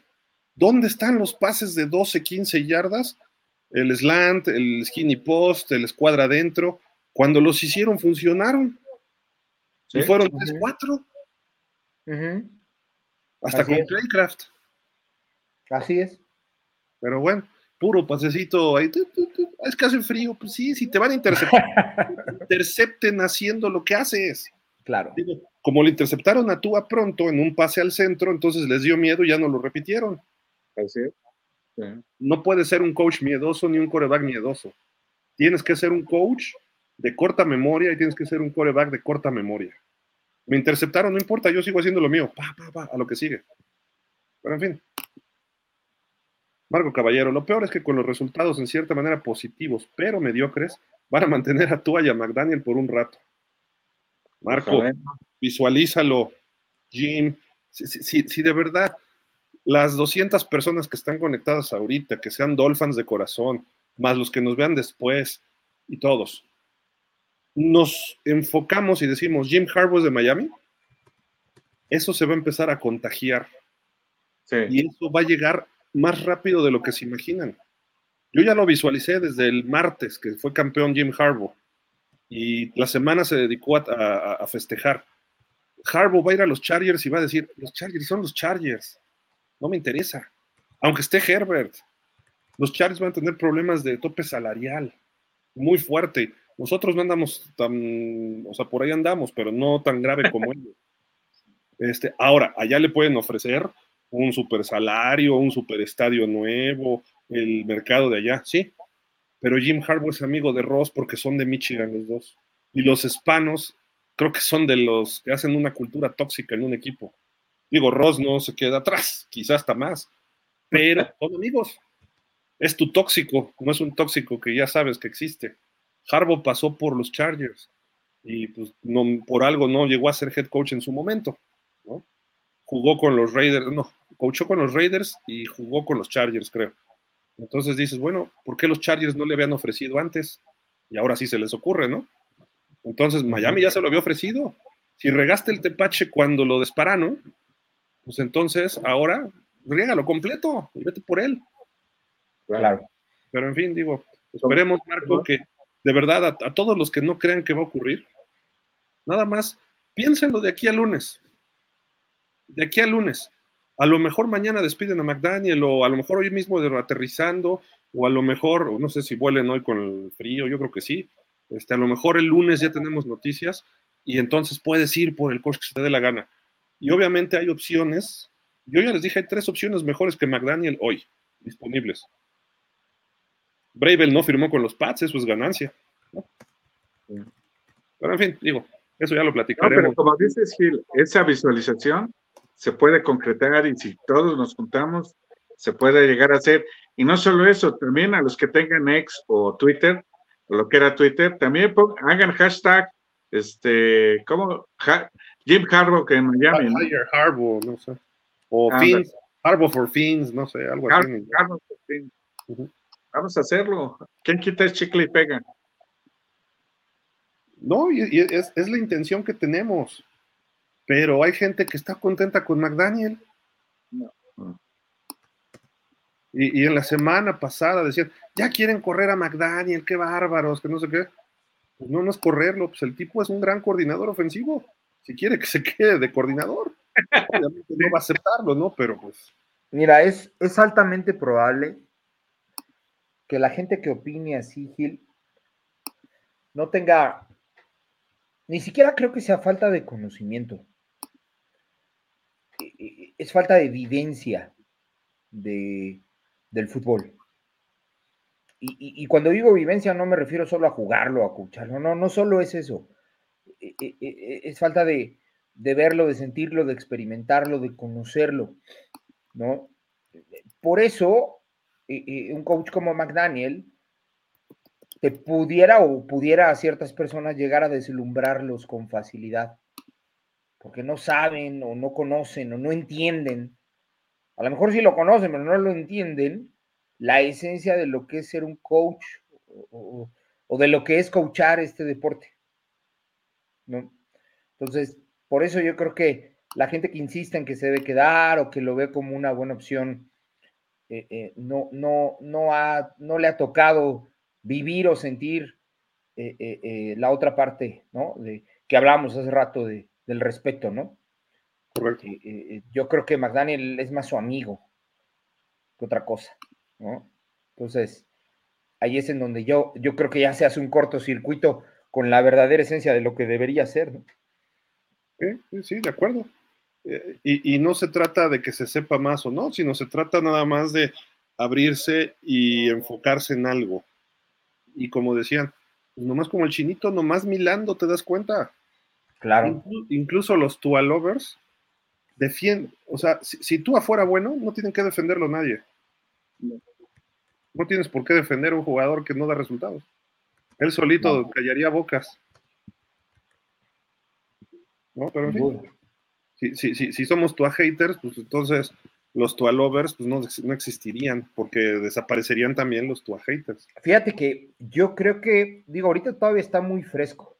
¿dónde están los pases de 12, 15 yardas? El slant, el skinny post, el escuadra adentro. Cuando los hicieron, funcionaron. Y fueron 3-4. Hasta con Playcraft. Así es. Pero bueno, puro pasecito ahí, es que hace frío, pues sí, si te van a interceptar, <laughs> intercepten haciendo lo que haces. Claro. Como le interceptaron a Tua pronto en un pase al centro, entonces les dio miedo y ya no lo repitieron. Así No puede ser un coach miedoso ni un coreback miedoso. Tienes que ser un coach de corta memoria y tienes que ser un coreback de corta memoria. Me interceptaron, no importa, yo sigo haciendo lo mío, pa, pa, pa, a lo que sigue. Pero en fin. Marco Caballero, lo peor es que con los resultados en cierta manera positivos, pero mediocres, van a mantener a Tua y a McDaniel por un rato. Marco, visualízalo. Jim, si, de verdad las 200 personas que están conectadas ahorita, que sean Dolphins de corazón, más los que nos vean después y todos, nos enfocamos y decimos Jim Harbaugh de Miami, eso se va a empezar a contagiar. Y eso va a llegar más rápido de lo que se imaginan. Yo ya lo visualicé desde el martes, que fue campeón Jim Harbaugh, y la semana se dedicó a, festejar. Harbaugh va a ir a los Chargers y va a decir, los Chargers son los Chargers, no me interesa. Aunque esté Herbert, los Chargers van a tener problemas de tope salarial muy fuerte. Nosotros no andamos tan, o sea, por ahí andamos, pero no tan grave como <laughs> ellos. Este, ahora, allá le pueden ofrecer un super salario, un super estadio nuevo, el mercado de allá, sí. Pero Jim Harbaugh es amigo de Ross porque son de Michigan los dos. Y los hispanos creo que son de los que hacen una cultura tóxica en un equipo. Digo, Ross no se queda atrás, quizás hasta más, pero <laughs> son amigos. Es tu tóxico, no es un tóxico que ya sabes que existe. Harbaugh pasó por los Chargers y pues no, por algo no llegó a ser head coach en su momento. ¿no? Jugó con los Raiders, no, coachó con los Raiders y jugó con los Chargers, creo. Entonces dices, bueno, ¿por qué los Chargers no le habían ofrecido antes? Y ahora sí se les ocurre, ¿no? Entonces Miami ya se lo había ofrecido. Si regaste el tepache cuando lo ¿no? pues entonces ahora lo completo y vete por él. Claro. Pero en fin, digo, esperemos, Marco, que de verdad a, a todos los que no crean que va a ocurrir, nada más piénsenlo de aquí al lunes. De aquí al lunes. A lo mejor mañana despiden a McDaniel o a lo mejor hoy mismo aterrizando o a lo mejor, no sé si vuelen hoy con el frío, yo creo que sí, Este, a lo mejor el lunes ya tenemos noticias y entonces puedes ir por el coach que se te dé la gana. Y obviamente hay opciones. Yo ya les dije, hay tres opciones mejores que McDaniel hoy disponibles. Bravel no firmó con los Pats, eso es ganancia. Pero en fin, digo, eso ya lo platicaremos. pero como dices, Gil, esa visualización se puede concretar y si todos nos juntamos, se puede llegar a hacer. Y no solo eso, también a los que tengan X o Twitter, o lo que era Twitter, también hagan hashtag, este, ¿cómo? Jim Harbaugh que en Miami. Harbaugh, no sé. O Fins, Harbaugh for Fins, no sé, algo así. Harbaugh for Fins. Vamos a hacerlo. ¿Quién quita el chicle y pega? No, y, es, la intención que tenemos. Pero hay gente que está contenta con McDaniel. Y, en la semana pasada decían, ya quieren correr a McDaniel, qué bárbaros, que no sé qué. Pues no, no es correrlo, pues el tipo es un gran coordinador ofensivo. Si quiere que se quede de coordinador, obviamente no va a aceptarlo, ¿no? Pero pues. Mira, es, es altamente probable que la gente que opine así, Gil, no tenga, ni siquiera creo que sea falta de conocimiento, es falta de vivencia de, del fútbol. Y, cuando digo vivencia no me refiero solo a jugarlo, a escucharlo, no, no solo es eso, e, es falta de, de verlo, de sentirlo, de experimentarlo, de conocerlo, ¿no? Por eso un coach como McDaniel te pudiera o pudiera a ciertas personas llegar a deslumbrarlos con facilidad, porque no saben o no conocen o no entienden, a lo mejor sí lo conocen, pero no lo entienden, la esencia de lo que es ser un coach o, de lo que es coachar este deporte. ¿no? Entonces, por eso yo creo que la gente que insiste en que se debe quedar o que lo ve como una buena opción eh, eh, no, no, no, ha, no le ha tocado vivir o sentir eh, la otra parte, ¿no? De, que hablábamos hace rato de, del respeto, ¿no? Correcto. yo creo que McDaniel es más su amigo que otra cosa, ¿no? Entonces, ahí es en donde yo, yo creo que ya se hace un cortocircuito con la verdadera esencia de lo que debería ser, ¿no? Sí, sí, de acuerdo. Eh, y, no se trata de que se sepa más o no, sino se trata nada más de abrirse y enfocarse en algo. Y como decían, pues nomás como el chinito, nomás milando, te das cuenta. Claro. Incluso, los Tua lovers defienden, o sea, si, tú afuera bueno, no tienen que defenderlo nadie. No. tienes por qué defender a un jugador que no da resultados. Él solito callaría bocas. No, pero en fin si, si, si, somos Tua haters, pues entonces los Tua lovers pues no, no existirían, porque desaparecerían también los Tua haters. Fíjate que yo creo que, digo, ahorita todavía está muy fresco,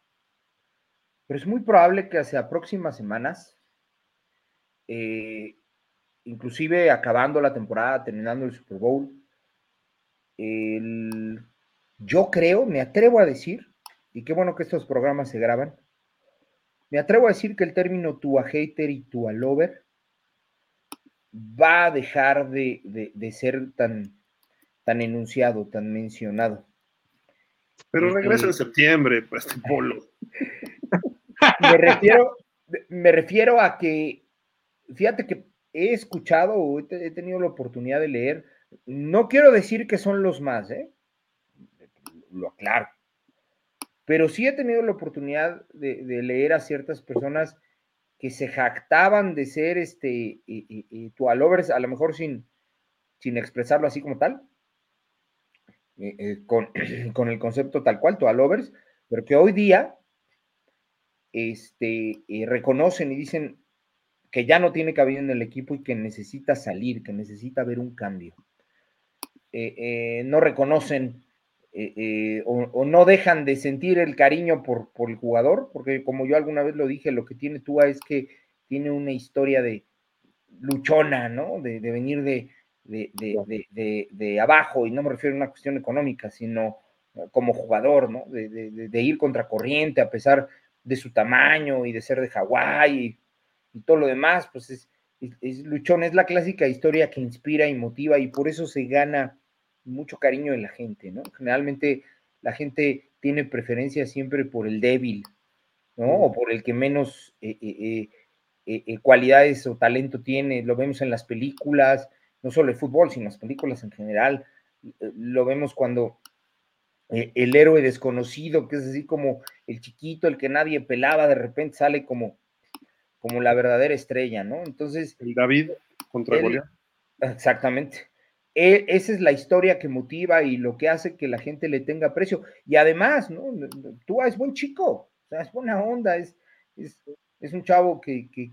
pero es muy probable que hacia próximas semanas, eh, inclusive acabando la temporada, terminando el Super Bowl, yo creo, me atrevo a decir, y qué bueno que estos programas se graban, me atrevo a decir que el término Tua hater y Tua lover va a dejar de, ser tan, tan enunciado, tan mencionado. Pero regresa en septiembre, pues, este polo. <laughs> me, refiero, me refiero a que, fíjate que he escuchado o he tenido la oportunidad de leer, no quiero decir que son los más, ¿eh? lo aclaro, pero sí he tenido la oportunidad de, leer a ciertas personas que se jactaban de ser este y, tualovers, a lo mejor sin, sin expresarlo así como tal, eh, eh, con, <clears throat> el concepto tal cual, tualovers, pero que hoy día este, eh, reconocen y dicen que ya no tiene cabida en el equipo y que necesita salir, que necesita ver un cambio. no reconocen eh, eh, o, no dejan de sentir el cariño por, por, el jugador, porque como yo alguna vez lo dije, lo que tiene Tua es que tiene una historia de luchona, ¿no? De, venir de, de, abajo, y no me refiero a una cuestión económica, sino como jugador, ¿no? De, ir contra corriente a pesar de su tamaño y de ser de Hawái y, todo lo demás, pues es, es, luchón, es la clásica historia que inspira y motiva y por eso se gana mucho cariño de la gente, ¿no? Generalmente la gente tiene preferencia siempre por el débil, ¿no? O por el que menos eh, cualidades o talento tiene. Lo vemos en las películas, no solo el fútbol, sino las películas en general. Lo vemos cuando el héroe desconocido, que es así como el chiquito, el que nadie pelaba, de repente sale como, como la verdadera estrella, ¿no? Entonces. El David contra Goliat. Exactamente. E, esa es la historia que motiva y lo que hace que la gente le tenga precio. Y además, ¿no? Tú es buen chico, o sea, es buena onda, es, es, un chavo que, que,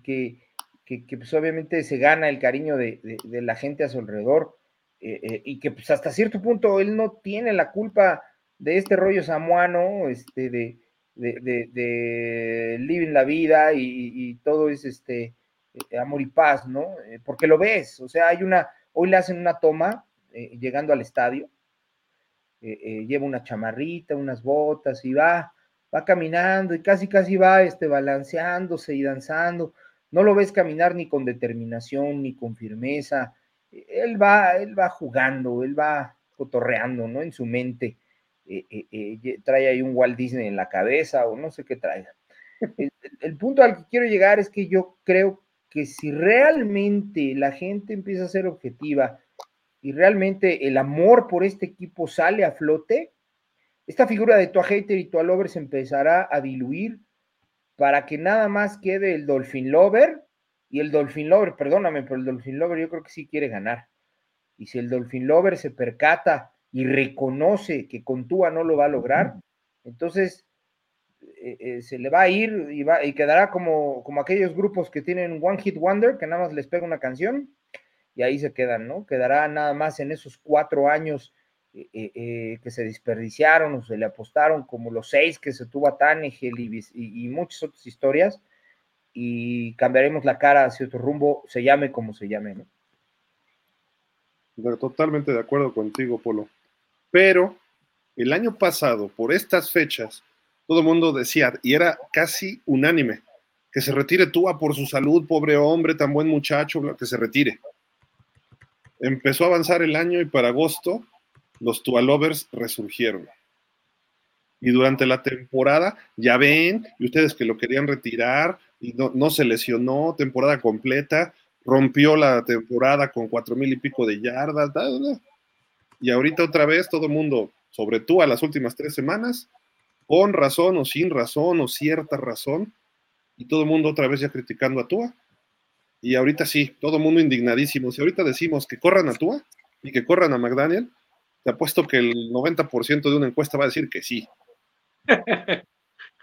que, pues obviamente se gana el cariño de, la gente a su alrededor eh, eh, y que pues hasta cierto punto él no tiene la culpa de este rollo samuano, este, de, de, de, living la vida y, todo es este eh, amor y paz, ¿no? porque lo ves, o sea, hay una, hoy le hacen una toma llegando al estadio, lleva una chamarrita, unas botas y va, va caminando y casi casi va este, balanceándose y danzando no lo ves caminar ni con determinación, ni con firmeza. Él va, él va jugando, él va cotorreando, ¿no? En su mente. Eh, eh, eh, trae ahí un Walt Disney en la cabeza o no sé qué trae. El, punto al que quiero llegar es que yo creo que si realmente la gente empieza a ser objetiva y realmente el amor por este equipo sale a flote, esta figura de tu hater y tu lover se empezará a diluir para que nada más quede el Dolphin Lover y el Dolphin Lover, perdóname, pero el Dolphin Lover yo creo que sí quiere ganar. Y si el Dolphin Lover se percata y reconoce que con Tua no lo va a lograr, entonces eh, eh, se le va a ir y, va, y quedará como, como aquellos grupos que tienen One Hit Wonder, que nada más les pega una canción y ahí se quedan, ¿no? Quedará nada más en esos cuatro años eh, que se desperdiciaron o se le apostaron, como los seis que se tuvo a Tannehill y, y, muchas otras historias, y cambiaremos la cara hacia otro rumbo, se llame como se llame, ¿no? Totalmente de acuerdo contigo, Polo. Pero el año pasado, por estas fechas, todo el mundo decía, y era casi unánime, que se retire Tua por su salud, pobre hombre, tan buen muchacho, que se retire. Empezó a avanzar el año y para agosto los Tualovers resurgieron. Y durante la temporada, ya ven, y ustedes que lo querían retirar, y no, se lesionó, temporada completa, rompió la temporada con cuatro mil y pico de yardas, y ahorita otra vez todo el mundo, sobre tú a las últimas tres semanas, con razón o sin razón o cierta razón, y todo el mundo otra vez ya criticando a Tua. Y ahorita sí, todo el mundo indignadísimo. Si ahorita decimos que corran a Tua y que corran a McDaniel, te apuesto que el 90% de una encuesta va a decir que sí. <laughs>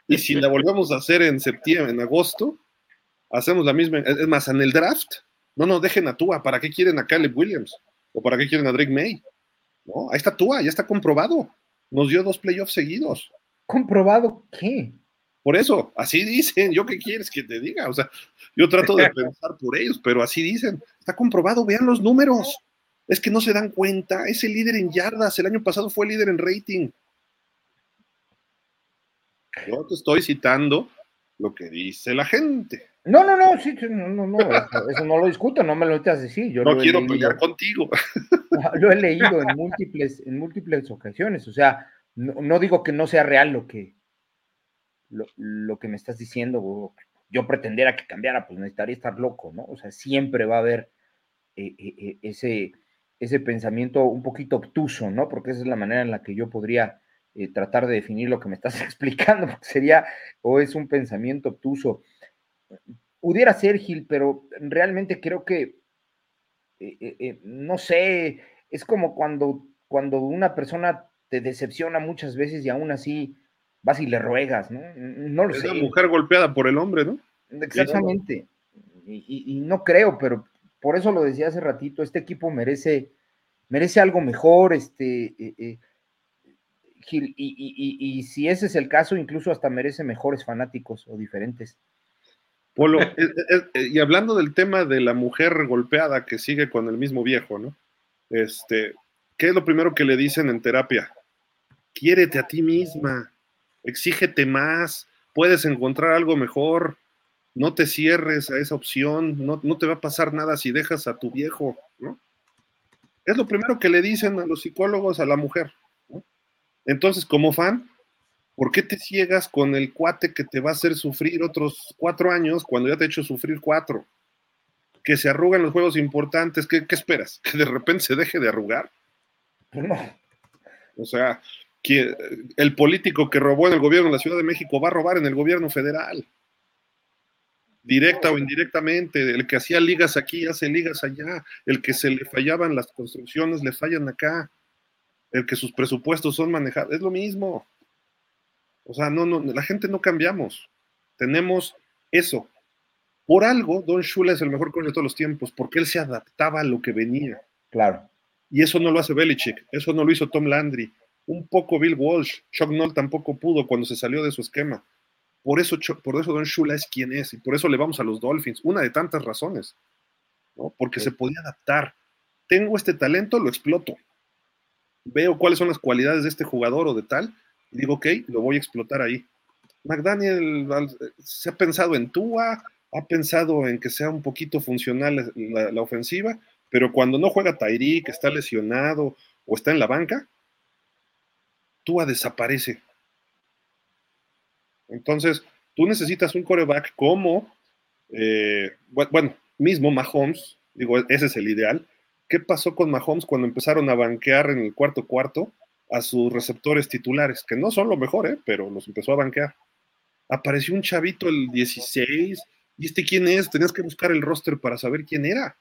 y si la volvemos a hacer en septiembre, en agosto, hacemos la misma. Es más, en el draft, no nos dejen a Tua. ¿Para qué quieren a Caleb Williams? ¿O para qué quieren a Drake May? No, ahí está Tua, ya está comprobado. Nos dio dos playoffs seguidos. ¿Comprobado qué? Por eso, así dicen. ¿Yo qué quieres que te diga? O sea, yo trato de <laughs> pensar por ellos, pero así dicen. Está comprobado, vean los números. Es que no se dan cuenta, es el líder en yardas, el año pasado fue el líder en rating. Yo te estoy citando lo que dice la gente. No, no, no, sí, no, no, no eso, no lo discuto, no me lo metas así. Yo no quiero pelear contigo. Lo he leído en múltiples, en múltiples ocasiones. O sea, no, digo que no sea real lo que, lo, que me estás diciendo. Yo pretendiera que cambiara, pues necesitaría estar loco, ¿no? O sea, siempre va a haber eh, eh, eh, ese, ese pensamiento un poquito obtuso, ¿no? Porque esa es la manera en la que yo podría eh, tratar de definir lo que me estás <laughs> explicando, porque sería, o es un pensamiento obtuso. Pudiera ser, Gil, pero realmente creo que, eh, eh, no sé, es como cuando, cuando una persona te decepciona muchas veces y aún así vas y le ruegas, ¿no? No lo es sé. una mujer golpeada por el hombre, ¿no? Exactamente. y no creo, pero por eso lo decía hace ratito, este equipo merece, merece algo mejor, este, eh, eh, y, si ese es el caso, incluso hasta merece mejores fanáticos o diferentes. Polo, y hablando del tema de la mujer golpeada que sigue con el mismo viejo, ¿no? Este, ¿qué es lo primero que le dicen en terapia? Quiérete a ti misma, exígete más, puedes encontrar algo mejor no te cierres a esa opción, no, te va a pasar nada si dejas a tu viejo, ¿no? Es lo primero que le dicen a los psicólogos a la mujer. Entonces, como fan, ¿Por qué te ciegas con el cuate que te va a hacer sufrir otros cuatro años cuando ya te ha hecho sufrir cuatro? Que se arrugan los juegos importantes, ¿qué, qué esperas? <laughs> ¿Que de repente se deje de arrugar? No. O sea, que el político que robó en el gobierno de la Ciudad de México va a robar en el gobierno federal. Directa o indirectamente, el que hacía ligas aquí hace ligas allá, el que se le fallaban las construcciones le fallan acá, el que sus presupuestos son manejados, es lo mismo. O sea, no, no, la gente no cambiamos. Tenemos eso. Por algo, Don Shula es el mejor coach de todos los tiempos, porque él se adaptaba a lo que venía. Claro. Y eso no lo hace Belichick, eso no lo hizo Tom Landry, un poco Bill Walsh, Chuck Noll tampoco pudo cuando se salió de su esquema. Por eso, por eso Don Shula es quien es y por eso le vamos a los Dolphins, una de tantas razones, ¿no? porque se podía adaptar. Tengo este talento, lo exploto. Veo cuáles son las cualidades de este jugador o de tal, y digo, ok, lo voy a explotar ahí. McDaniel se ha pensado en Tua, ha pensado en que sea un poquito funcional la, ofensiva, pero cuando no juega Tyreek, está lesionado o está en la banca, Tua desaparece. Entonces, tú necesitas un coreback como, eh, bueno, mismo Mahomes, digo, ese es el ideal. ¿Qué pasó con Mahomes cuando empezaron a banquear en el cuarto cuarto a sus receptores titulares? Que no son lo mejor, ¿eh? pero los empezó a banquear. Apareció un chavito el 16, ¿y este quién es? Tenías que buscar el roster para saber quién era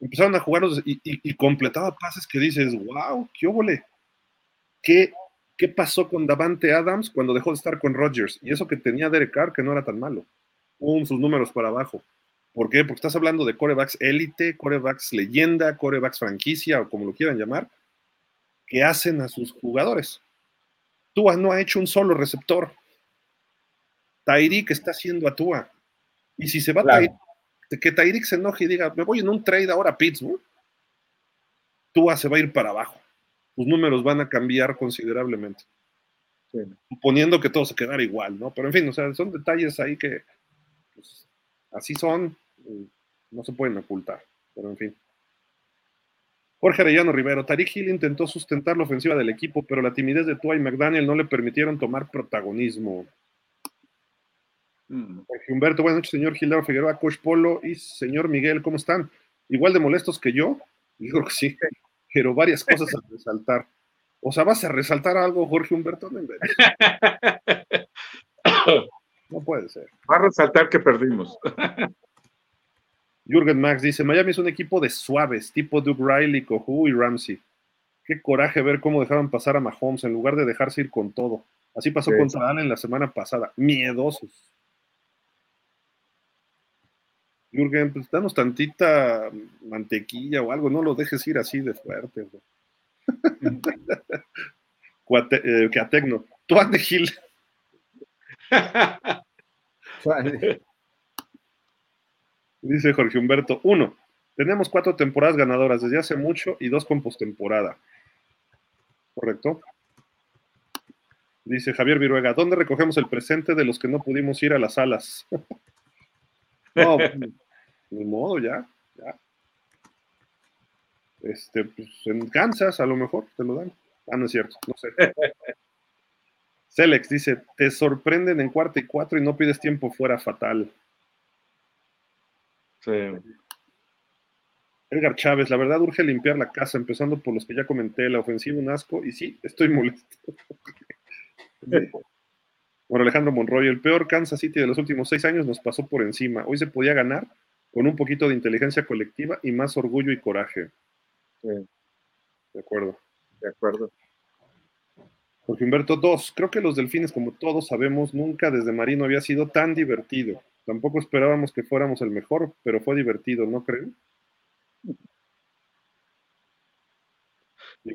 empezaron a jugar y, completaba pases que dices, wow, qué óvole. ¿Qué, ¿Qué pasó con Davante Adams cuando dejó de estar con Rodgers? Y eso que tenía Derek Carr, que no era tan malo. Pum, sus números para abajo. ¿Por qué? Porque estás hablando de corebacks élite, corebacks leyenda, corebacks franquicia, o como lo quieran llamar, que hacen a sus jugadores. Tua no ha hecho un solo receptor. Tyreek está haciendo a Tua. Y si se va claro que Tyreek se enoje y diga, me voy en un trade ahora a Pittsburgh, Tua se va a ir para abajo. Tus números van a cambiar considerablemente. Suponiendo que todo se quedara igual, ¿no? Pero en fin, o sea, son detalles ahí que pues, así son, no se pueden ocultar. Pero en fin. Jorge Arellano Rivero, Tariq Hill intentó sustentar la ofensiva del equipo, pero la timidez de Tua y McDaniel no le permitieron tomar protagonismo. Mm. Humberto, buenas noches, señor Gildardo Figueroa, Coach Polo y señor Miguel, ¿cómo están? Igual de molestos que yo, yo creo que sí, pero varias cosas a resaltar. O sea, ¿vas a resaltar algo, Jorge Humberto? No <laughs> puede ser. Va a resaltar que perdimos. Jürgen Max dice: Miami es un equipo de suaves, tipo Duke Riley, Cohu y Ramsey. Qué coraje ver cómo dejaron pasar a Mahomes en lugar de dejarse ir con todo. Así pasó contra Allen la semana pasada. Miedosos. Jürgen, pues danos tantita mantequilla o algo, no lo dejes ir así de fuerte. <laughs> Cuate, eh, Tecno. Tú ande Gil. <laughs> Dice Jorge Humberto, uno, tenemos cuatro temporadas ganadoras desde hace mucho y dos con postemporada. ¿Correcto? Dice Javier Viruega, ¿dónde recogemos el presente de los que no pudimos ir a las salas? <laughs> no, ni modo, ya, ya. Este, pues en Kansas a lo mejor te lo dan. Ah, no es cierto, no sé. <laughs> Celex dice, te sorprenden en cuarto y cuatro y no pides tiempo fuera fatal. Sí. Edgar Chávez, la verdad urge limpiar la casa, empezando por los que ya comenté, la ofensiva un asco, y sí, estoy molesto. <laughs> bueno, Alejandro Monroy, el peor Kansas City de los últimos seis años nos pasó por encima. Hoy se podía ganar, con un poquito de inteligencia colectiva y más orgullo y coraje. De acuerdo. De acuerdo. Jorge Humberto, dos. Creo que los delfines, como todos sabemos, nunca desde Marino había sido tan divertido. Tampoco esperábamos que fuéramos el mejor, pero fue divertido, ¿no creen?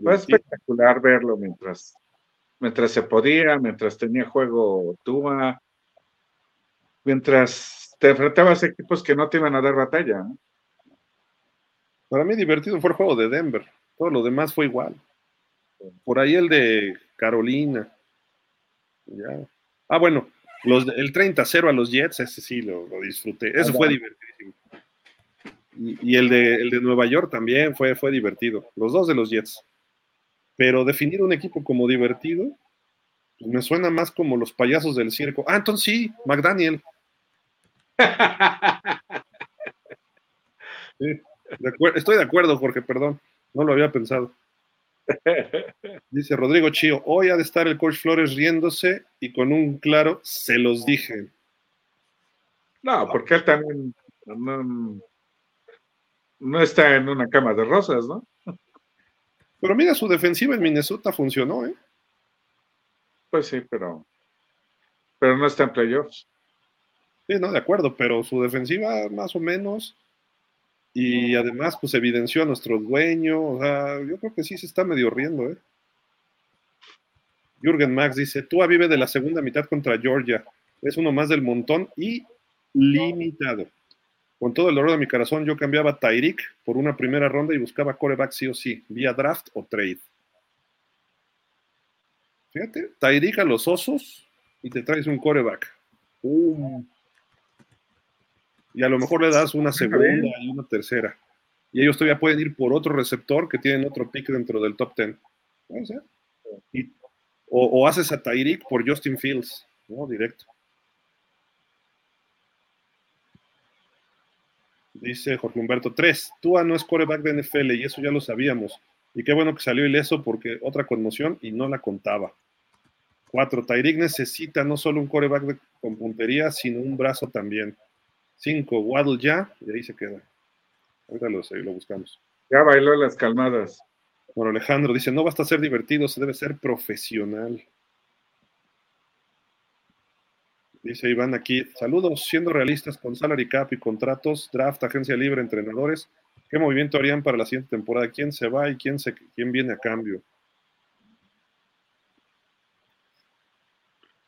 Fue espectacular verlo mientras, mientras se podía, mientras tenía juego Tua, mientras te enfrentabas a equipos que no te iban a dar batalla. Para mí divertido fue el juego de Denver. Todo lo demás fue igual. Por ahí el de Carolina. Ah, bueno, los, el 30-0 a los Jets, ese sí lo, disfruté. Eso fue divertidísimo. Y, el, de, el de Nueva York también fue, fue divertido. Los dos de los Jets. Pero definir un equipo como divertido, Me suena más como los payasos del circo. Ah, entonces sí, McDaniel. <laughs> estoy de acuerdo, Jorge, perdón. No lo había pensado. <laughs> Dice Rodrigo Chío, hoy ha de estar el coach Flores riéndose y con un claro se los dije. No, porque él también no, está en una cama de rosas, ¿no? Pero mira, su defensiva en Minnesota funcionó, ¿eh? Pues sí, pero, pero no está en playoffs. Sí, no, de acuerdo, pero su defensiva más o menos y además, pues evidenció a nuestro dueño. Yo creo que sí se está medio riendo, ¿eh? Jürgen Max dice: Tua vive de la segunda mitad contra Georgia. Es uno más del montón y limitado. Con todo el dolor de mi corazón, yo cambiaba Tyreek por una primera ronda y buscaba coreback sí o sí, vía draft o trade. Fíjate, Tyreek a los osos y te traes un coreback. Uh y a lo mejor le das una segunda y una tercera. Y ellos todavía pueden ir por otro receptor que tienen otro pick dentro del top ten. o, haces a Tyreek por Justin Fields, ¿no? Directo. Dice Jorge Humberto, 3. Tua no es coreback de NFL y eso ya lo sabíamos. Y qué bueno que salió ileso porque otra conmoción y no la contaba. 4. Tyreek necesita no solo un coreback con puntería, sino un brazo también. 5, Waddle ya, y ahí se queda. Ahorita lo, lo buscamos. Ya bailó las calmadas. Bueno, Alejandro dice, no basta ser divertido, se debe ser profesional. Dice Iván aquí, saludos, siendo realistas con salary cap y contratos, draft, agencia libre, entrenadores, ¿qué movimiento harían para la siguiente temporada? ¿Quién se va y quién, se, quién viene a cambio?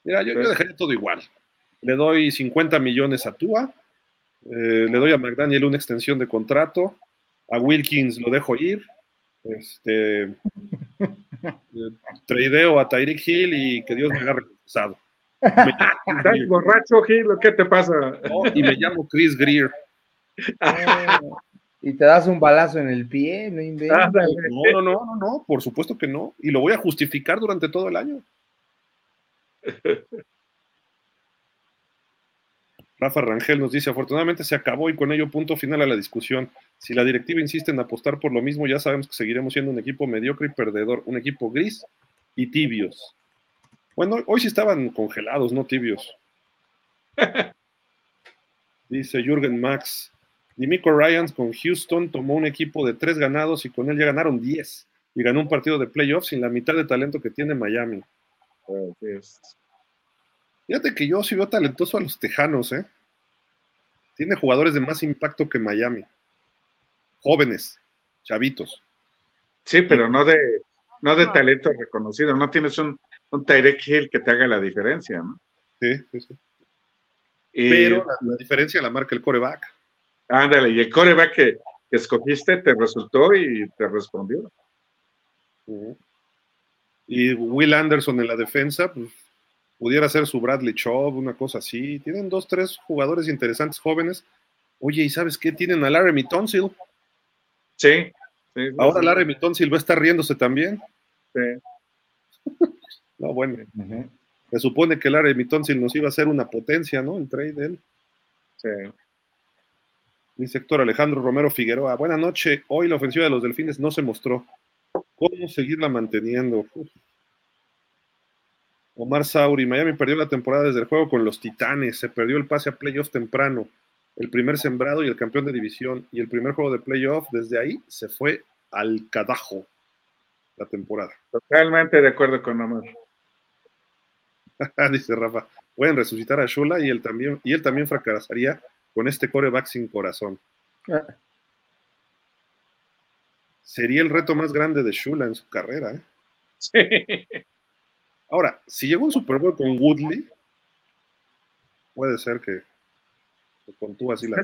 Mira, yo, yo dejaría todo igual. Le doy 50 millones a Tua, eh, le doy a McDaniel una extensión de contrato. A Wilkins lo dejo ir. Este, eh, tradeo a Tyreek Hill y que Dios me agarre pesado. ¿Estás borracho, Hill? ¿Qué te pasa? y me llamo Chris Greer. <laughs> y te das un balazo en el pie, no No, no, no, no, no, por supuesto que no. Y lo voy a justificar durante todo el año. <laughs> Rafa Rangel nos dice, afortunadamente se acabó y con ello punto final a la discusión. Si la directiva insiste en apostar por lo mismo, ya sabemos que seguiremos siendo un equipo mediocre y perdedor, un equipo gris y tibios. Bueno, hoy sí estaban congelados, no tibios. <laughs> dice Jürgen Max, Dimico Ryans con Houston tomó un equipo de tres ganados y con él ya ganaron diez y ganó un partido de playoffs sin la mitad de talento que tiene Miami. Fíjate que yo sí veo talentoso a los Tejanos, ¿eh? Tiene jugadores de más impacto que Miami. Jóvenes, chavitos. Sí, pero no de, no de talento reconocido. No tienes un, un Tyrek Hill que te haga la diferencia, ¿no? Sí, sí, sí. pero la, diferencia la marca el coreback. Ándale, y el coreback que, escogiste te resultó y te respondió. Y Will Anderson en la defensa, pues pudiera ser su Bradley Chubb, una cosa así. Tienen dos, tres jugadores interesantes jóvenes. Oye, ¿y sabes qué? Tienen a Larry Tonsil. Sí. Ahora Larry Tonsil va a estar riéndose también. Sí. <laughs> no, bueno. Se supone que Larry Tonsil nos iba a hacer una potencia, ¿no? El trade de él. Sí. Dice Héctor Alejandro Romero Figueroa. Buenas noches. Hoy la ofensiva de los Delfines no se mostró. ¿Cómo seguirla manteniendo? Omar Sauri, Miami perdió la temporada desde el juego con los Titanes, se perdió el pase a playoff temprano, el primer sembrado y el campeón de división, y el primer juego de playoff, desde ahí se fue al cadajo la temporada. Totalmente de acuerdo con Omar. <laughs> Dice Rafa, pueden resucitar a Shula y él también, y él también fracasaría con este coreback sin corazón. Ah. Sería el reto más grande de Shula en su carrera, ¿eh? <laughs> Sí. Ahora, si llegó un Super Bowl con Woodley, puede ser que, con Tua así la.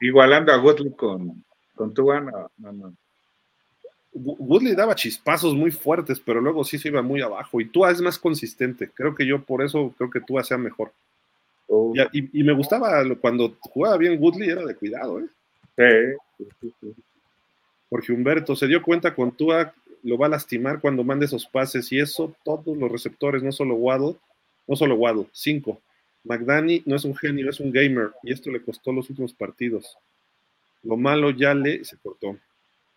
Igualando a Woodley con, con Tua, no, no, Woodley daba chispazos muy fuertes, pero luego sí se iba muy abajo. Y Tua es más consistente. Creo que yo por eso creo que Tua sea mejor. Oh. Y, me gustaba cuando jugaba bien Woodley, era de cuidado, ¿eh? Sí, Porque Humberto se dio cuenta con Tua lo va a lastimar cuando mande esos pases y eso todos los receptores, no solo Waddle, no solo Waddle, cinco. McDani no es un genio, es un gamer y esto le costó los últimos partidos. Lo malo ya le se cortó.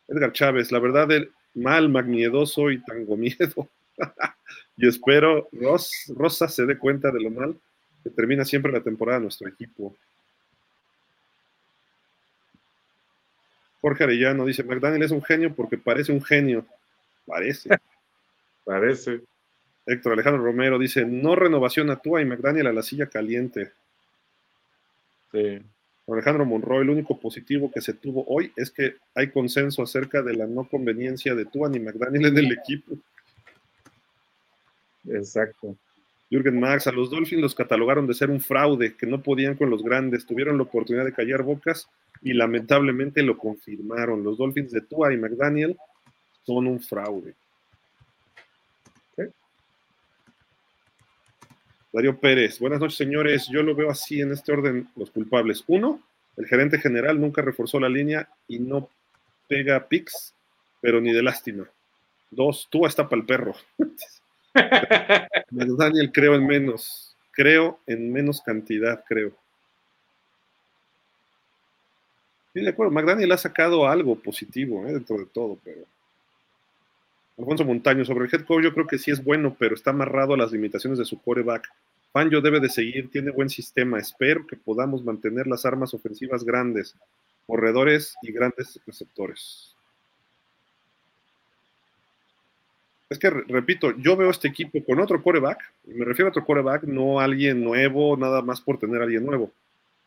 Edgar Chávez, la verdad, el mal, magniedoso y tango miedo. <laughs> y espero Ross, Rosa se dé cuenta de lo mal que termina siempre la temporada nuestro equipo. Jorge Arellano dice, McDaniel es un genio porque parece un genio. Parece. parece. Héctor Alejandro Romero dice, no renovación a Tua y McDaniel a la silla caliente. Sí. Alejandro Monroy, el único positivo que se tuvo hoy es que hay consenso acerca de la no conveniencia de Tua ni McDaniel en el equipo. Exacto. Jürgen Max, a los Dolphins los catalogaron de ser un fraude, que no podían con los grandes, tuvieron la oportunidad de callar bocas y lamentablemente lo confirmaron. Los Dolphins de Tua y McDaniel son un fraude. Darío Pérez, buenas noches señores, yo lo veo así en este orden, los culpables. Uno, el gerente general nunca reforzó la línea y no pega pics, pero ni de lástima. Dos, Tua está para el perro. <laughs> Daniel, creo en menos. Creo en menos cantidad, creo. Sí, de acuerdo. McDaniel ha sacado algo positivo ¿eh? dentro de todo, pero. Alfonso Montaño, sobre el head yo creo que sí es bueno, pero está amarrado a las limitaciones de su coreback. Fangio debe de seguir, tiene buen sistema. Espero que podamos mantener las armas ofensivas grandes, corredores y grandes receptores. Es que, repito, yo veo este equipo con otro coreback, y me refiero a otro coreback, no a alguien nuevo, nada más por tener alguien nuevo.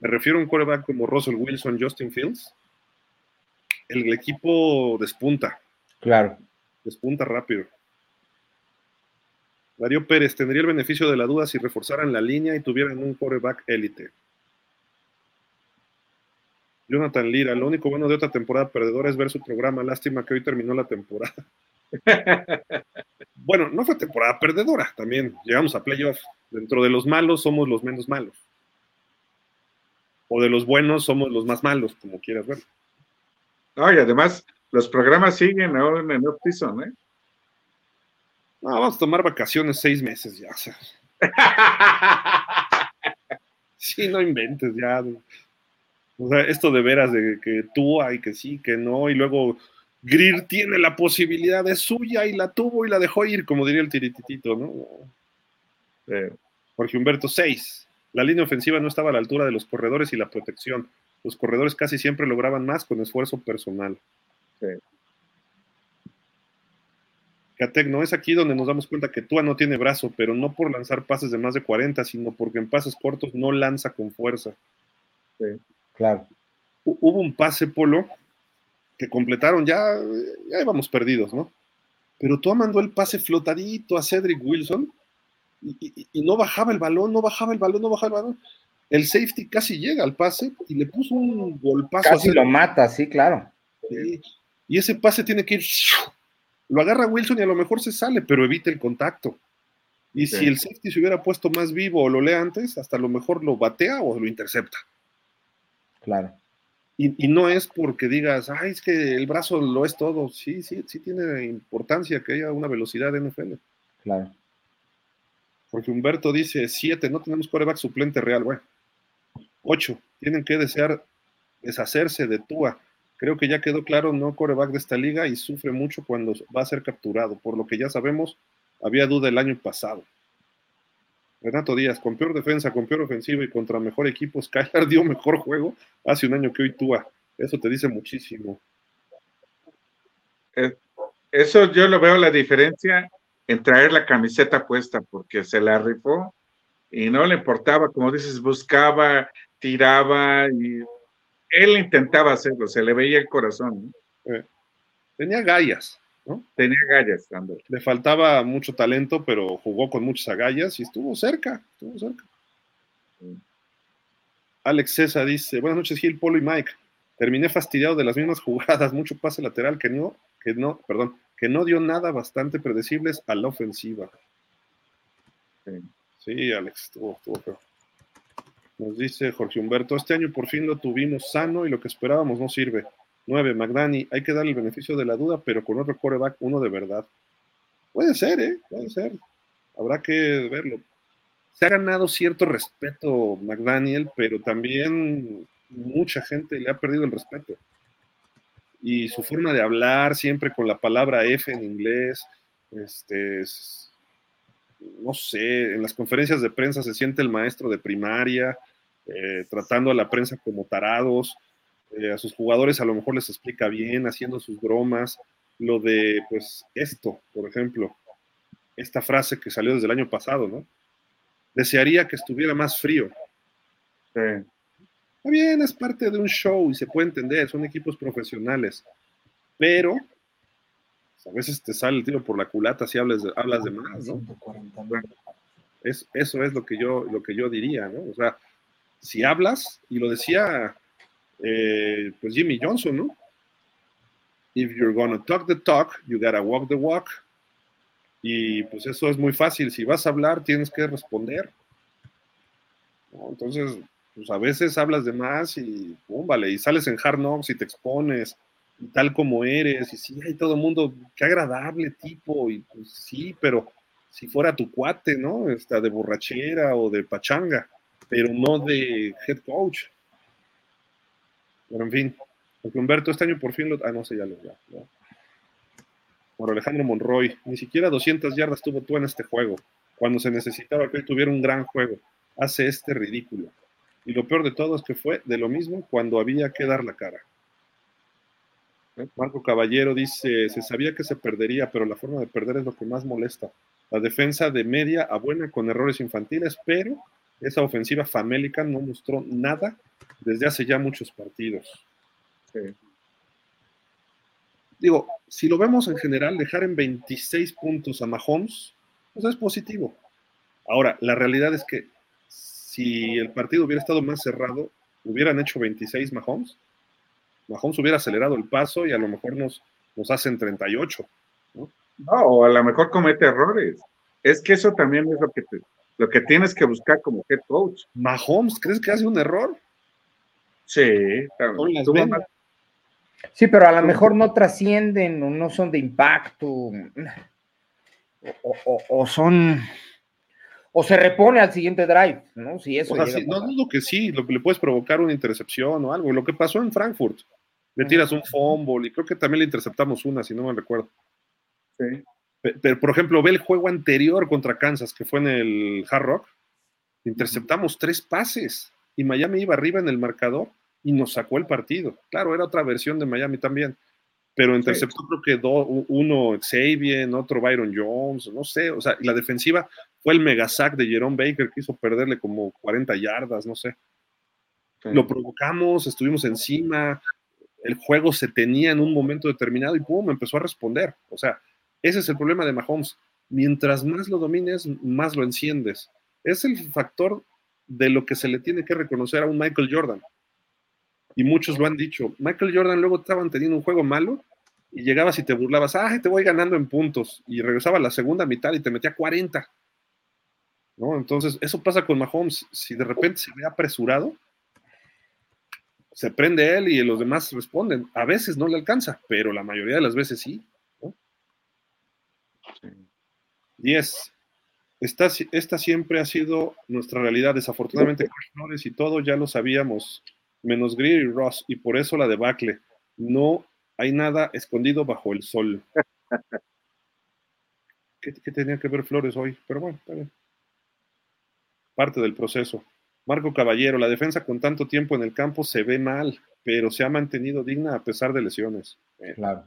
Me refiero a un coreback como Russell Wilson, Justin Fields. El, equipo despunta. Claro. Despunta rápido. Darío Pérez tendría el beneficio de la duda si reforzaran la línea y tuvieran un coreback élite. Jonathan Lira, lo único bueno de otra temporada perdedora es ver su programa. Lástima que hoy terminó la temporada. <laughs> bueno, no fue temporada perdedora, también llegamos a playoff. Dentro de los malos somos los menos malos. O de los buenos somos los más malos, como quieras ver. No, y además los programas siguen ahora en el season, ¿eh? No, vamos a tomar vacaciones seis meses ya. <laughs> sí, no inventes ya. O sea, esto de veras de que tú hay que sí, que no, y luego Greer tiene la posibilidad de suya y la tuvo y la dejó ir, como diría el tirititito, ¿no? Jorge Humberto 6. La línea ofensiva no estaba a la altura de los corredores y la protección. Los corredores casi siempre lograban más con esfuerzo personal. Sí. no es aquí donde nos damos cuenta que Tua no tiene brazo, pero no por lanzar pases de más de 40, sino porque en pases cortos no lanza con fuerza. Sí, claro. Hubo un pase, Polo, que completaron, ya, ya íbamos perdidos, ¿no? Pero tú mandó el pase flotadito a Cedric Wilson y, no bajaba el balón, no bajaba el balón, no bajaba el balón. El safety casi llega al pase y le puso un golpazo. Casi lo mata, sí, claro. Y ese pase tiene que ir, lo agarra Wilson y a lo mejor se sale, pero evita el contacto. Y si el safety se hubiera puesto más vivo o lo lee antes, hasta a lo mejor lo batea o lo intercepta. Claro. Y, no es porque digas, ay, es que el brazo lo es todo. Sí, sí, sí tiene importancia que haya una velocidad de NFL. Claro. Porque Humberto dice, siete, no tenemos coreback suplente real. Bueno, ocho, tienen que desear deshacerse de Tua. Creo que ya quedó claro, no coreback de esta liga y sufre mucho cuando va a ser capturado. Por lo que ya sabemos, había duda el año pasado. Renato Díaz, con peor defensa, con peor ofensiva y contra mejor equipo, Skylar <laughs> dio mejor juego hace un año que hoy Tua. Eso te dice muchísimo. Eh, eso yo lo veo la diferencia en traer la camiseta puesta, porque se la rifó y no le importaba, como dices, buscaba, tiraba y él intentaba hacerlo, se le veía el corazón. Eh, tenía gallas. Tenía agallas, Le faltaba mucho talento, pero jugó con muchas agallas y estuvo cerca, estuvo cerca. Alex César dice, buenas noches Gil, Polo y Mike. Terminé fastidiado de las mismas jugadas, <laughs> mucho pase lateral que no, que no, perdón, que no dio nada bastante predecibles a la ofensiva. Sí, Alex, estuvo, estuvo Nos dice Jorge Humberto, este año por fin lo tuvimos sano y lo que esperábamos no sirve. 9. McDani, hay que darle el beneficio de la duda, pero con otro coreback, uno de verdad. Puede ser, ¿eh? Puede ser. Habrá que verlo. Se ha ganado cierto respeto McDaniel, pero también mucha gente le ha perdido el respeto. Y su forma de hablar, siempre con la palabra F en inglés, este, no sé, en las conferencias de prensa se siente el maestro de primaria, eh, tratando a la prensa como tarados, eh, a sus jugadores a lo mejor les explica bien, haciendo sus bromas, lo de, pues, esto, por ejemplo, esta frase que salió desde el año pasado, ¿no? Desearía que estuviera más frío. Está bien, es parte de un show y se puede entender, son equipos profesionales, pero a veces te sale el tiro por la culata si hablas de, hablas de más, ¿no? Es, eso es lo que yo, lo que yo diría, ¿no? O sea, si hablas, y lo decía eh, pues Jimmy Johnson, ¿no? If you're gonna talk the talk, you gotta walk the walk. Y pues eso es muy fácil. Si vas a hablar, tienes que responder. Entonces, pues a veces hablas de más y pum, vale, y sales en hard knocks y te expones tal como eres, y sí, hay todo el mundo, qué agradable tipo, y pues sí, pero si fuera tu cuate, ¿no? Está de borrachera o de pachanga, pero no de head coach. Pero en fin, porque Humberto este año por fin lo. Ah, no sé, ya lo. Ya, Por Alejandro Monroy, ni siquiera 200 yardas tuvo tú en este juego, cuando se necesitaba que tuviera un gran juego. Hace este ridículo. Y lo peor de todo es que fue de lo mismo cuando había que dar la cara. Marco Caballero dice, se sabía que se perdería, pero la forma de perder es lo que más molesta. La defensa de media a buena con errores infantiles, pero esa ofensiva famélica no mostró nada desde hace ya muchos partidos. Digo, si lo vemos en general, dejar en 26 puntos a Mahomes, pues es positivo. Ahora, la realidad es que si el partido hubiera estado más cerrado, hubieran hecho 26 Mahomes, Mahomes hubiera acelerado el paso y a lo mejor nos, nos hacen 38. ¿no? no, o a lo mejor comete errores. Es que eso también es lo que, lo que tienes que buscar como head coach. ¿Mahomes crees que hace un error? Sí, Sí, pero a lo mejor no trascienden o no son de impacto. O, son. O se repone al siguiente drive, ¿no? Si eso. no dudo que sí, lo que le puedes provocar una intercepción o algo. Lo que pasó en Frankfurt. Le tiras un fumble y creo que también le interceptamos una, si no me recuerdo. Sí. Pero, por ejemplo, ve el juego anterior contra Kansas, que fue en el Hard Rock. Interceptamos tres pases y Miami iba arriba en el marcador y nos sacó el partido. Claro, era otra versión de Miami también, pero interceptó creo que uno Xavier, otro Byron Jones, no sé, o sea, la defensiva fue el mega sack de Jerome Baker que hizo perderle como 40 yardas, no sé. Lo provocamos, estuvimos encima, el juego se tenía en un momento determinado y pum, empezó a responder. O sea, ese es el problema de Mahomes. Mientras más lo domines, más lo enciendes. Es el factor de lo que se le tiene que reconocer a un Michael Jordan. Y muchos lo han dicho. Michael Jordan luego estaban teniendo un juego malo y llegabas y te burlabas, ah, te voy ganando en puntos. Y regresaba a la segunda mitad y te metía 40. ¿No? Entonces, eso pasa con Mahomes. Si de repente se ve apresurado, se prende él y los demás responden. A veces no le alcanza, pero la mayoría de las veces sí. 10. Esta, esta, siempre ha sido nuestra realidad. Desafortunadamente, Flores y todo ya lo sabíamos, menos Greer y Ross, y por eso la debacle. No hay nada escondido bajo el sol. <laughs> ¿Qué, qué tenía que ver Flores hoy? Pero bueno, está bien. Parte del proceso. Marco Caballero, la defensa con tanto tiempo en el campo se ve mal, pero se ha mantenido digna a pesar de lesiones. Claro.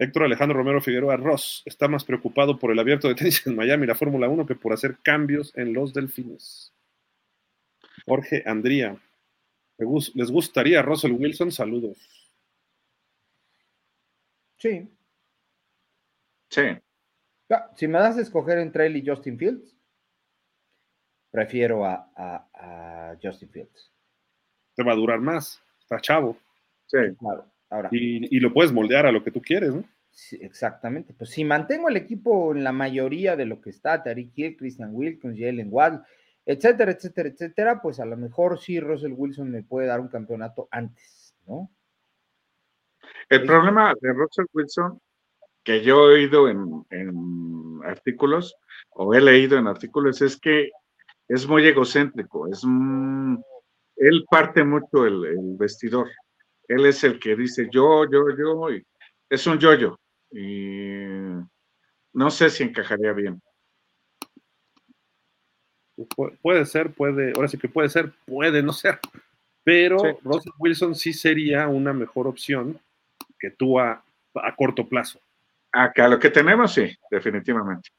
Héctor Alejandro Romero Figueroa Ross está más preocupado por el abierto de tenis en Miami, la Fórmula 1, que por hacer cambios en los delfines. Jorge Andría, ¿les gustaría Russell Wilson? Saludos. Sí. Sí. Si me das a escoger entre él y Justin Fields, prefiero a, Justin Fields. Te va a durar más, está chavo. Sí. Claro. Ahora. Y, lo puedes moldear a lo que tú quieres, ¿no? Sí, exactamente. Pues si mantengo el equipo en la mayoría de lo que está, Tariq Hill, Christian Wilkins, Jalen Watt, etcétera, etcétera, etcétera, pues a lo mejor sí Russell Wilson me puede dar un campeonato antes, ¿no? El problema de Russell Wilson, que yo he oído en, artículos, o he leído en artículos, es que es muy egocéntrico, es él parte mucho el, vestidor. Él es el que dice yo, yo, yo, y es un yo-yo. Y no sé si encajaría bien. puede ser, puede, ahora sí que puede ser, puede no ser. Pero Russell Wilson sí sería una mejor opción que tú a, a corto plazo. Acá lo que tenemos, sí, definitivamente.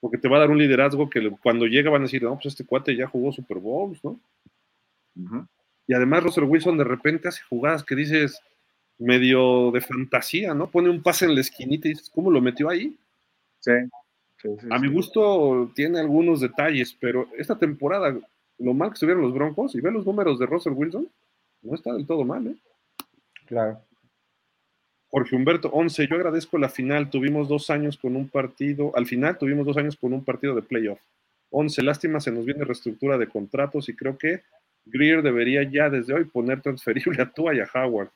Porque te va a dar un liderazgo que cuando llega van a decir, no, pues este cuate ya jugó Super Bowls, ¿no? Y además Russell Wilson de repente hace jugadas que dices medio de fantasía, ¿no? Pone un pase en la esquinita y dices, ¿cómo lo metió ahí? Sí. a mi gusto tiene algunos detalles, pero esta temporada, lo mal que estuvieron los Broncos, y ve los números de Russell Wilson, no está del todo mal, ¿eh? Claro. Jorge Humberto, 11. Yo agradezco la final. Tuvimos dos años con un partido. Al final tuvimos dos años con un partido de playoff. 11. Lástima, se nos viene reestructura de contratos y creo que Greer debería ya desde hoy poner transferible a Tua y a Howard.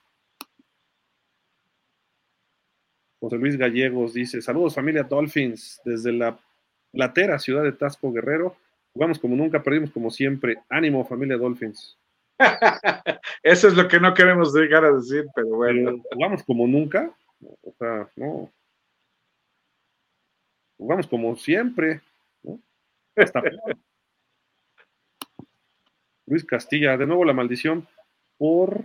José Luis Gallegos dice: Saludos, familia Dolphins, desde la latera ciudad de Tasco Guerrero. Jugamos como nunca, perdimos como siempre. Ánimo, familia Dolphins. <laughs> Eso es lo que no queremos llegar a decir, pero bueno. jugamos como nunca. O sea, no. Jugamos como siempre. ¿no? <laughs> Luis Castilla, de nuevo la maldición por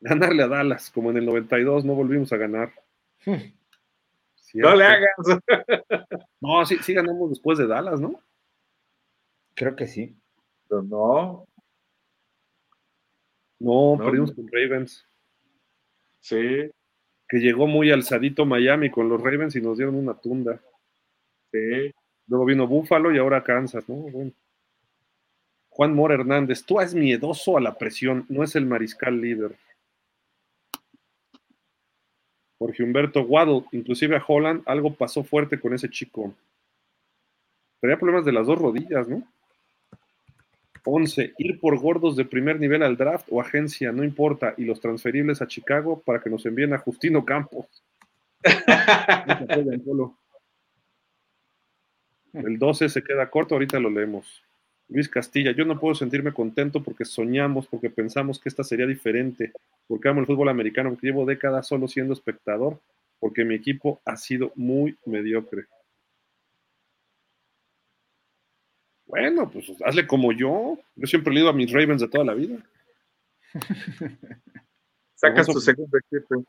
ganarle a Dallas, como en el 92 no volvimos a ganar. <laughs> No le hagas. <laughs> No, sí, sí ganamos después de Dallas, ¿no? Creo que sí. Pero no. No, perdimos con Ravens. Sí. Que llegó muy alzadito Miami con los Ravens y nos dieron una tunda. Sí. Luego vino Buffalo y ahora Kansas, ¿no? Juan Mora Hernández, tú es miedoso a la presión, no es el mariscal líder. Jorge Humberto Waddle, inclusive a Holland, algo pasó fuerte con ese chico. Tenía problemas de las dos rodillas, ¿no? 11. Ir por gordos de primer nivel al draft o agencia, no importa, y los transferibles a Chicago para que nos envíen a Justino Campos. El 12 se queda corto, ahorita lo leemos. Luis Castilla, yo no puedo sentirme contento porque soñamos, porque pensamos que esta sería diferente, porque amo el fútbol americano, porque llevo décadas solo siendo espectador, porque mi equipo ha sido muy mediocre. Bueno, pues hazle como yo. Yo siempre he leído a mis Ravens de toda la vida. <laughs> Sacas tu segundo equipo.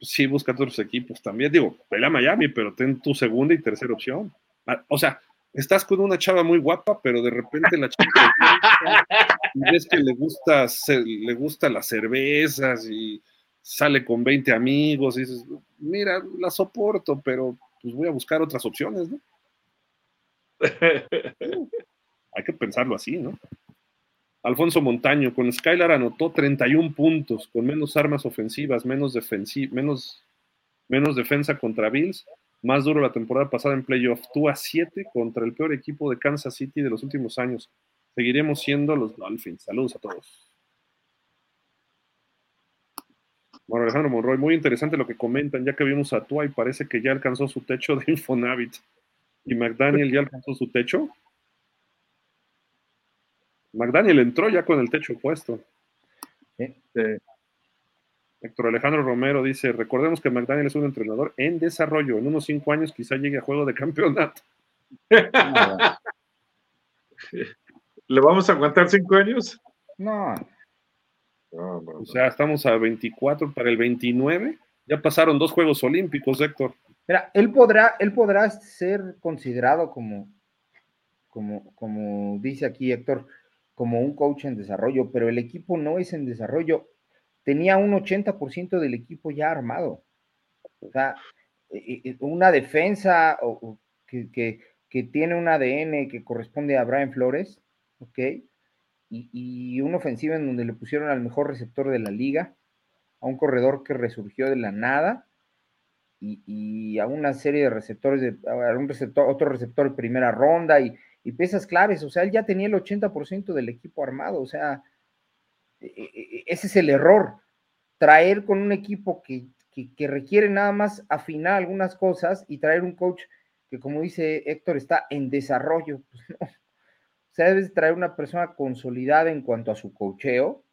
Sí, busca otros equipos también. Digo, pelea Miami, pero ten tu segunda y tercera opción. Ah, o sea, estás con una chava muy guapa, pero de repente la chava <laughs> y ves que le gusta, le gusta las cervezas y sale con 20 amigos y dices, mira, la soporto, pero pues voy a buscar otras opciones, ¿no? <laughs> Hay que pensarlo así, ¿no? Alfonso Montaño, con Skylar anotó 31 puntos, con menos armas ofensivas, menos, menos, menos defensa contra Bills, más duro la temporada pasada en playoff. Tú a 7 contra el peor equipo de Kansas City de los últimos años. Seguiremos siendo los Dolphins. Saludos a todos. Bueno, Alejandro Monroy, muy interesante lo que comentan, ya que vimos a Tua y parece que ya alcanzó su techo de <laughs> Infonavit. ¿Y McDaniel ya alcanzó su techo? McDaniel entró ya con el techo puesto. Héctor Alejandro Romero dice: Recordemos que McDaniel es un entrenador en desarrollo. En unos cinco años quizá llegue a juego de campeonato. <laughs> ¿Le vamos a aguantar cinco años? No. O sea, estamos a 24 para el 29. Ya pasaron dos Juegos Olímpicos, Héctor. Mira, él podrá, él podrá ser considerado como, como, como dice aquí Héctor, como un coach en desarrollo, pero el equipo no es en desarrollo. Tenía un 80% del equipo ya armado. O sea, e, e, e, una defensa que, tiene un ADN que corresponde a Brian Flores, ¿ok? Y, una ofensiva en donde le pusieron al mejor receptor de la liga, a un corredor que resurgió de la nada, y, a una serie de receptores, de, a un receptor, otro receptor de primera ronda y, y piezas claves. O sea, él ya tenía el 80% del equipo armado. O sea, ese es el error. Traer con un equipo que, que, requiere nada más afinar algunas cosas y traer un coach que, como dice Héctor, está en desarrollo. <laughs> Pues o sea, debes traer una persona consolidada en cuanto a su cocheo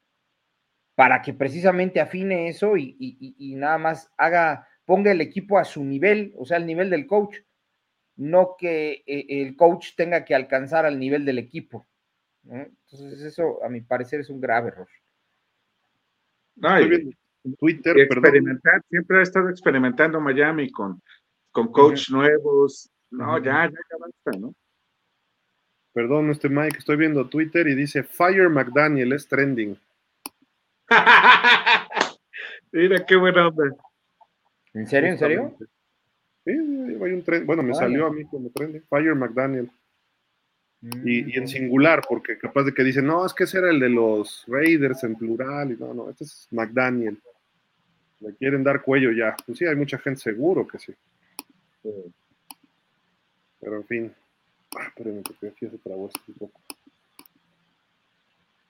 para que precisamente afine eso y, y, nada más haga, ponga el equipo a su nivel, o sea, al nivel del coach no que eh, el coach tenga que alcanzar al nivel del equipo. Entonces, eso a mi parecer es un grave error. No, Twitter, experimentar, siempre ha estado experimentando Miami con, con coach nuevos. No, ya, ya, basta, ¿no? Perdón, este Mike, estoy viendo Twitter y dice Fire McDaniel es trending. <laughs> Mira qué buena onda. ¿En serio? ¿En serio? Sí, hay un tren. Bueno, me salió a mí como tren. Fire McDaniel. Y, en mm. singular, porque capaz de que dicen, no, es que ese era el de los Raiders en plural. Y no, no, este es McDaniel. Le quieren dar cuello ya. Pues sí, hay mucha gente seguro que sí. Pero en fin. Ah, espérenme, que aquí se trabó esto un poco.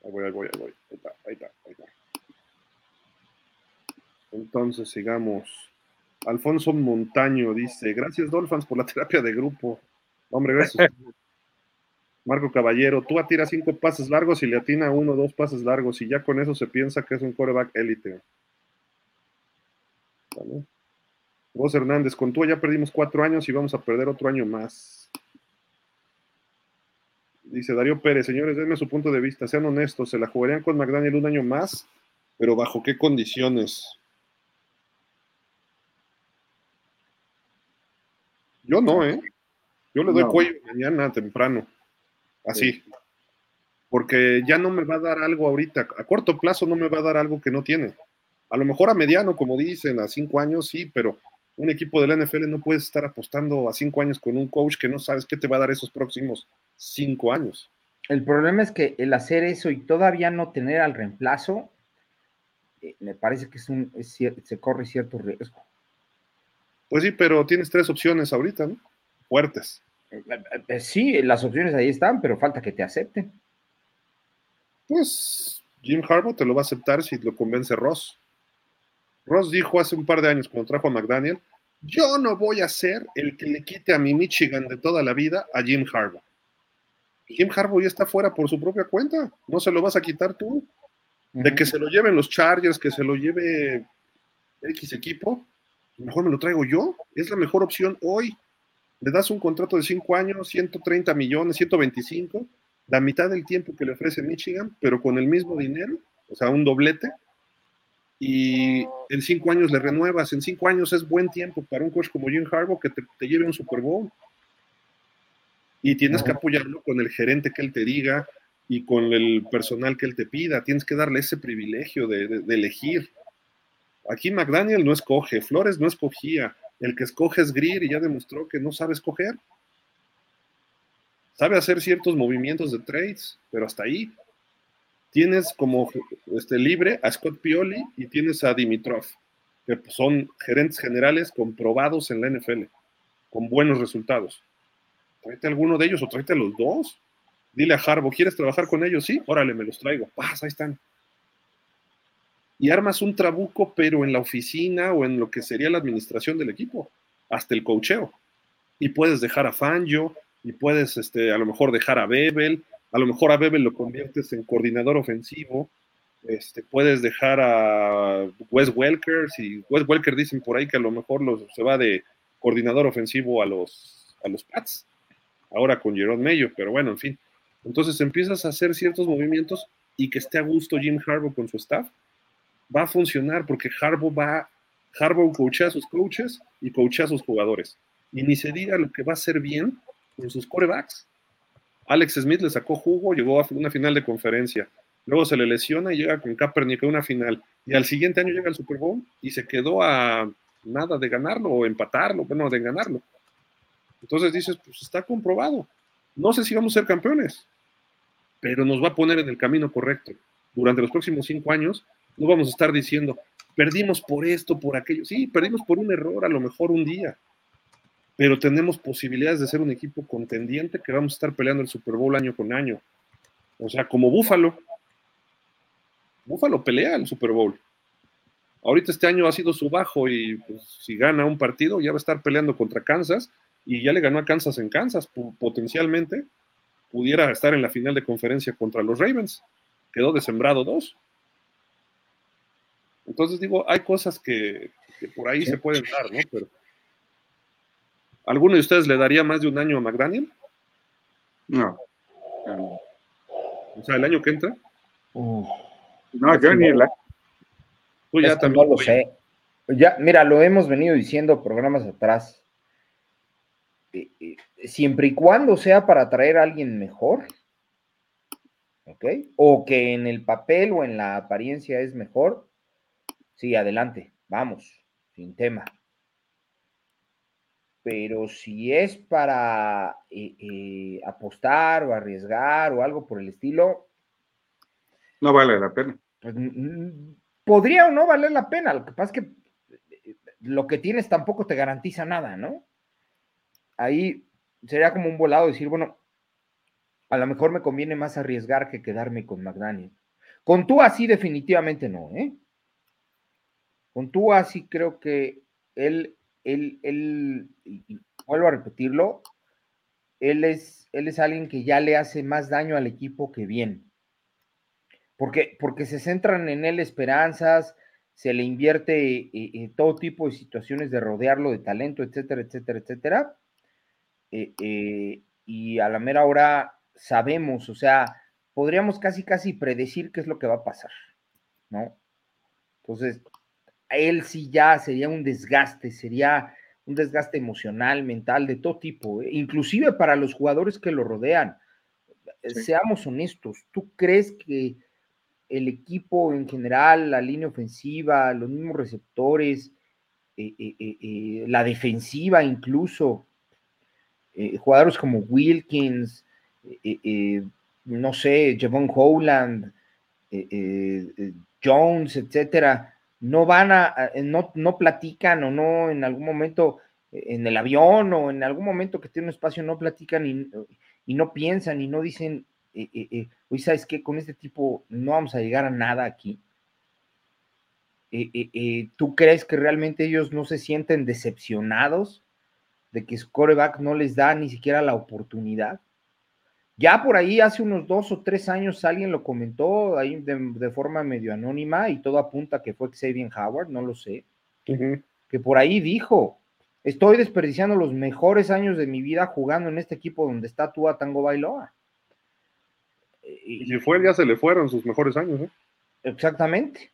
Ahí voy, ahí voy, ahí voy. Ahí está, ahí está, ahí está. Entonces, sigamos. Alfonso Montaño dice, gracias Dolphins por la terapia de grupo. Hombre, gracias. <laughs> Marco Caballero, tú atiras cinco pases largos y le atina uno o dos pases largos y ya con eso se piensa que es un coreback élite. Vos Hernández, con tú ya perdimos cuatro años y vamos a perder otro año más. Dice Darío Pérez, señores, denme su punto de vista, sean honestos, ¿se la jugarían con McDaniel un año más? ¿Pero bajo qué condiciones? Yo no, ¿eh? Yo le doy cuello mañana temprano. Así. Porque ya no me va a dar algo ahorita. A corto plazo no me va a dar algo que no tiene. A lo mejor a mediano, como dicen, a cinco años sí, pero un equipo de la NFL no puede estar apostando a cinco años con un coach que no sabes qué te va a dar esos próximos cinco años. El problema es que el hacer eso y todavía no tener al reemplazo, eh, me parece que es un, se corre cierto riesgo. Pues sí, pero tienes tres opciones ahorita, ¿no? Fuertes. Eh, sí, las opciones ahí están, pero falta que te acepten. Pues Jim Harbaugh te lo va a aceptar si lo convence Ross. Ross dijo hace un par de años cuando trajo a McDaniel, yo no voy a ser el que le quite a mi Michigan de toda la vida a Jim Harbaugh. Jim Harbaugh ya está fuera por su propia cuenta, no se lo vas a quitar tú. De que se lo lleven los Chargers, que se lo lleve X equipo, mejor me lo traigo yo, es la mejor opción hoy. Le das un contrato de 5 años, 130 millones, 125, la mitad del tiempo que le ofrece Michigan, pero con el mismo dinero, o sea, un doblete, y en 5 años le renuevas, en 5 años es buen tiempo para un coach como Jim Harbaugh que te, lleve un Super Bowl. Y tienes que apoyarlo con el gerente que él te diga y con el personal que él te pida. Tienes que darle ese privilegio de, de elegir. Aquí McDaniel no escoge, Flores no escogía, el que escoge es Greer y ya demostró que no sabe escoger. Sabe hacer ciertos movimientos de trades, pero hasta ahí. Tienes como este, libre a Scott Pioli y tienes a Dimitrov, que son gerentes generales comprobados en la NFL, con buenos resultados. Tráete alguno de ellos o tráete a los dos. Dile a Harbo, ¿quieres trabajar con ellos? Sí, órale, me los traigo. Paz, ahí están y armas un trabuco, pero en la oficina o en lo que sería la administración del equipo, hasta el cocheo. Y puedes dejar a Fangio, y puedes este, a lo mejor dejar a Bebel, a lo mejor a Bebel lo conviertes en coordinador ofensivo, este, puedes dejar a Wes Welker, si Wes Welker dicen por ahí que a lo mejor se va de coordinador ofensivo a los, a los Pats, ahora con Jerome Mayo, pero bueno, en fin. Entonces empiezas a hacer ciertos movimientos y que esté a gusto Jim Harbaugh con su staff va a funcionar porque Harbaugh va, Harbaugh coachea a sus coaches y coachea a sus jugadores. Y ni se diga lo que va a hacer bien con sus corebacks. Alex Smith le sacó jugo, llegó a una final de conferencia. Luego se le lesiona y llega con Kaepernick a una final. Y al siguiente año llega al Super Bowl y se quedó a nada de ganarlo o empatarlo, bueno, de ganarlo. Entonces dices, pues está comprobado. No sé si vamos a ser campeones, pero nos va a poner en el camino correcto. Durante los próximos cinco años no vamos a estar diciendo, perdimos por esto, por aquello. Sí, perdimos por un error, a lo mejor un día. pero tenemos posibilidades de ser un equipo contendiente que vamos a estar peleando el Super Bowl año con año. O sea, como Búfalo. Búfalo pelea el Super Bowl. Ahorita este año ha sido su bajo y pues, si gana un partido ya va a estar peleando contra Kansas y ya le ganó a Kansas en Kansas. Potencialmente pudiera estar en la final de conferencia contra los Ravens. Quedó de sembrado dos. Entonces digo, hay cosas que, por ahí se pueden dar, ¿no? Pero ¿Alguno de ustedes le daría más de un año a McDaniel? No. O sea, el año que entra. No, yo ni el Tú ya también. No lo sé. Ya, mira, lo hemos venido diciendo programas atrás. Eh, eh, siempre y cuando sea para traer a alguien mejor, ¿ok? O que en el papel o en la apariencia es mejor, sí, adelante, vamos, sin tema pero si es para eh, eh, apostar o arriesgar o algo por el estilo. No vale la pena. Pues, podría o no valer la pena. Lo que pasa es que eh, lo que tienes tampoco te garantiza nada, ¿no? Ahí sería como un volado decir, bueno, a lo mejor me conviene más arriesgar que quedarme con McDaniel. Con tú así definitivamente no, ¿eh? Con tú así creo que él él, él vuelvo a repetirlo, él es, él es alguien que ya le hace más daño al equipo que bien. Porque, porque se centran en él esperanzas, se le invierte en eh, eh, todo tipo de situaciones de rodearlo de talento, etcétera, etcétera, etcétera. Eh, y a la mera hora sabemos, o sea, podríamos casi, casi predecir qué es lo que va a pasar, ¿no? Entonces, él sí ya sería un desgaste, sería un desgaste emocional, mental, de todo tipo, ¿eh? inclusive para los jugadores que lo rodean. Seamos honestos, ¿tú crees que el equipo en general, la línea ofensiva, los mismos receptores, eh, eh, la defensiva incluso, jugadores como Wilkins, no sé, Javon Howland, Jones, etcétera, no van a, no, no platican o no en algún momento eh, en el avión o en algún momento que tiene un espacio no platican y, no piensan y no dicen, eh, eh, ¿sabes qué? Con este tipo no vamos a llegar a nada aquí. ¿Tú crees que realmente ellos no se sienten decepcionados de que Scoreback no les da ni siquiera la oportunidad? Ya por ahí hace unos dos o tres años alguien lo comentó ahí de, forma medio anónima y todo apunta que fue Xavier Howard, no lo sé, que por ahí dijo, estoy desperdiciando los mejores años de mi vida jugando en este equipo donde está Tua Tango Bailoa. Y si fue, ya se le fueron sus mejores años. ¿eh? Exactamente.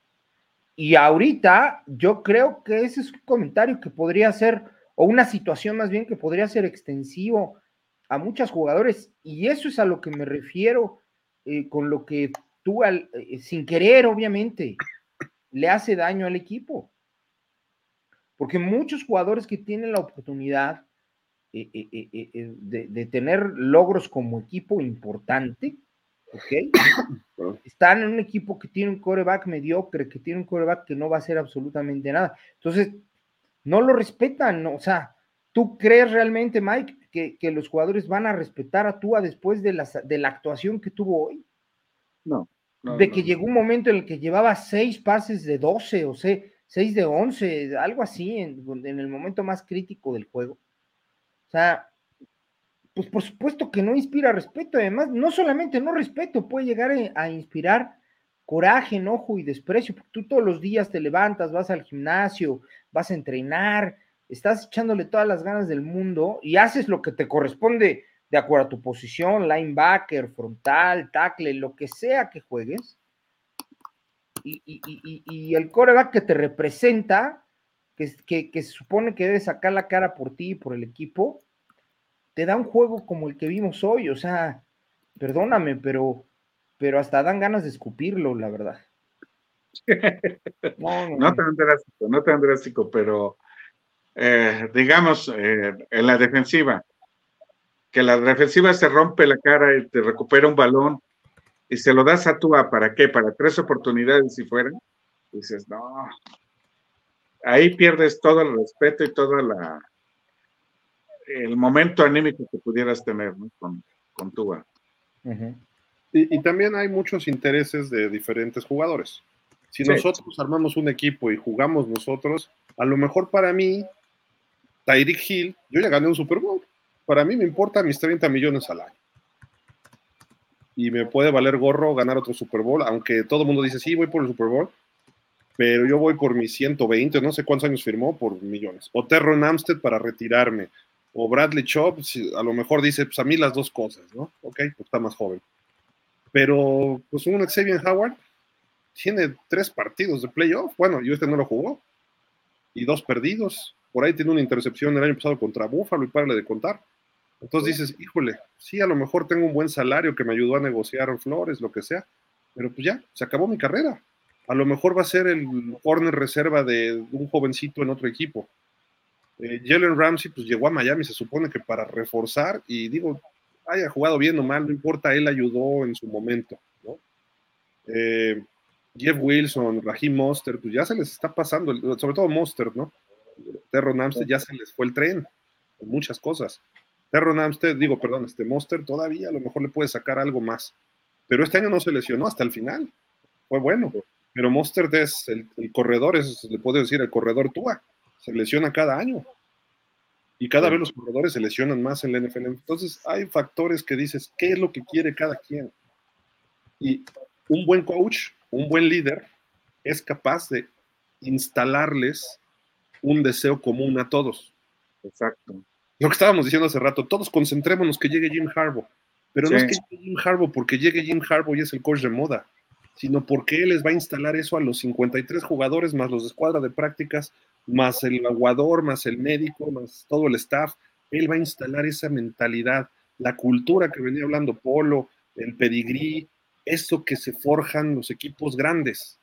Y ahorita yo creo que ese es un comentario que podría ser, o una situación más bien que podría ser extensivo a muchos jugadores y eso es a lo que me refiero eh, con lo que tú, al, eh, sin querer, obviamente, le hace daño al equipo. Porque muchos jugadores que tienen la oportunidad eh, de, tener logros como equipo importante, ¿ok? <coughs> Están en un equipo que tiene un coreback mediocre, que tiene un coreback que no va a hacer absolutamente nada. Entonces, no lo respetan, o sea, ¿tú crees realmente, Mike, que, los jugadores van a respetar a Tua después de la, de la actuación que tuvo hoy? No. de que llegó un momento en el que llevaba seis pases de 12 o sea, seis de 11, algo así, en, en, el momento más crítico del juego. O sea, pues por supuesto que no inspira respeto, además, no solamente no respeto, puede llegar a inspirar coraje, enojo y desprecio, porque tú todos los días te levantas, vas al gimnasio, vas a entrenar, estás echándole todas las ganas del mundo y haces lo que te corresponde de acuerdo a tu posición, linebacker, frontal, tackle, lo que sea que juegues. Y, el coreback que te representa, que, que, se supone que debe sacar la cara por ti y por el equipo, te da un juego como el que vimos hoy. O sea, perdóname, pero, pero hasta dan ganas de escupirlo, la verdad. <laughs> No, no, tan drástico, no tan drástico, pero eh, digamos, eh, en la defensiva, que la defensiva se rompe la cara y te recupera un balón y se lo das a Tua, ¿para qué? Para tres oportunidades si fueran. Dices, no. Ahí pierdes todo el respeto y toda la, el momento anímico que pudieras tener con, con Tua. y, también hay muchos intereses de diferentes jugadores. Si nosotros armamos un equipo y jugamos nosotros, a lo mejor para mí, Tyreek Hill, yo ya gané un Super Bowl. Para mí me importa mis 30 millones al año. Y me puede valer gorro ganar otro Super Bowl, aunque todo el mundo dice, sí, voy por el Super Bowl, pero yo voy por mis 120, no sé cuántos años firmó, por millones. O Terron Amstead para retirarme. O Bradley Chop, a lo mejor dice, pues a mí las dos cosas, ¿no? Ok, pues está más joven. Pero, pues un Xavier Howard tiene tres partidos de playoff. Bueno, yo este no lo jugó. Y dos perdidos. Por ahí tiene una intercepción el año pasado contra Buffalo y párale de contar. Entonces dices, híjole, sí, a lo mejor tengo un buen salario que me ayudó a negociar flores, lo que sea. Pero pues ya, se acabó mi carrera a lo mejor va a ser el corner reserva de un jovencito en otro equipo. Eh, Jalen Ramsey pues llegó a Miami, se supone que para reforzar y digo, haya jugado bien o mal, no importa, él ayudó en su momento, ¿no? Eh, Jeff Wilson, Raheem Monster, pues ya se les está pasando, sobre todo Monster, ¿no? Terron Amstead ya se les fue el tren en muchas cosas. Terron Amstead, digo, perdón, este Monster todavía a lo mejor le puede sacar algo más, pero este año no se lesionó hasta el final, fue bueno. Pero Monster es el, corredor, es, le puedo decir, el corredor Tua. Se lesiona cada año. Y cada vez los corredores se lesionan más en la NFL. Entonces hay factores que dices, ¿qué es lo que quiere cada quien? Y un buen coach, un buen líder, es capaz de instalarles un deseo común a todos. Exacto. Lo que estábamos diciendo hace rato, todos concentrémonos que llegue Jim Harbaugh. Pero no es que llegue Jim Harbaugh porque llegue Jim Harbaugh y es el coach de moda sino porque él les va a instalar eso a los 53 jugadores, más los de escuadra de prácticas, más el aguador, más el médico, más todo el staff. Él va a instalar esa mentalidad, la cultura que venía hablando Polo, el pedigrí, eso que se forjan los equipos grandes,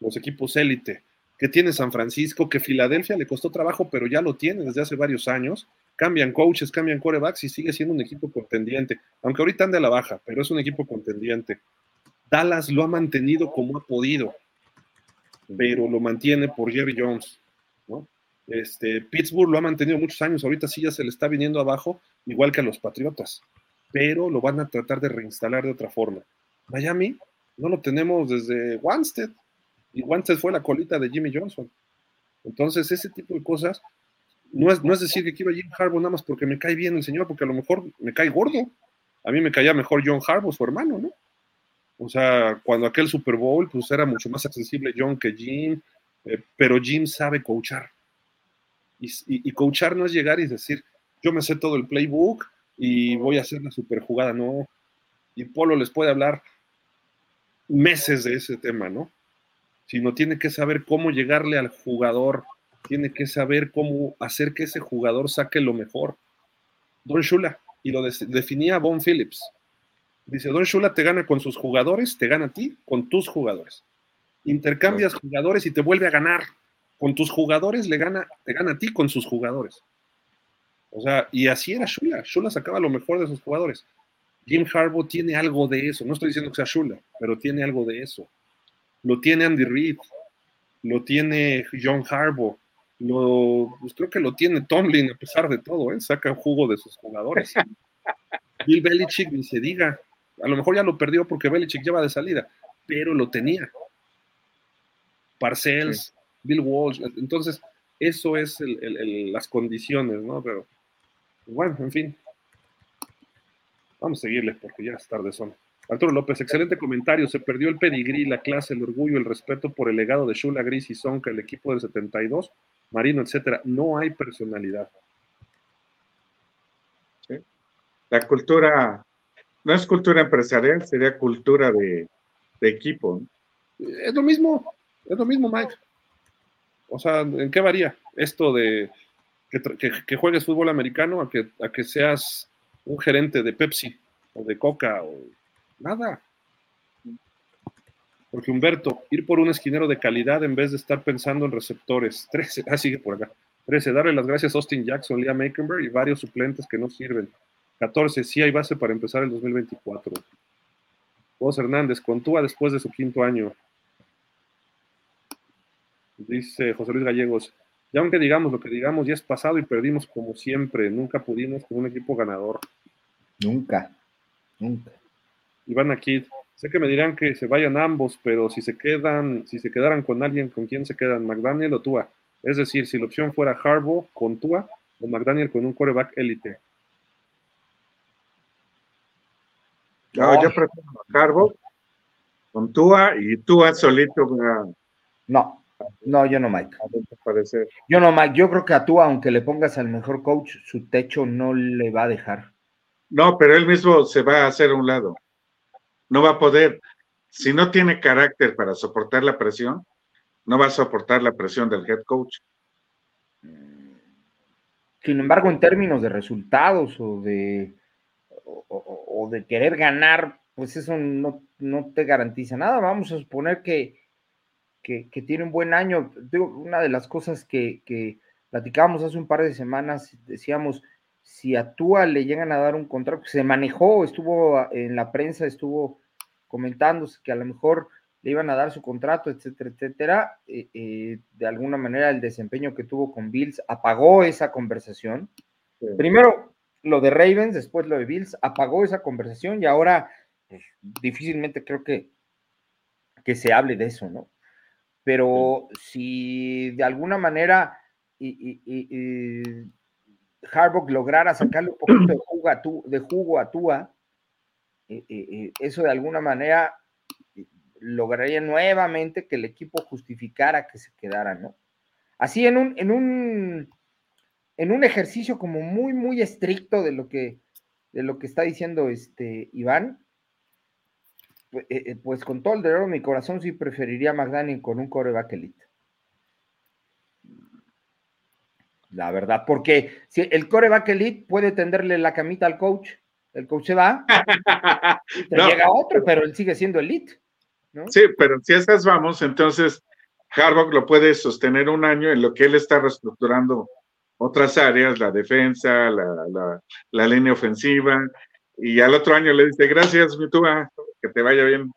los equipos élite, que tiene San Francisco, que Filadelfia le costó trabajo, pero ya lo tiene desde hace varios años. Cambian coaches, cambian corebacks y sigue siendo un equipo contendiente, aunque ahorita ande a la baja, pero es un equipo contendiente. Dallas lo ha mantenido como ha podido, pero lo mantiene por Jerry Jones. ¿no? Este, Pittsburgh lo ha mantenido muchos años, ahorita sí ya se le está viniendo abajo, igual que a los Patriotas, pero lo van a tratar de reinstalar de otra forma. Miami no lo tenemos desde Wanstead, y Wanstead fue la colita de Jimmy Johnson. Entonces, ese tipo de cosas, no es, no es decir que quiero a Jim Harbaugh nada más porque me cae bien el señor, porque a lo mejor me cae gordo. A mí me caía mejor John Harbaugh, su hermano, ¿no? O sea, cuando aquel Super Bowl, pues era mucho más accesible John que Jim, eh, pero Jim sabe coachar. Y, y, coachar no es llegar y decir, yo me sé todo el playbook y voy a hacer la super jugada, no. Y Polo les puede hablar meses de ese tema, ¿no? Sino tiene que saber cómo llegarle al jugador, tiene que saber cómo hacer que ese jugador saque lo mejor. Don Shula, y lo definía Bon Phillips Dice, Don Shula te gana con sus jugadores, te gana a ti con tus jugadores. Intercambias jugadores y te vuelve a ganar. Con tus jugadores le gana, te gana a ti con sus jugadores. O sea, y así era Shula. Shula sacaba lo mejor de sus jugadores. Jim Harbaugh tiene algo de eso. No estoy diciendo que sea Shula, pero tiene algo de eso. Lo tiene Andy Reid, lo tiene John Harbaugh, lo, pues creo que lo tiene Tomlin a pesar de todo, ¿eh? saca jugo de sus jugadores. <laughs> Bill Belichick ni se diga, a lo mejor ya lo perdió porque Belichick lleva de salida, pero lo tenía. Parcells, Bill Walsh. Entonces, eso es las condiciones, ¿no? Pero, bueno, en fin. Vamos a seguirle porque ya es tarde son. Arturo López, excelente comentario. Se perdió el pedigrí, la clase, el orgullo, el respeto por el legado de Shula Gris y Sonka, el equipo del 72, Marino, etcétera. No hay personalidad. La cultura no es cultura empresarial, sería cultura de, equipo. Es lo mismo, es lo mismo, Mike. O sea, ¿en qué varía esto de que, juegues fútbol americano a que, a que seas un gerente de Pepsi o de Coca o nada? Porque Humberto, ir por un esquinero de calidad en vez de estar pensando en receptores. 13, ah, sigue por acá. 13, darle las gracias a Austin Jackson, Liam Aikenberg y varios suplentes que no sirven. 14, sí hay base para empezar el 2024. Vos Hernández, contúa después de su quinto año. Dice José Luis Gallegos, Y aunque digamos lo que digamos, ya es pasado y perdimos como siempre. Nunca pudimos con un equipo ganador. Nunca, nunca. Iván aquí, sé que me dirán que se vayan ambos, pero si se quedan, si se quedaran con alguien, ¿con quién se quedan? ¿McDaniel o Tua? Es decir, si la opción fuera Harbaugh con Tua o McDaniel con un quarterback élite. No, yo prefiero a Harbaugh con Tua y Tua solito. No, no, yo no, Mike. Yo no, Mike. Yo creo que a Tua, aunque le pongas al mejor coach, su techo no le va a dejar. No, pero él mismo se va a hacer a un lado. No va a poder. Si no tiene carácter para soportar la presión, no va a soportar la presión del head coach. Sin embargo, en términos de resultados o de, o, de querer ganar, pues eso no, te garantiza nada. Vamos a suponer que, que, tiene un buen año. una de las cosas que, que platicábamos hace un par de semanas, decíamos, si a Tua le llegan a dar un contrato, se manejó, estuvo en la prensa, estuvo comentándose que a lo mejor le iban a dar su contrato, etcétera, etcétera. Eh, eh, de alguna manera el desempeño que tuvo con Bills apagó esa conversación. Primero lo de Ravens, después lo de Bills, apagó esa conversación y ahora difícilmente creo que, que se hable de eso, ¿no? Pero si de alguna manera y, Harbaugh lograra sacarle un poquito de jugo a, tu, de jugo a Tua, eh, eh, eh, eso de alguna manera lograría nuevamente que el equipo justificara que se quedara, ¿no? Así en un, en un, en un ejercicio como muy, muy estricto de lo que, de lo que está diciendo este Iván, pues, con todo el derecho de mi corazón sí preferiría a McDaniel con un coreback elite. La verdad, porque si el coreback elite puede tenderle la camita al coach, el coach se va y te <laughs> llega otro, pero él sigue siendo elite. ¿no? Sí, pero si esas vamos, entonces Harbaugh lo puede sostener un año en lo que él está reestructurando otras áreas, la defensa, la, la línea ofensiva, y al otro año le dice, gracias, mi tuba, que te vaya bien.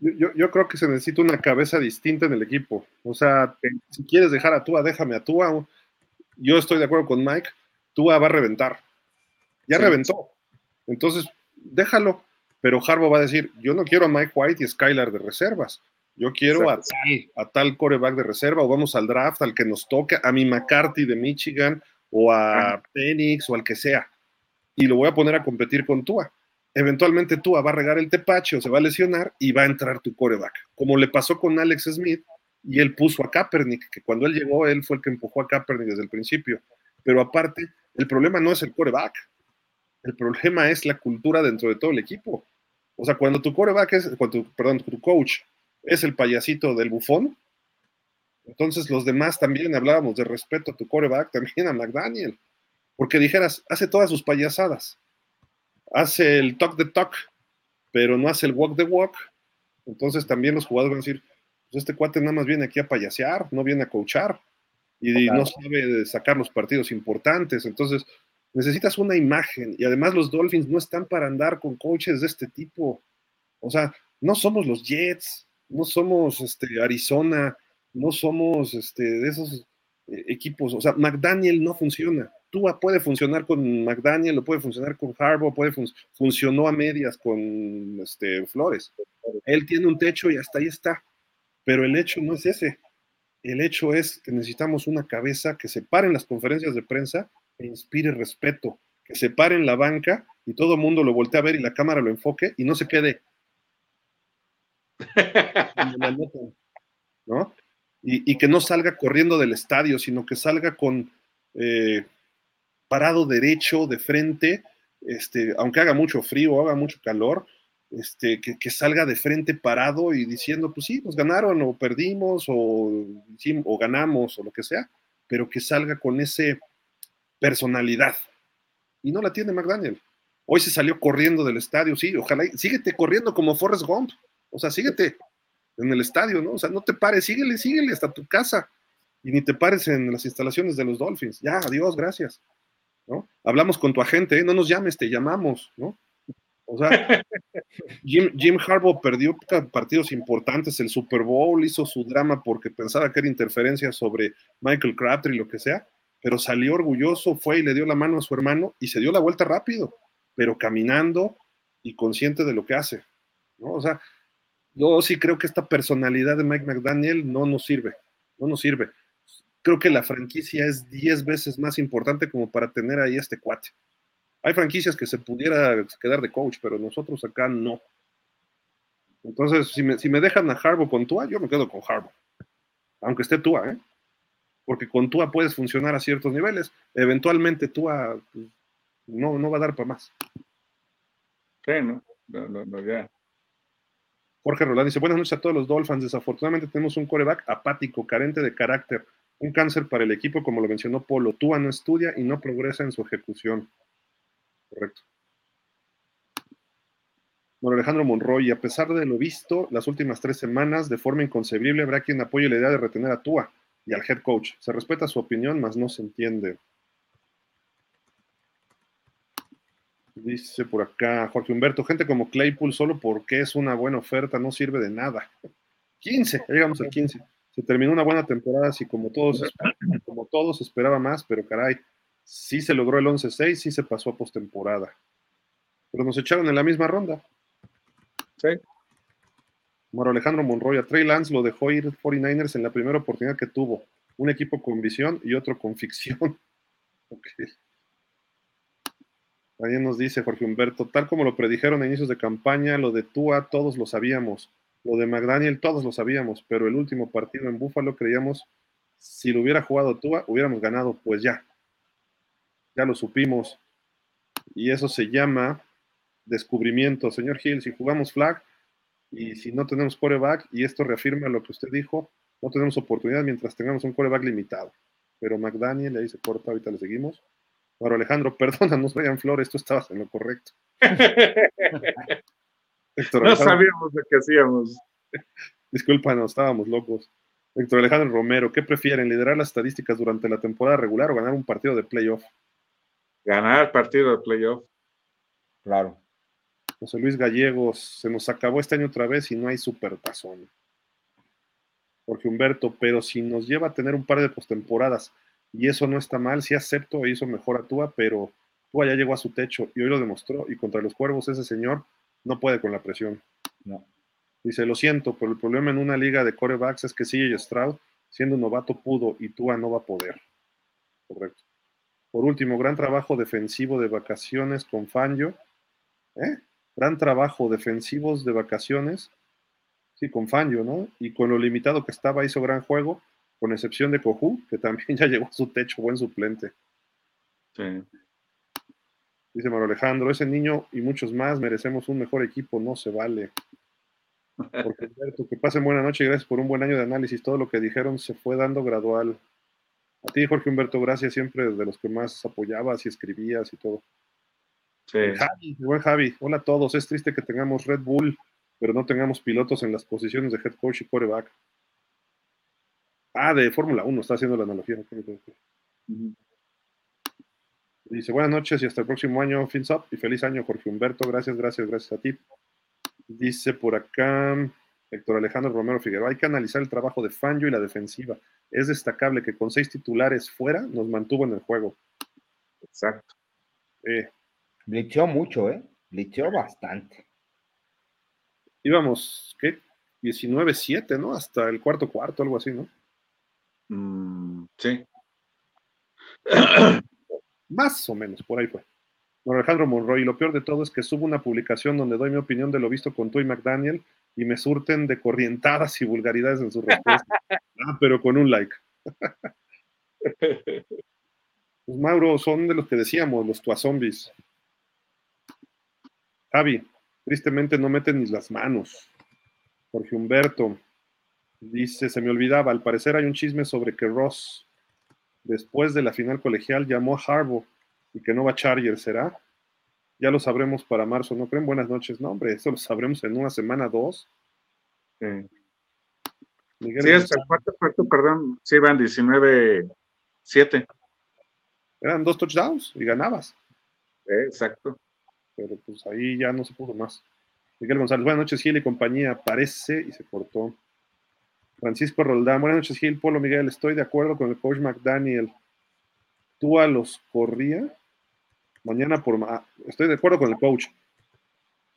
Yo, creo que se necesita una cabeza distinta en el equipo. O sea, si quieres dejar a Tua, déjame a Tua. Yo estoy de acuerdo con Mike. Tua va a reventar. Ya reventó. Entonces, déjalo. Pero Harbo va a decir, yo no quiero a Mike White y Skylar de reservas. Yo quiero a tal, a tal coreback de reserva o vamos al draft, al que nos toque, a mi McCarthy de Michigan o a Phoenix o al que sea. Y lo voy a poner a competir con Tua eventualmente tú va a regar el tepache o se va a lesionar y va a entrar tu coreback, como le pasó con Alex Smith y él puso a Kaepernick, que cuando él llegó, él fue el que empujó a Kaepernick desde el principio. Pero aparte, el problema no es el coreback, el problema es la cultura dentro de todo el equipo. O sea, cuando tu coreback es, cuando perdón, tu coach es el payasito del bufón, entonces los demás también hablábamos de respeto a tu coreback, también a McDaniel, porque dijeras, hace todas sus payasadas hace el talk the talk, pero no hace el walk the walk. Entonces también los jugadores van a decir, pues este cuate nada más viene aquí a payasear, no viene a coachar y no sabe sacar los partidos importantes. Entonces necesitas una imagen y además los Dolphins no están para andar con coaches de este tipo. O sea, no somos los Jets, no somos este, Arizona, no somos este, de esos eh, equipos. O sea, McDaniel no funciona. Tua puede funcionar con McDaniel, o puede funcionar con Harbaugh, puede funcionó a medias con este, Flores. Él tiene un techo y hasta ahí está. Pero el hecho no es ese. El hecho es que necesitamos una cabeza que se pare en las conferencias de prensa e inspire respeto, que se pare en la banca y todo el mundo lo voltee a ver y la cámara lo enfoque y no se quede. <laughs> ¿No? Y, que no salga corriendo del estadio, sino que salga con eh, parado derecho, de frente, este, aunque haga mucho frío, o haga mucho calor, este, que, salga de frente parado y diciendo, pues sí, nos ganaron o perdimos o, o ganamos o lo que sea, pero que salga con ese personalidad. Y no la tiene McDaniel. Hoy se salió corriendo del estadio, sí, ojalá, síguete corriendo como Forrest Gump, o sea, síguete en el estadio, ¿no? O sea, no te pares, síguele, síguele hasta tu casa y ni te pares en las instalaciones de los Dolphins. Ya, adiós, gracias. Hablamos con tu agente, ¿eh? no nos llames, te llamamos, ¿no? O sea, <laughs> Jim, Jim Harbaugh perdió partidos importantes, el Super Bowl, hizo su drama porque pensaba que era interferencia sobre Michael Crabtree y lo que sea, pero salió orgulloso, fue y le dio la mano a su hermano y se dio la vuelta rápido, pero caminando y consciente de lo que hace. ¿no? O sea, yo sí creo que esta personalidad de Mike McDaniel no nos sirve, no nos sirve. Creo que la franquicia es 10 veces más importante como para tener ahí este cuate. Hay franquicias que se pudiera quedar de coach, pero nosotros acá no. Entonces, si me, si me dejan a Harbaugh con Tua, yo me quedo con Harbaugh. Aunque esté Tua, ¿eh? Porque con Tua puedes funcionar a ciertos niveles. Eventualmente Tua pues, no, no va a dar para más. Sí, no, no, no, ya. Jorge Roland dice, buenas noches a todos los Dolphins. Desafortunadamente tenemos un coreback apático, carente de carácter, un cáncer para el equipo, como lo mencionó Polo. Tua no estudia y no progresa en su ejecución. Correcto. Bueno, Alejandro Monroy, a pesar de lo visto las últimas tres semanas, de forma inconcebible habrá quien apoye la idea de retener a Tua y al head coach. Se respeta su opinión, mas no se entiende. Dice por acá Jorge Humberto, gente como Claypool solo porque es una buena oferta no sirve de nada. 15, llegamos al 15. Se terminó una buena temporada, así como todos, como todos esperaba más, pero caray, sí se logró el 11-6, sí se pasó a postemporada. Pero nos echaron en la misma ronda. Sí. Moro Alejandro Monroy, a Trey Lance lo dejó ir 49ers en la primera oportunidad que tuvo. Un equipo con visión y otro con ficción. <laughs> okay. También nos dice Jorge Humberto, tal como lo predijeron a inicios de campaña, lo de Tua todos lo sabíamos, lo de McDaniel todos lo sabíamos, pero el último partido en Búfalo creíamos, si lo hubiera jugado Tua, hubiéramos ganado, pues ya, ya lo supimos. Y eso se llama descubrimiento. Señor Gil, si jugamos flag y si no tenemos coreback, y esto reafirma lo que usted dijo, no tenemos oportunidad mientras tengamos un coreback limitado. Pero McDaniel, ahí se corta, ahorita le seguimos. Bueno, Alejandro, <laughs> perdónanos, vayan Flores, tú estabas en lo correcto. <laughs> Héctor no sabíamos lo que hacíamos. Discúlpanos, estábamos locos. Héctor Alejandro Romero, ¿qué prefieren? ¿Liderar las estadísticas durante la temporada regular o ganar un partido de playoff? ganar partido de playoff. Claro. José Luis Gallegos, se nos acabó este año otra vez y no hay supertazón. Jorge Humberto, pero si nos lleva a tener un par de postemporadas y eso no está mal, sí acepto e hizo mejor a Tua, pero Tua ya llegó a su techo y hoy lo demostró y contra los cuervos ese señor no puede con la presión. No. Dice, lo siento, pero el problema en una liga de corebacks es que CJ Stroud, siendo un novato, pudo y Tua no va a poder. Correcto. Por último, gran trabajo defensivo de vacaciones con Fangio. ¿Eh? Gran trabajo defensivos de vacaciones. Sí, con Fangio, ¿no? Y con lo limitado que estaba, hizo gran juego, con excepción de Cojú, que también <laughs> ya llegó a su techo, buen suplente. Sí. Dice Mario Alejandro, ese niño y muchos más merecemos un mejor equipo, no se vale. Porque, que pasen buena noche y gracias por un buen año de análisis. Todo lo que dijeron se fue dando gradual. A ti, Jorge Humberto, gracias siempre de los que más apoyabas y escribías y todo. Sí. Javi, buen Javi, hola a todos. Es triste que tengamos Red Bull, pero no tengamos pilotos en las posiciones de head coach y quarterback. Ah, de Fórmula 1, está haciendo la analogía. Dice, buenas noches y hasta el próximo año, fins up, y feliz año, Jorge Humberto. Gracias, gracias, gracias a ti. Dice por acá, Héctor Alejandro Romero Figueroa, hay que analizar el trabajo de Fangio y la defensiva. Es destacable que con seis titulares fuera nos mantuvo en el juego. Exacto. Eh, Blicheó mucho, ¿eh? Blicheó bastante. íbamos, ¿qué? 19-7, ¿no? Hasta el cuarto cuarto, algo así, ¿no? Mm, sí. <clears throat> Más o menos, por ahí fue. Don Alejandro Monroy, y lo peor de todo es que subo una publicación donde doy mi opinión de lo visto con tú y McDaniel y me surten de corrientadas y vulgaridades en su respuesta. <laughs> ah, pero con un like. <laughs> pues Mauro, son de los que decíamos, los tuazombies. Javi, tristemente no meten ni las manos. Jorge Humberto dice, se me olvidaba, al parecer hay un chisme sobre que Ross, después de la final colegial, llamó a Harbaugh y que no va a Charger, ¿será? Ya lo sabremos para marzo, ¿no creen? Buenas noches, no, hombre, eso lo sabremos en una semana, dos. Sí, Miguel sí hasta el cuarto cuarto, perdón, sí van 19-7. Eran dos touchdowns y ganabas. Eh, exacto. pero pues ahí ya no se pudo más. Miguel González, buenas noches, Gil y compañía, parece y se cortó. Francisco Roldán, buenas noches, Gil, Polo Miguel, estoy de acuerdo con el coach McDaniel. Tú a los corría mañana por... estoy de acuerdo con el coach.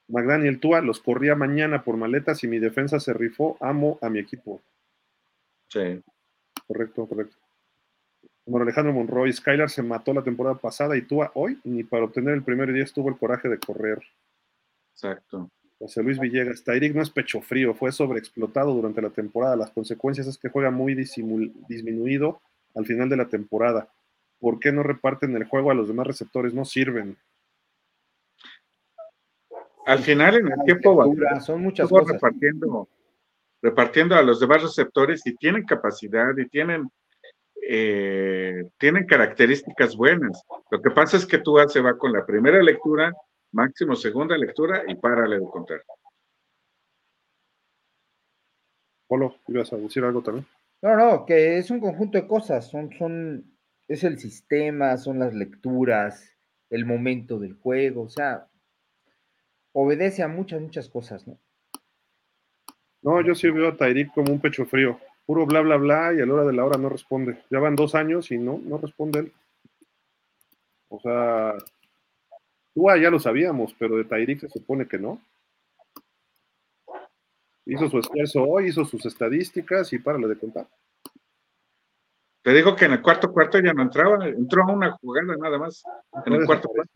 McDaniel Tua los corría mañana por maletas y mi defensa se rifó. Amo a mi equipo. Sí. Correcto, correcto. Bueno, Alejandro Monroy, Skylar se mató la temporada pasada y Tua hoy ni para obtener el primer día tuvo el coraje de correr. Exacto. José Luis Villegas, Tyreek no es pecho frío, fue sobreexplotado durante la temporada. Las consecuencias es que juega muy disminuido al final de la temporada. ¿Por qué no reparten el juego a los demás receptores? No sirven. Al final, en el tiempo son muchas cosas. Repartiendo, repartiendo a los demás receptores y tienen capacidad y tienen, eh, tienen características buenas. Lo que pasa es que tú se va con la primera lectura, máximo segunda lectura y párale de contar. Polo, ¿ibas a decir algo también? No, no, que es un conjunto de cosas, son, son, es el sistema, son las lecturas, el momento del juego, o sea, obedece a muchas, muchas cosas, ¿no? No, yo sí veo a Tairik como un pecho frío. Puro bla, bla, bla, y a la hora de la hora no responde. Ya van dos años y no, no responde él. O sea, tú ya lo sabíamos, pero de Tairik se supone que no. Hizo su esfuerzo hoy, hizo sus estadísticas y párale de contar. Te digo que en el cuarto cuarto ya no entraba, entró a una jugada nada más. En el cuarto cuarto.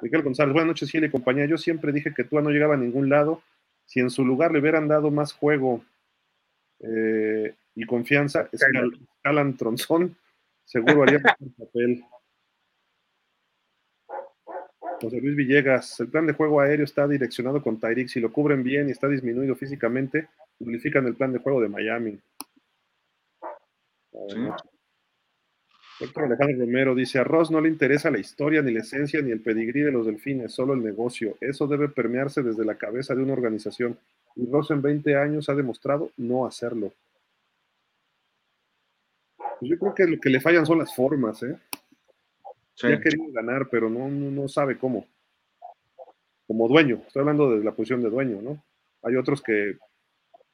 Miguel González, buenas noches, Gil y compañía. Yo siempre dije que Tua no llegaba a ningún lado. Si en su lugar le hubieran dado más juego eh, y confianza, escalan Tronzón, seguro haría mejor <laughs> papel. José Luis Villegas, el plan de juego aéreo está direccionado con Tyreek. Si lo cubren bien y está disminuido físicamente, modifican el plan de juego de Miami. Doctor Alejandro Romero dice, a Ross no le interesa la historia, ni la esencia, ni el pedigrí de los delfines, solo el negocio. Eso debe permearse desde la cabeza de una organización. Y Ross en 20 años ha demostrado no hacerlo. Pues yo creo que lo que le fallan son las formas, ¿eh? Ha querido ganar, pero no, no, sabe cómo. Como dueño, estoy hablando de la posición de dueño, ¿no? Hay otros que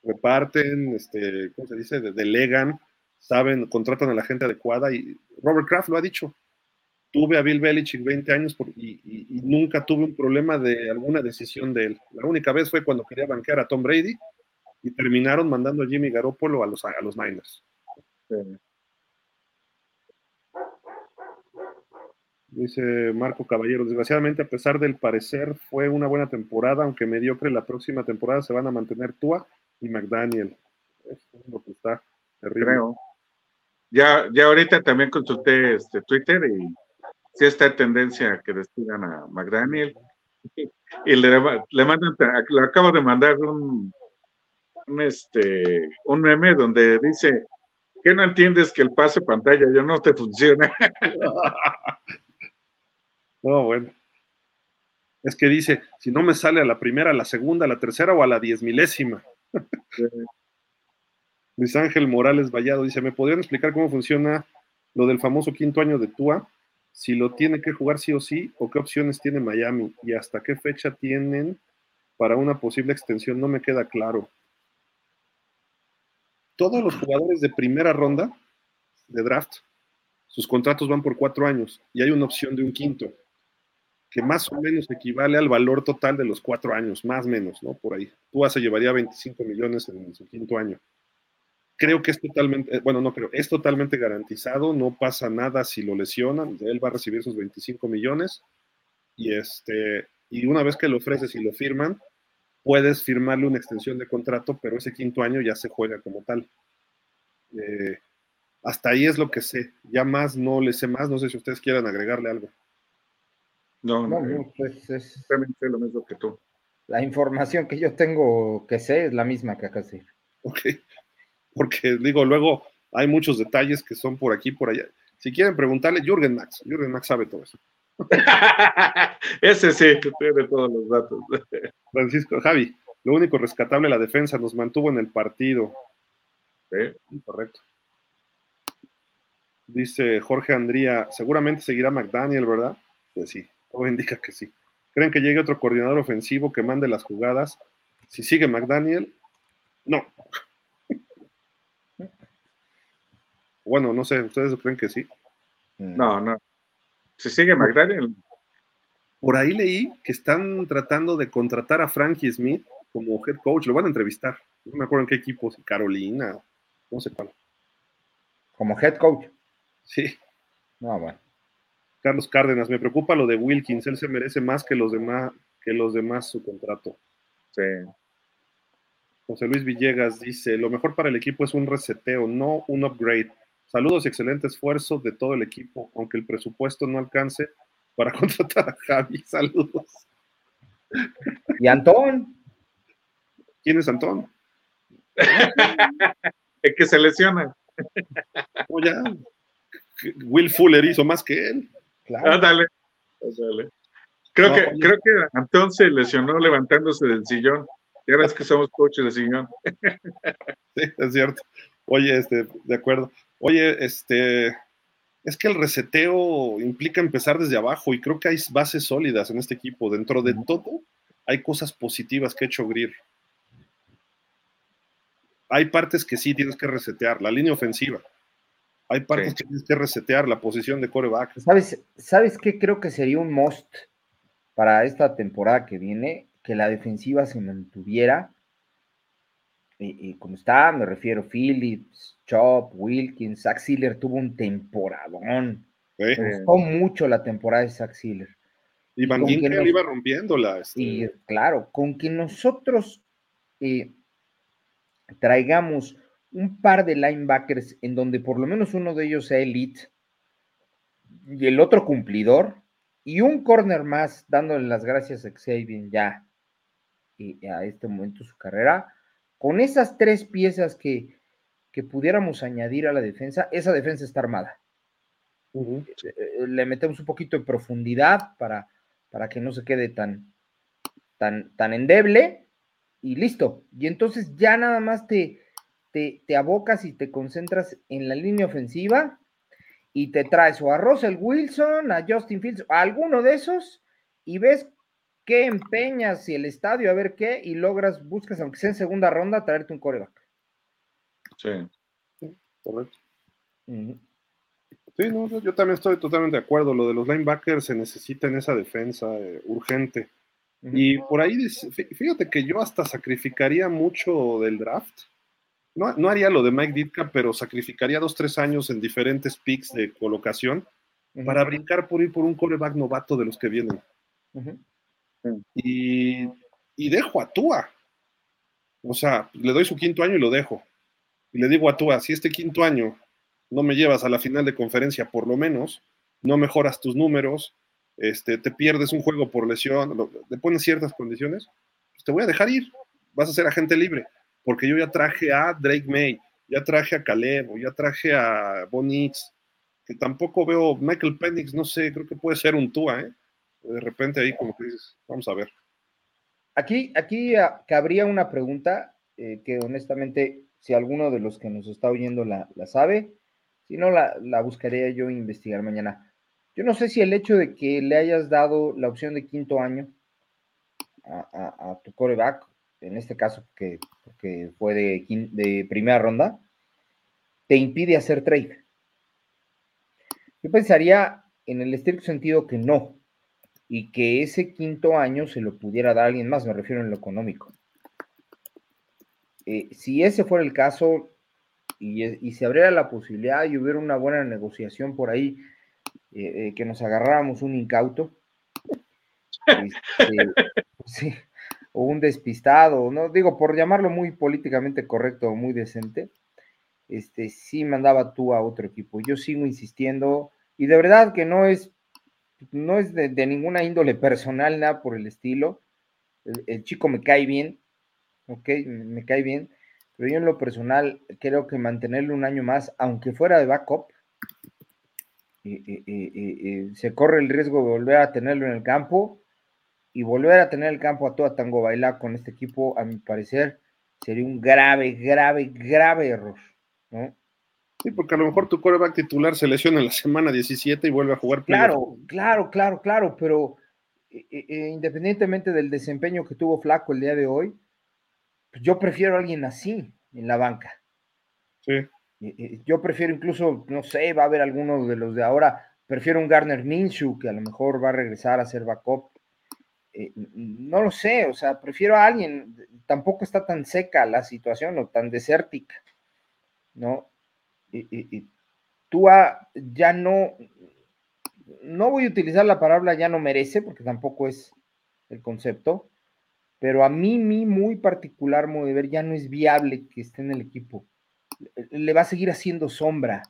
reparten, este, ¿cómo se dice? Delegan, saben, contratan a la gente adecuada y Robert Kraft lo ha dicho. Tuve a Bill Belichick 20 años y, nunca tuve un problema de alguna decisión de él. La única vez fue cuando quería banquear a Tom Brady y terminaron mandando a Jimmy Garoppolo a los, a los Niners. Dice Marco Caballero, desgraciadamente a pesar del parecer fue una buena temporada, aunque mediocre la próxima temporada se van a mantener Tua y McDaniel. es lo que está terrible. Creo. Ya, ya ahorita también consulté este Twitter y sí está tendencia que despidan a McDaniel. Y le, le mandan, le acabo de mandar un, un, este, un meme donde dice, ¿qué no entiendes que el pase pantalla ya no te funciona? <laughs> no, bueno. Es que dice, si no me sale a la primera, a la segunda, a la tercera o a la diez milésima. <laughs> Luis Ángel Morales Vallado dice, ¿me podrían explicar cómo funciona lo del famoso quinto año de Tua? Si lo tiene que jugar sí o sí, o qué opciones tiene Miami y hasta qué fecha tienen para una posible extensión, no me queda claro. Todos los jugadores de primera ronda de draft, sus contratos van por cuatro años y hay una opción de un quinto, que más o menos equivale al valor total de los cuatro años, más o menos, ¿no? Por ahí. Tua se llevaría 25 millones en su quinto año creo que es totalmente, eh, bueno, no creo, es totalmente garantizado, no pasa nada si lo lesionan, él va a recibir sus 25 millones y este y una vez que lo ofreces y lo firman, puedes firmarle una extensión de contrato, pero ese quinto año ya se juega como tal. Eh, hasta ahí es lo que sé, ya más no le sé más, no sé si ustedes quieran agregarle algo. No, no, no pues es lo mismo que tú. La información que yo tengo que sé es la misma que acá sí. Ok <laughs> porque digo, luego hay muchos detalles que son por aquí, por allá. Si quieren preguntarle, Jürgen Max, Jürgen Max sabe todo eso. <laughs> Ese sí, tiene todos los datos. <laughs> Francisco, Javi, lo único rescatable la defensa nos mantuvo en el partido. Sí. Correcto. Dice Jorge Andría, seguramente seguirá McDaniel, ¿verdad? Pues sí, Todo indica que sí. ¿Creen que llegue otro coordinador ofensivo que mande las jugadas? Si sigue McDaniel, no. <laughs> Bueno, no sé, ¿ustedes creen que sí? No, no. Si sigue McDaniel. Por ahí leí que están tratando de contratar a Frankie Smith como head coach. Lo van a entrevistar. No me acuerdo en qué equipo, si Carolina, no sé cuál. Como head coach. Sí. No, bueno. Carlos Cárdenas, me preocupa lo de Wilkins, él se merece más que los demás, que los demás su contrato. Sí. José Luis Villegas dice, lo mejor para el equipo es un reseteo, no un upgrade. Saludos y excelente esfuerzo de todo el equipo, aunque el presupuesto no alcance para <laughs> contratar a Javi. Saludos. ¿Y Antón? ¿Quién es Antón? <laughs> el que se lesiona. Oh, ya. Will Fuller hizo más que él. Claro. Ah, dale. Creo, que, creo que Antón se lesionó levantándose del sillón. Ya ves que somos coaches de sillón. sí, es cierto. Oye, este, de acuerdo. Oye, este, es que el reseteo implica empezar desde abajo y creo que hay bases sólidas en este equipo. Dentro de todo, hay cosas positivas que ha hecho Greer. Hay partes que sí tienes que resetear, la línea ofensiva. Hay partes que tienes que resetear, la posición de coreback. ¿Sabes, ¿Sabes qué creo que sería un must para esta temporada que viene? Que la defensiva se mantuviera y, como está, me refiero Phillips, Chop, Wilkins, Zach Sealer tuvo un temporadón. Me gustó mucho la temporada de Zach Sealer. Y Van iba rompiéndola. Este. Y claro, con que nosotros eh, traigamos un par de linebackers en donde por lo menos uno de ellos sea elite y el otro cumplidor, y un corner más dándole las gracias a Xavier ya y a este momento su carrera, con esas tres piezas que, pudiéramos añadir a la defensa, esa defensa está armada. Eh, eh, le metemos un poquito de profundidad para, para que no se quede tan, tan, tan endeble y listo. Y entonces ya nada más te, te, te, abocas y te concentras en la línea ofensiva y te traes o a Russell Wilson, a Justin Fields, a alguno de esos y ves qué empeñas y el estadio, a ver qué, y logras, buscas, aunque sea en segunda ronda, traerte un coreback. Sí. correcto. Sí, no, yo también estoy totalmente de acuerdo. Lo de los linebackers se necesita en esa defensa eh, urgente. Y por ahí, fíjate que yo hasta sacrificaría mucho del draft. No, no, haría lo de Mike Ditka, pero sacrificaría dos, tres años en diferentes picks de colocación para brincar por ir por un coreback novato de los que vienen. Y, dejo a Tua. O sea, le doy su quinto año y lo dejo. Y le digo a Tua, si este quinto año no me llevas a la final de conferencia, por lo menos, no mejoras tus números, este, te pierdes un juego por lesión, te pones ciertas condiciones, pues te voy a dejar ir. Vas a ser agente libre. Porque yo ya traje a Drake May, ya traje a Caleb, ya traje a Bonix, que tampoco veo Michael Penix, no sé, creo que puede ser un Tua, ¿eh? de repente ahí como que dices, vamos a ver. Aquí, aquí ah, cabría una pregunta eh, que honestamente, si alguno de los que nos está oyendo la, sabe, si no, la, la, buscaría yo investigar mañana. Yo no sé si el hecho de que le hayas dado la opción de quinto año a, tu coreback, en este caso que, que fue de, de primera ronda, te impide hacer trade. Yo pensaría en el estricto sentido que no, y que ese quinto año se lo pudiera dar a alguien más, me refiero en lo económico. Eh, si ese fuera el caso y, se abriera la posibilidad y hubiera una buena negociación por ahí, eh, eh, que nos agarráramos un incauto, <laughs> este, o un despistado, no digo por llamarlo muy políticamente correcto o muy decente, este sí mandaba tú a otro equipo. Yo sigo insistiendo, y de verdad que no es no es de, ninguna índole personal, nada por el estilo. El, chico me cae bien, ok, me, cae bien, pero yo en lo personal creo que mantenerlo un año más, aunque fuera de backup, se corre el riesgo de volver a tenerlo en el campo y volver a tener el campo a toda Tango Bailar con este equipo, a mi parecer, sería un grave, grave, grave error, ¿no? Sí, porque a lo mejor tu coreback titular se lesiona en la semana 17 y vuelve a jugar. Claro, claro, claro, claro, pero independientemente del desempeño que tuvo Flaco el día de hoy, pues yo prefiero a alguien así en la banca. Sí. Yo prefiero incluso, no sé, va a haber algunos de los de ahora, prefiero un Garner Minshew que a lo mejor va a regresar a ser backup. Eh, no lo sé, o sea, prefiero a alguien, tampoco está tan seca la situación o tan desértica, ¿no? Y, tú ya no, no voy a utilizar la palabra ya no merece, porque tampoco es el concepto, pero a mí, mi muy particular modo de ver, ya no es viable que esté en el equipo le va a seguir haciendo sombra,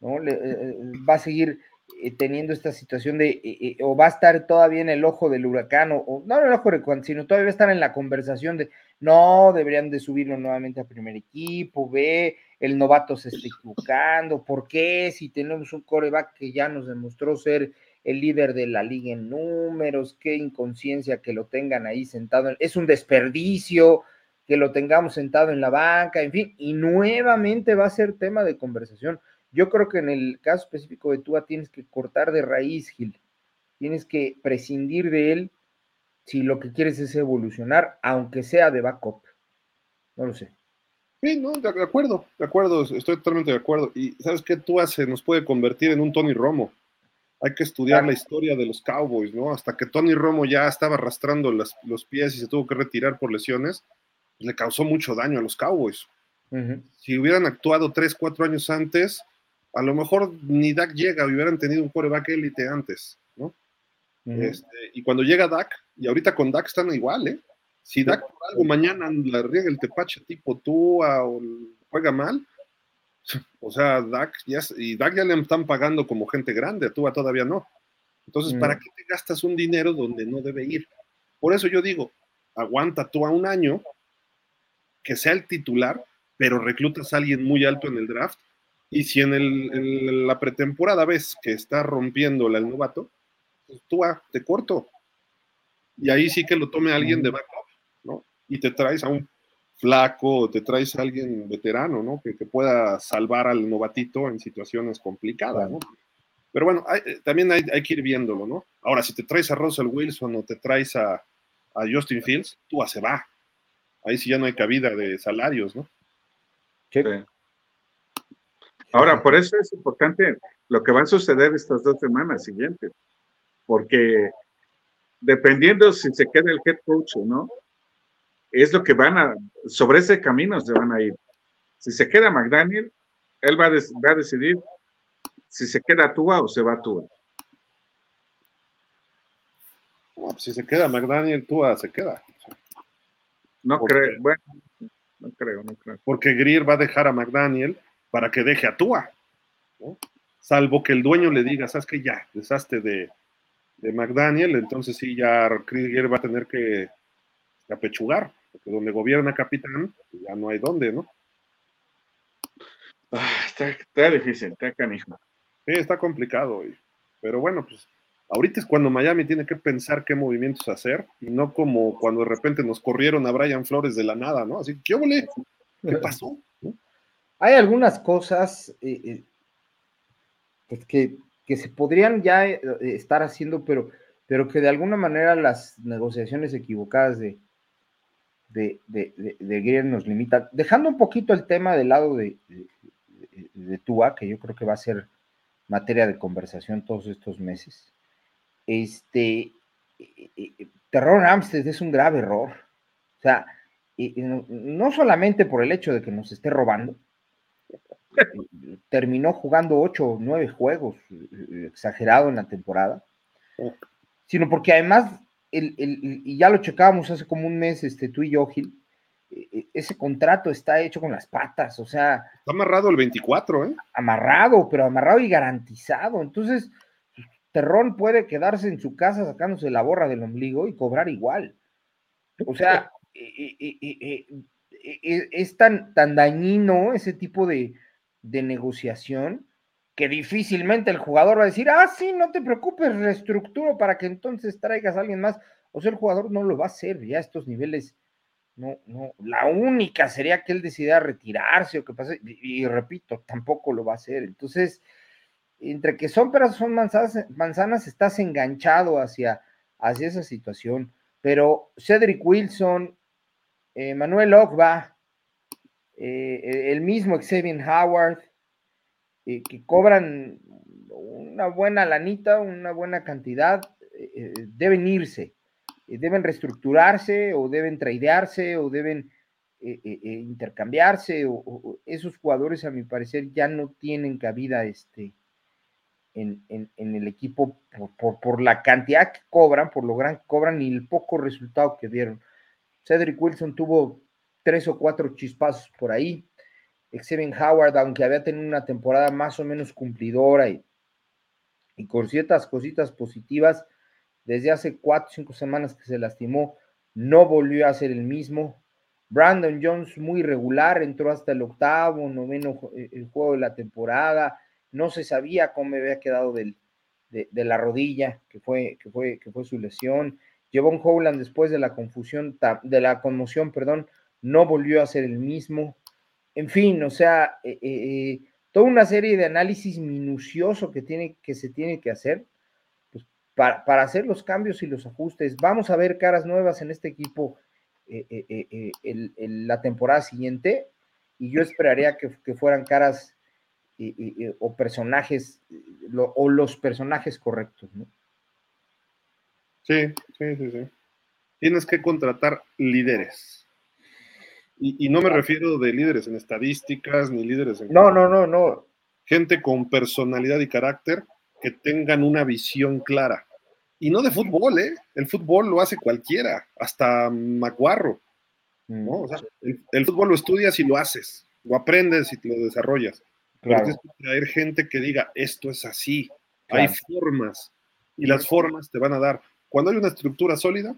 ¿no? Le, eh, eh, va a seguir eh, teniendo esta situación de, o va a estar todavía en el ojo del huracán, o, no en el ojo del huracán, sino todavía va a estar en la conversación de, no, deberían de subirlo nuevamente a primer equipo, ve, el novato se está equivocando, ¿por qué? Si tenemos un coreback que ya nos demostró ser el líder de la liga en números, qué inconsciencia que lo tengan ahí sentado, es un desperdicio, que lo tengamos sentado en la banca, en fin, y nuevamente va a ser tema de conversación. Yo creo que en el caso específico de Tua tienes que cortar de raíz, Gil. Tienes que prescindir de él si lo que quieres es evolucionar, aunque sea de backup. No lo sé. Sí, no, de acuerdo, de acuerdo, estoy totalmente de acuerdo. Y sabes qué, Tua se nos puede convertir en un Tony Romo. Hay que estudiar la historia de los Cowboys, ¿no? Hasta que Tony Romo ya estaba arrastrando los pies y se tuvo que retirar por lesiones le causó mucho daño a los Cowboys. Si hubieran actuado tres, cuatro años antes, a lo mejor ni Dak llega, hubieran tenido un quarterback élite antes, ¿no? Este, y cuando llega Dak, y ahorita con Dak están igual, ¿eh? Si Dak por algo mañana la riega el tepache tipo tú o juega mal, <laughs> o sea, Dak ya, y Dak ya le están pagando como gente grande, a Tua todavía no. Entonces, ¿para qué te gastas un dinero donde no debe ir? Por eso yo digo, aguanta tú a un año que sea el titular, pero reclutas a alguien muy alto en el draft. Y si en, la pretemporada ves que está rompiéndola el novato, pues tú ah, te corto. Y ahí sí que lo tome alguien de backup, ¿no? Y te traes a un flaco, te traes a alguien veterano, ¿no? Que, pueda salvar al novatito en situaciones complicadas, ¿no? Pero bueno, eh, también hay, que ir viéndolo, ¿no? Ahora, si te traes a Russell Wilson o te traes a, a Justin Fields, tú se va, ahí sí ya no hay cabida de salarios, ¿no? Sí. Ahora, por eso es importante lo que va a suceder estas dos semanas siguientes, porque dependiendo si se queda el head coach o no, es lo que van a, sobre ese camino se van a ir. Si se queda McDaniel, él va a, va a decidir si se queda Tua o se va Tua. Pues si se queda McDaniel, Tua se queda. No creo, bueno, no creo, no creo. Porque Greer va a dejar a McDaniel para que deje a Tua, Salvo que el dueño le diga, sabes que ya, deshazte de, de McDaniel, entonces sí, ya Greer va a tener que apechugar, porque donde gobierna capitán, ya no hay dónde, ¿no? Ah, está, está, difícil, está canijo. Sí, está complicado, pero bueno, pues Ahorita es cuando Miami tiene que pensar qué movimientos hacer y no como cuando de repente nos corrieron a Brian Flores de la nada, ¿no? Así, ¿qué volé? ¿Qué pasó? Hay algunas cosas eh, eh, pues que, se podrían ya eh, estar haciendo, pero, pero que de alguna manera las negociaciones equivocadas de, de, de, nos limitan. Dejando un poquito el tema del lado de, de, Tua, que yo creo que va a ser materia de conversación todos estos meses este, Terror Amstead es un grave error. O sea, no solamente por el hecho de que nos esté robando, terminó jugando ocho o nueve juegos, exagerado en la temporada, sino porque además, y ya lo checábamos hace como un mes, este, tú y yo, Gil, e, e, ese contrato está hecho con las patas, o sea. Está amarrado el 24, ¿eh? Amarrado, pero amarrado y garantizado. Entonces, Terrón puede quedarse en su casa sacándose la borra del ombligo y cobrar igual. O sea, <laughs> es tan, tan dañino ese tipo de, negociación que difícilmente el jugador va a decir, ah, sí, no te preocupes, reestructuro para que entonces traigas a alguien más. O sea, el jugador no lo va a hacer ya a estos niveles. No, no, la única sería que él decidiera retirarse o que pase, y repito, tampoco lo va a hacer. Entonces, entre que son peras son manzanas, manzanas, estás enganchado hacia, hacia esa situación. Pero Cedric Wilson, eh, Manuel Ogba, eh, el mismo Xavier Howard, eh, que cobran una buena lanita, una buena cantidad, deben irse, deben reestructurarse o deben tradearse o deben intercambiarse. Esos jugadores, a mi parecer, ya no tienen cabida este, en, el equipo por, por, la cantidad que cobran, por lo gran que cobran y el poco resultado que dieron. Cedric Wilson tuvo tres o cuatro chispazos por ahí. Xavier Howard, aunque había tenido una temporada más o menos cumplidora y, y con ciertas cositas positivas, desde hace cuatro o cinco semanas que se lastimó, no volvió a ser el mismo. Brandon Jones muy regular, entró hasta el octavo, noveno eh, el juego de la temporada, no se sabía cómo había quedado de, la rodilla, que fue, que, fue, que fue su lesión. Jevon Howland después de la confusión, de la conmoción, perdón, no volvió a ser el mismo. En fin, o sea, eh, eh, eh, toda una serie de análisis minucioso que, tiene, que se tiene que hacer pues, para, hacer los cambios y los ajustes. Vamos a ver caras nuevas en este equipo la temporada siguiente y yo esperaría que, fueran caras o personajes o los personajes correctos, ¿no? Sí, sí, sí, sí. Tienes que contratar líderes. Y, no me refiero de líderes en estadísticas ni líderes en... No, no, no, no. Gente con personalidad y carácter que tengan una visión clara. Y no de fútbol, ¿eh? El fútbol lo hace cualquiera, hasta Macuarro. ¿no? O sea, el, fútbol lo estudias y lo haces, lo aprendes y lo desarrollas. Claro. Pero tienes que traer gente que diga, esto es así, hay formas, y las formas te van a dar. Cuando hay una estructura sólida,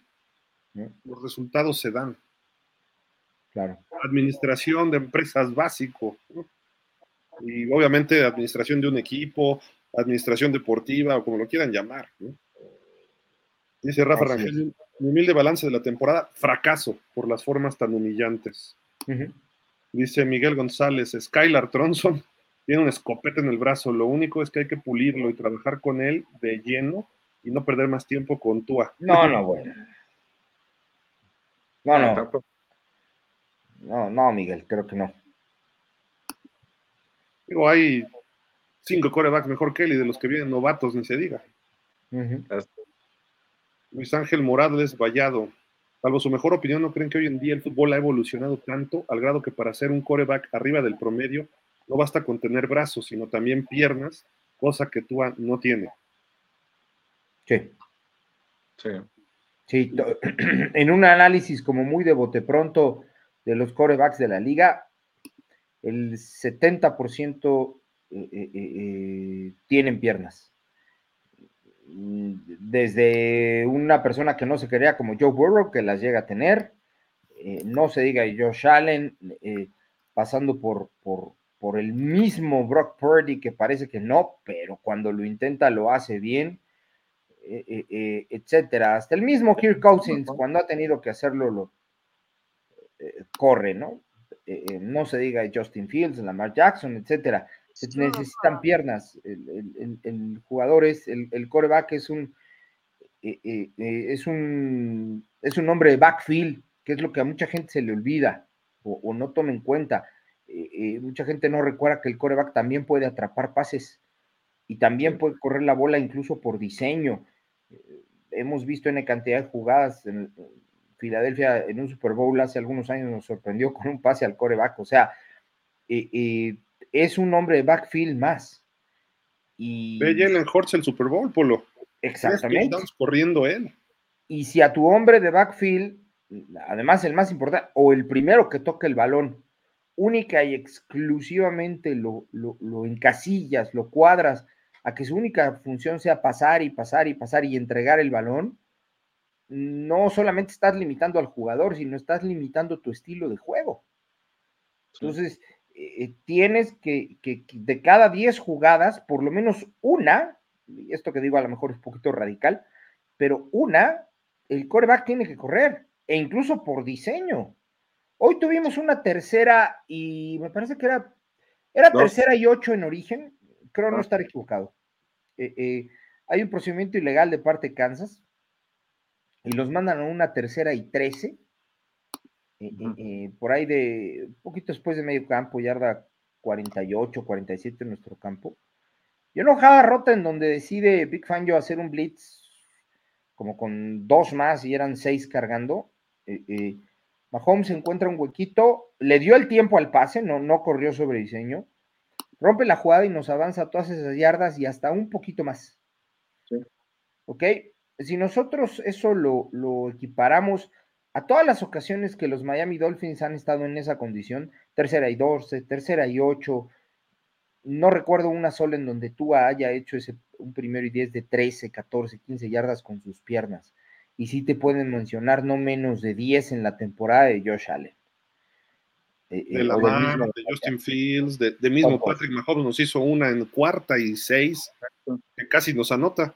los resultados se dan. Claro. Administración de empresas básico. Y obviamente administración de un equipo, administración deportiva o como lo quieran llamar. Dice Rafa Rangel, mi humilde balance de la temporada, fracaso por las formas tan humillantes. Dice Miguel González, Skylar Tronson <laughs> tiene un escopete en el brazo, lo único es que hay que pulirlo y trabajar con él de lleno y no perder más tiempo con Tua. No, no, bueno. No, no. No, no, Miguel, creo que no. Digo, hay cinco corebacks mejor que él y de los que vienen novatos, ni se diga. Luis Ángel Morales Vallado. Salvo su mejor opinión, ¿no creen que hoy en día el fútbol ha evolucionado tanto al grado que para ser un coreback arriba del promedio no basta con tener brazos, sino también piernas, cosa que Tua no tiene? Sí. Sí. <clears throat> en un análisis como muy de bote pronto de los corebacks de la liga, el 70% eh, eh, eh, tienen piernas. Desde una persona que no se quería como Joe Burrow, que las llega a tener, no se diga Josh Allen, pasando por, por, por el mismo Brock Purdy, que parece que no, pero cuando lo intenta lo hace bien etcétera. Hasta el mismo Kirk Cousins, cuando ha tenido que hacerlo, lo corre, ¿no? no se diga Justin Fields, Lamar Jackson, etcétera. Se necesitan piernas. El, jugador es, el, coreback es un, es un, es un hombre de backfield, que es lo que a mucha gente se le olvida o, no toma en cuenta. mucha gente no recuerda que el coreback también puede atrapar pases y también puede correr la bola incluso por diseño hemos visto en cantidad de jugadas en Filadelfia en un Super Bowl hace algunos años nos sorprendió con un pase al coreback, o sea, es un hombre de backfield más. Y... Ve Jalen Hurts el Super Bowl, Polo. Exactamente. Estamos corriendo él. Y si a tu hombre de backfield, además el más importante, o el primero que toque el balón, única y exclusivamente lo, lo, lo encasillas, lo cuadras a que su única función sea pasar y pasar y pasar y entregar el balón, no solamente estás limitando al jugador, sino estás limitando tu estilo de juego. Entonces, eh, tienes que, que, de cada 10 jugadas, por lo menos una, y esto que digo a lo mejor es un poquito radical, pero una, el coreback tiene que correr, e incluso por diseño. Hoy tuvimos una tercera y me parece que era, era tercera y ocho en origen, creo no estar equivocado. Eh, eh, hay un procedimiento ilegal de parte de Kansas, y los mandan a una tercera y trece, eh, eh, por ahí de un poquito después de medio campo, yarda 48, 47 en nuestro campo. Y enojada rota en donde decide Big Fangio hacer un blitz como con dos más y eran seis cargando. Eh, Mahomes encuentra un huequito, le dio el tiempo al pase, no, no corrió sobre diseño, rompe la jugada y nos avanza todas esas yardas y hasta un poquito más. ¿Ok? Si nosotros eso lo, lo, equiparamos a todas las ocasiones que los Miami Dolphins han estado en esa condición, tercera y 12, tercera y 8, no recuerdo una sola en donde tú haya hecho ese un primero y 10 de 13, 14, 15 yardas con sus piernas y sí te pueden mencionar no menos de 10 en la temporada de Josh Allen. Eh, de eh, la mano, de Justin Fields, de, mismo Patrick Mahomes nos hizo una en cuarta y seis, que casi nos anota.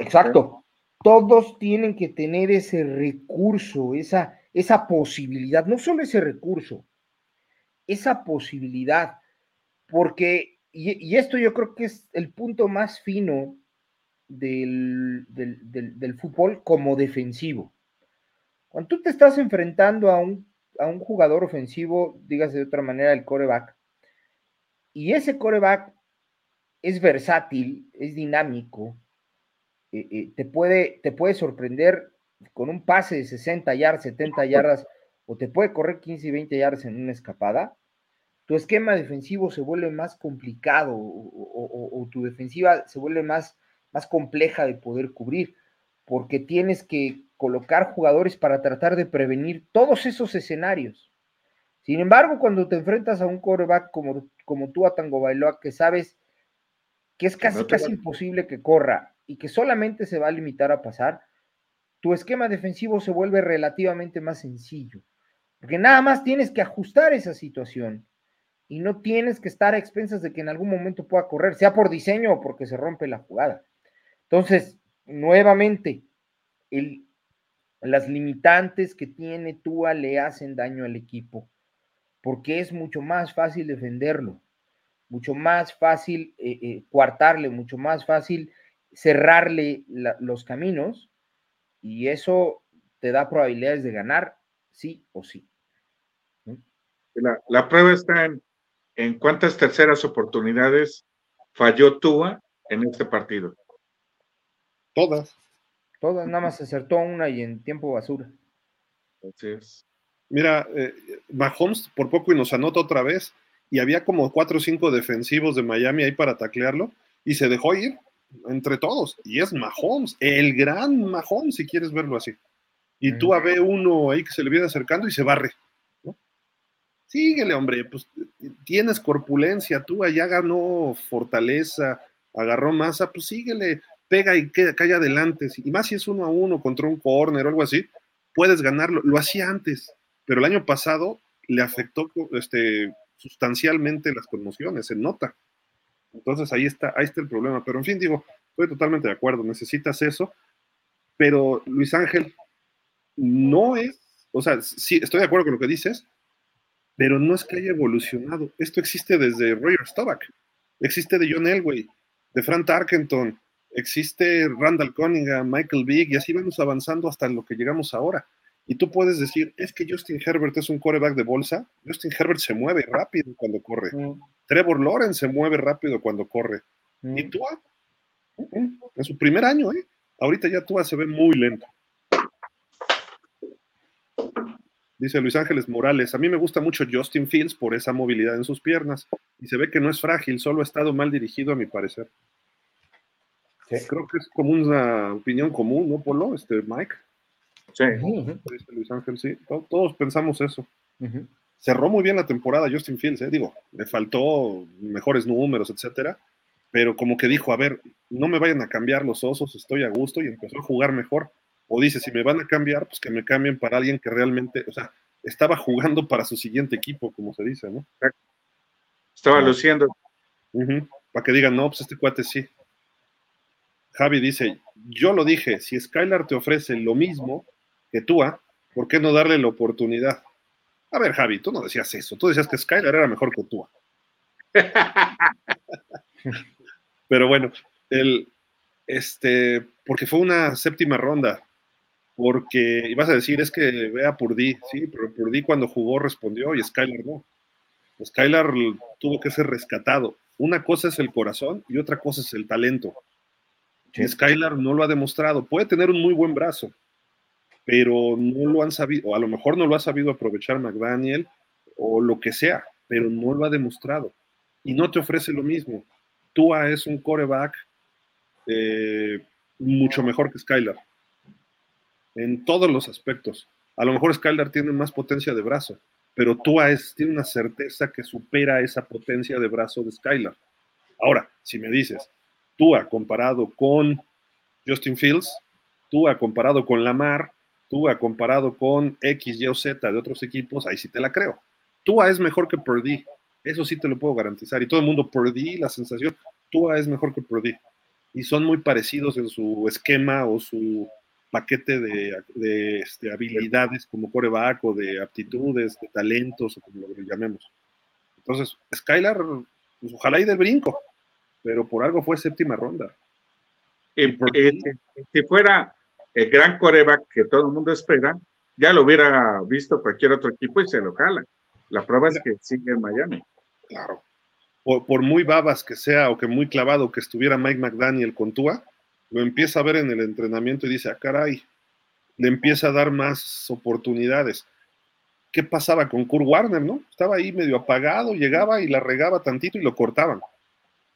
exacto. Todos tienen que tener ese recurso, esa, esa posibilidad, no solo ese recurso, esa posibilidad, porque, y, esto yo creo que es el punto más fino del, del, fútbol como defensivo. Cuando tú te estás enfrentando a un, a un jugador ofensivo, dígase de otra manera, el coreback, y ese coreback es versátil, es dinámico, eh, eh, te, puede, te puede sorprender con un pase de 60 yardas, 70 yardas, o te puede correr 15 y 20 yardas en una escapada, tu esquema defensivo se vuelve más complicado o tu defensiva se vuelve más, más compleja de poder cubrir, porque tienes que colocar jugadores para tratar de prevenir todos esos escenarios. Sin embargo, cuando te enfrentas a un coreback como, como tú a Tango Bailoa, que sabes que es casi, casi imposible que corra y que solamente se va a limitar a pasar, tu esquema defensivo se vuelve relativamente más sencillo, porque nada más tienes que ajustar esa situación y no tienes que estar a expensas de que en algún momento pueda correr, sea por diseño o porque se rompe la jugada. Entonces, nuevamente, las limitantes que tiene Tua le hacen daño al equipo, porque es mucho más fácil defenderlo, mucho más fácil eh, eh, coartarle, mucho más fácil cerrarle los caminos, y eso te da probabilidades de ganar, sí o sí. La, prueba está en, en cuántas terceras oportunidades falló Tua en este partido. Todas. Todas, nada más acertó una y en tiempo basura. Así es. Mira, eh, Mahomes por poco y nos anota otra vez, y había como cuatro o cinco defensivos de Miami ahí para taclearlo, y se dejó ir entre todos. Y es Mahomes, el gran Mahomes, si quieres verlo así. Y tú a ve uno ahí que se le viene acercando y se barre. Síguele, hombre, pues tienes corpulencia, tú allá ganó fortaleza, agarró masa, pues síguele pega y queda, cae adelante. Y más si es uno a uno contra un corner o algo así, puedes ganarlo. Lo hacía antes, pero el año pasado le afectó este, sustancialmente las conmociones, se nota. Entonces ahí está, ahí está el problema. Pero en fin, digo, estoy totalmente de acuerdo, necesitas eso. Pero Luis Ángel, no es, o sea, sí, estoy de acuerdo con lo que dices, pero no es que haya evolucionado. Esto existe desde Roger Staubach, existe de John Elway, de Frank Tarkenton, existe Randall Cunningham, Michael Vick, y así vamos avanzando hasta lo que llegamos ahora. Y tú puedes decir, es que Justin Herbert es un quarterback de bolsa. Justin Herbert se mueve rápido cuando corre. Mm. Trevor Lawrence se mueve rápido cuando corre. Mm. Y Tua, en su primer año, ¿eh? ahorita ya Tua se ve muy lento. Dice Luis Ángeles Morales, a mí me gusta mucho Justin Fields por esa movilidad en sus piernas y se ve que no es frágil, solo ha estado mal dirigido a mi parecer. Creo que es como una opinión común, ¿no, Polo? Este, Mike. Sí. Luis Ángel, sí. Todos, pensamos eso. Cerró muy bien la temporada Justin Fields, ¿eh? digo, le faltó mejores números, etcétera, pero como que dijo, a ver, no me vayan a cambiar los osos, estoy a gusto y empezó a jugar mejor. O dice, si me van a cambiar, pues que me cambien para alguien que realmente, o sea, estaba jugando para su siguiente equipo, como se dice, ¿no? Estaba luciendo. Para que digan, no, pues este cuate sí. Javi dice, yo lo dije, si Skylar te ofrece lo mismo que tú, ¿por qué no darle la oportunidad? A ver, Javi, tú no decías eso, tú decías que Skylar era mejor que tú. <laughs> Pero bueno, el, este, porque fue una séptima ronda. porque ibas a decir, es que vea Purdy, sí, pero Purdy cuando jugó respondió y Skylar no. Skylar tuvo que ser rescatado. Una cosa es el corazón y otra cosa es el talento. Skylar no lo ha demostrado. Puede tener un muy buen brazo, pero no lo han sabido, o a lo mejor no lo ha sabido aprovechar McDaniel o lo que sea, pero no lo ha demostrado. Y no te ofrece lo mismo. Tua es un coreback eh, mucho mejor que Skylar en todos los aspectos. A lo mejor Skylar tiene más potencia de brazo, pero Tua tiene una certeza que supera esa potencia de brazo de Skylar. Ahora, si me dices, Tua comparado con Justin Fields, Tua comparado con Lamar, Tua comparado con X, Y o Z de otros equipos, ahí sí te la creo. Tua es mejor que Purdy, eso sí te lo puedo garantizar. Y todo el mundo, Purdy, la sensación, Tua es mejor que Purdy. Y son muy parecidos en su esquema o su paquete de, este, habilidades como coreback o de aptitudes, de talentos o como lo llamemos. Entonces, Skylar, pues, ojalá y del brinco, pero por algo fue séptima ronda. Y, si fuera el gran coreback que todo el mundo espera, ya lo hubiera visto cualquier otro equipo y se lo jala. La prueba es que sigue en Miami. Claro. Por, por, muy babas que sea o que muy clavado que estuviera Mike McDaniel con Tua, lo empieza a ver en el entrenamiento y dice, ah, caray, le empieza a dar más oportunidades. ¿Qué pasaba con Kurt Warner, no? Estaba ahí medio apagado, llegaba y la regaba tantito y lo cortaban.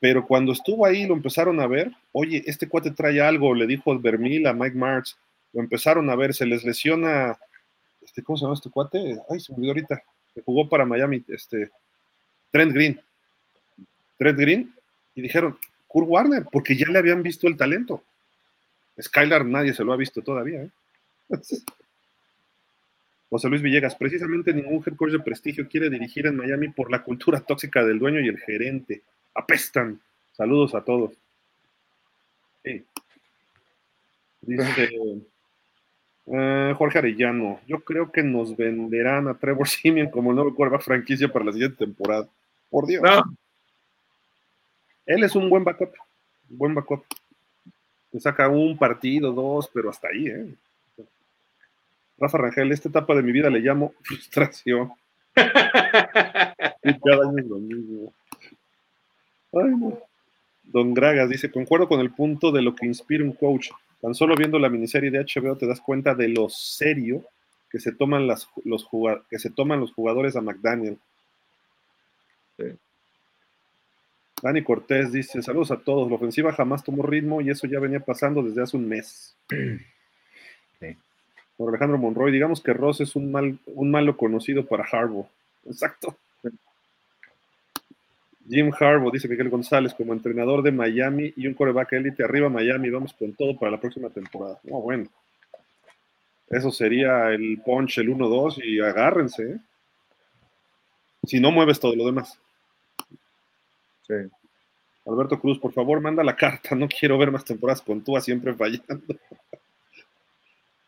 Pero cuando estuvo ahí lo empezaron a ver, oye, este cuate trae algo, le dijo Vermil a Mike Martz, lo empezaron a ver, se les lesiona, este, ¿cómo se llama este cuate? Ay, se me olvidó ahorita, que jugó para Miami, este, Trent Green. Trent Green, y dijeron, Kurt Warner, porque ya le habían visto el talento. Skylar nadie se lo ha visto todavía. ¿eh? <laughs> José Luis Villegas, precisamente ningún head de prestigio quiere dirigir en Miami por la cultura tóxica del dueño y el gerente. Apestan. Saludos a todos. Dice eh, Jorge Arellano, yo creo que nos venderán a Trevor Simeon como nuevo quarterback franquicia para la siguiente temporada. Por Dios. Él es un buen backup, un buen backup. Le saca un partido, dos, pero hasta ahí, ¿eh? Rafa Rangel, esta etapa de mi vida le llamo frustración. <laughs> cada año es lo mismo. Ay, no. Don Gragas dice, concuerdo con el punto de lo que inspira un coach. Tan solo viendo la miniserie de HBO te das cuenta de lo serio que se toman, las, los, que se toman los jugadores a McDaniel. Sí. Dani Cortés dice: Saludos a todos. La ofensiva jamás tomó ritmo y eso ya venía pasando desde hace un mes. Por Alejandro Monroy, digamos que Ross es un, mal, un malo conocido para Harbaugh. Exacto. Jim Harbaugh, dice Miguel González, como entrenador de Miami y un coreback élite, arriba Miami, vamos con todo para la próxima temporada. No, bueno. Eso sería el punch, el 1-2 y agárrense. ¿eh? Si no mueves todo lo demás. Alberto Cruz, por favor, manda la carta. No quiero ver más temporadas con Tua siempre fallando.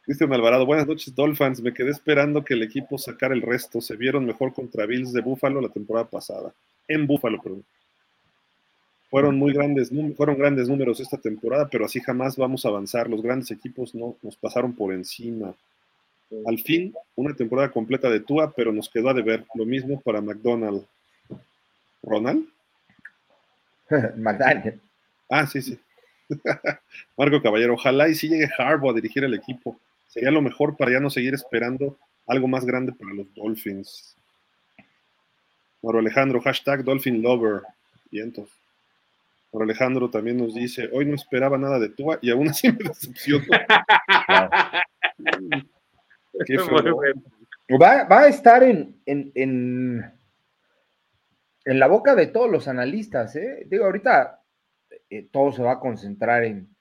Cristian Alvarado, buenas noches, Dolphins. Me quedé esperando que el equipo sacara el resto. Se vieron mejor contra Bills de Búfalo la temporada pasada. En Búfalo, perdón. Fueron muy grandes, fueron grandes números esta temporada, pero así jamás vamos a avanzar. Los grandes equipos no nos pasaron por encima. Al fin, una temporada completa de Tua, pero nos quedó a deber. Lo mismo para McDonald. ¿Ronald? <laughs> McDaniel. Ah, sí, sí. <laughs> Marco Caballero, ojalá y si llegue Harbaugh a dirigir el equipo. Sería lo mejor para ya no seguir esperando algo más grande para los Dolphins. Mauro Alejandro, hashtag Dolphin Lover. Vientos. Mauro Alejandro también nos dice, hoy no esperaba nada de Tua y aún así me decepcionó. <laughs> va, va, a estar en, en, en en la boca de todos los analistas, ¿eh? Digo, ahorita eh, todo se va a concentrar en,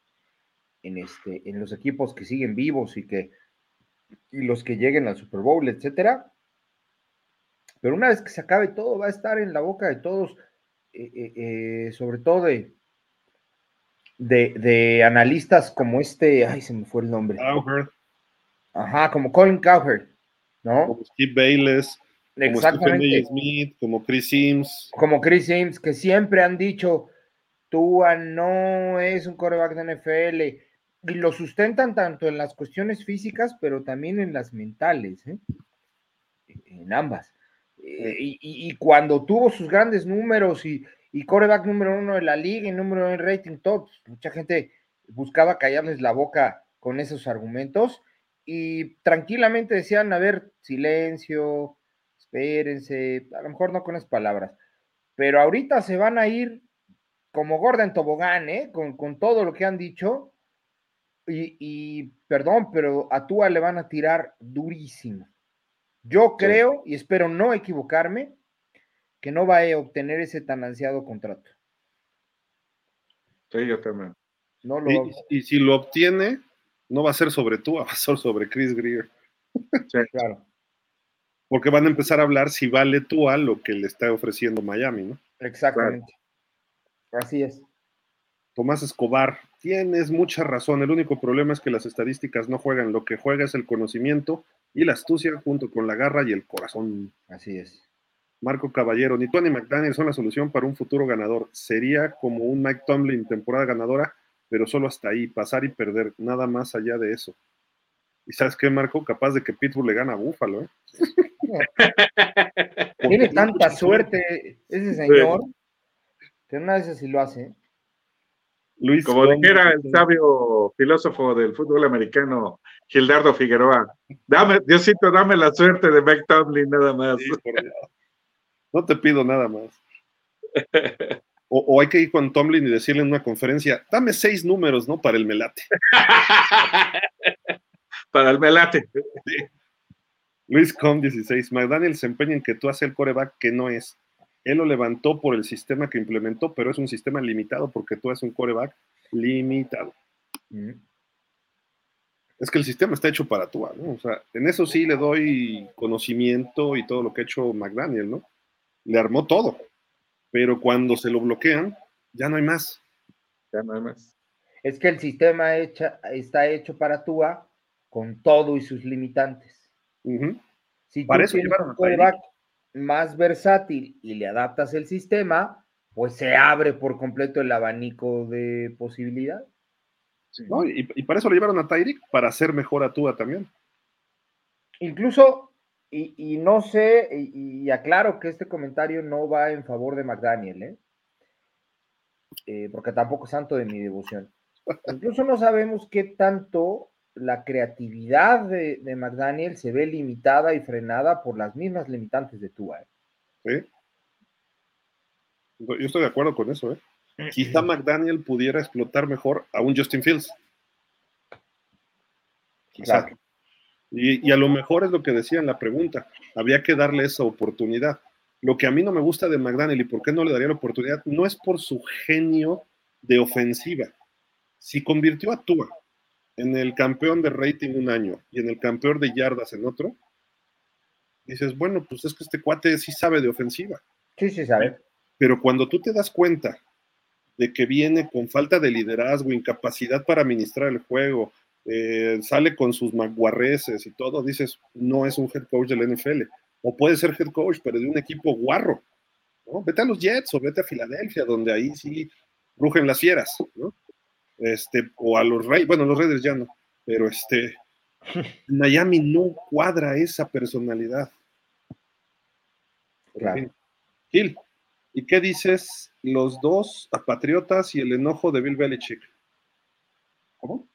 en, este, en los equipos que siguen vivos y que y los que lleguen al Super Bowl, etcétera. Pero una vez que se acabe todo, va a estar en la boca de todos, eh, sobre todo de, de, analistas como este, ay, se me fue el nombre. Cowherd. Ajá, como Colin Cowherd, ¿no? Como Steve Bayless. Exactamente. Como Smith, como Chris Sims. Como Chris Sims, que siempre han dicho, Tua no es un coreback de NFL. Y lo sustentan tanto en las cuestiones físicas, pero también en las mentales, ¿eh? en ambas. Eh, y, cuando tuvo sus grandes números y, y coreback número uno de la liga y número uno en rating top, pues, mucha gente buscaba callarles la boca con esos argumentos y tranquilamente decían, a ver, silencio, espérense, a lo mejor no con esas palabras, pero ahorita se van a ir como gorda en tobogán, ¿eh? con, con todo lo que han dicho y, perdón, pero a Tua le van a tirar durísimo. Yo creo, y espero no equivocarme, que no va a obtener ese tan ansiado contrato. Sí, yo también. No y, si lo obtiene, no va a ser sobre Tua, <laughs> va a ser sobre Chris Greer. Sí, claro. Porque van a empezar a hablar si vale Tua lo que le está ofreciendo Miami, ¿no? Exactamente. Así es. Tomás Escobar, tienes mucha razón. El único problema es que las estadísticas no juegan. Lo que juega es el conocimiento y la astucia junto con la garra y el corazón. Así es. Marco Caballero, ni tú ni McDaniel son la solución para un futuro ganador. Sería como un Mike Tomlin temporada ganadora, pero solo hasta ahí, pasar y perder, nada más allá de eso. ¿Y sabes qué, Marco? Capaz de que Pitbull le gana a Búfalo, ¿eh? <laughs> Tiene tanta suerte ese señor, que una vez así lo hace. Como dijera el sabio filósofo del fútbol americano, Gildardo Figueroa, dame, Diosito, dame la suerte de Mike Tomlin nada más. no te pido nada más. <laughs> O, hay que ir con Tomlin y decirle en una conferencia, dame seis números, ¿no? Para el melate. <laughs> para el melate. Luis Com 16, McDaniel se empeña en que tú haces el coreback que no es. Él lo levantó por el sistema que implementó, pero es un sistema limitado porque tú eres un coreback limitado. Es que el sistema está hecho para tú, ¿no? O sea, en eso sí le doy conocimiento y todo lo que ha hecho McDaniel, ¿no? Le armó todo, pero cuando se lo bloquean, ya no hay más. Ya no hay más. Es que el sistema está hecho para Tua con todo y sus limitantes. Si para eso llevaron a más versátil y le adaptas el sistema, pues se abre por completo el abanico de posibilidades. y, para eso le llevaron a Tyreek, para hacer mejor a Tua también. Incluso, y, no sé, y, aclaro que este comentario no va en favor de McDaniel, ¿eh? Eh, porque tampoco es santo de mi devoción. Incluso no sabemos qué tanto la creatividad de, McDaniel se ve limitada y frenada por las mismas limitantes de Tua. ¿eh? Yo estoy de acuerdo con eso. ¿eh? Quizá McDaniel pudiera explotar mejor a un Justin Fields. Quizá. Y, y, a lo mejor es lo que decía en la pregunta. Había que darle esa oportunidad. Lo que a mí no me gusta de McDaniel y por qué no le daría la oportunidad no es por su genio de ofensiva. Si convirtió a Tua en el campeón de rating un año y en el campeón de yardas en otro, dices, bueno, pues es que este cuate sí sabe de ofensiva. Sí, sí sabe. Pero cuando tú te das cuenta de que viene con falta de liderazgo, incapacidad para administrar el juego, eh, sale con sus maguarreces y todo, dices, no es un head coach del NFL. O puede ser head coach, pero de un equipo guarro. ¿no? Vete a los Jets o vete a Filadelfia, donde ahí sí rugen las fieras, ¿no? Este, o a los Reyes, bueno, los Raiders ya no, pero este, <laughs> Miami no cuadra esa personalidad. Gil, ¿y qué dices los dos a Patriotas y el enojo de Bill Belichick? ¿Cómo?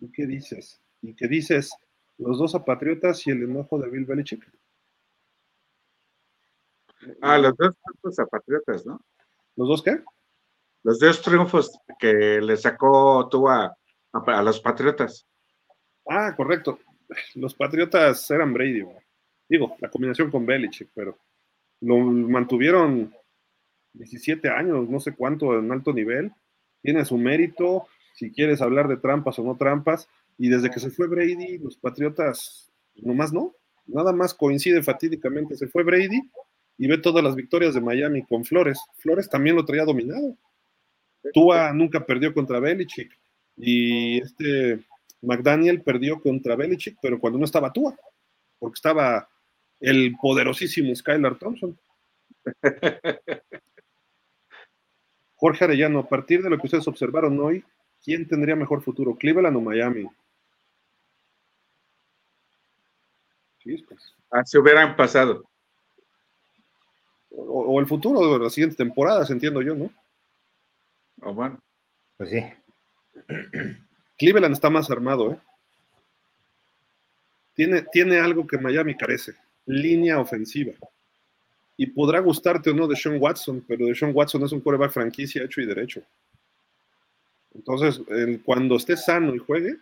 ¿Y qué dices? ¿Y qué dices los dos a Patriotas y el enojo de Bill Belichick? Ah, los dos Patriotas, ¿no? ¿Los dos qué? Los dos triunfos que le sacó a, los Patriotas. Ah, correcto. Los Patriotas eran Brady. Digo, la combinación con Belichick, pero lo mantuvieron 17 años, no sé cuánto en alto nivel. Tiene su mérito, si quieres hablar de trampas o no trampas. Y desde que se fue Brady, los Patriotas, nomás no. Nada más coincide fatídicamente. Se fue Brady y ve todas las victorias de Miami con Flores. Flores también lo traía dominado. Tua nunca perdió contra Belichick y este McDaniel perdió contra Belichick, pero cuando no estaba Tua, porque estaba el poderosísimo Skylar Thompson. <laughs> Jorge Arellano, a partir de lo que ustedes observaron hoy, ¿Quién tendría mejor futuro, Cleveland o Miami? Pues. Ah, se hubieran pasado. O, el futuro de las siguientes temporadas, entiendo yo, ¿no? Oh, bueno. Pues sí. <clears throat> Cleveland está más armado, ¿eh? Tiene, tiene algo que Miami carece, línea ofensiva. Y podrá gustarte o no de Sean Watson, pero de Sean Watson es un quarterback franquicia hecho y derecho. Entonces, cuando esté sano y juegue,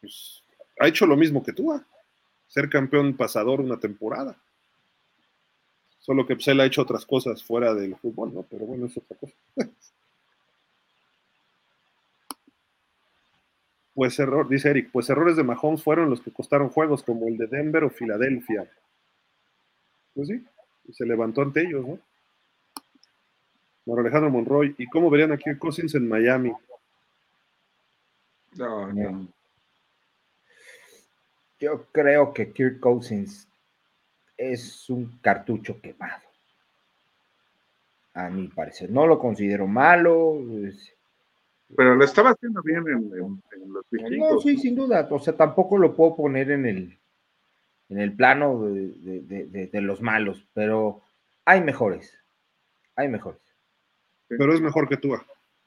pues, ha hecho lo mismo que tú, ser campeón pasador una temporada. Solo que pues, él ha hecho otras cosas fuera del fútbol, ¿no? Pero bueno, es otra cosa. <laughs> Pues error, dice Eric, pues errores de Mahomes fueron los que costaron juegos como el de Denver o Filadelfia. Pues sí, y se levantó ante ellos, ¿no? Mauro Alejandro Monroy, ¿y cómo verían aquí Cousins en Miami? No, no. Yo creo que Kirk Cousins es un cartucho quemado. A mi parecer. No lo considero malo. Pero lo estaba haciendo bien en, los vikingos. No, sí, sin duda. O sea, tampoco lo puedo poner en el, en el plano de, de los malos, pero hay mejores. Hay mejores. Pero es mejor que tú.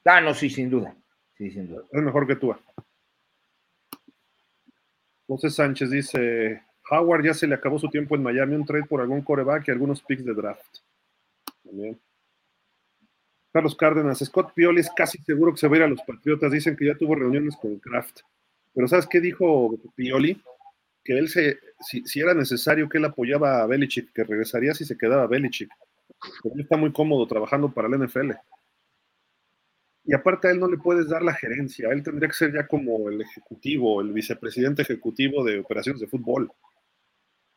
Ah, no, sí, sin duda. Sí, sin duda. Es mejor que tú. José Sánchez dice: Howard ya se le acabó su tiempo en Miami, un trade por algún coreback y algunos picks de draft. También. Carlos Cárdenas, Scott Pioli es casi seguro que se va a ir a los Patriotas. Dicen que ya tuvo reuniones con Kraft. Pero ¿sabes qué dijo Pioli? Que él se, si, era necesario que él apoyaba a Belichick, que regresaría si se quedaba Belichick porque está muy cómodo trabajando para el NFL. Y aparte a él no le puedes dar la gerencia, él tendría que ser ya como el ejecutivo, el vicepresidente ejecutivo de operaciones de fútbol.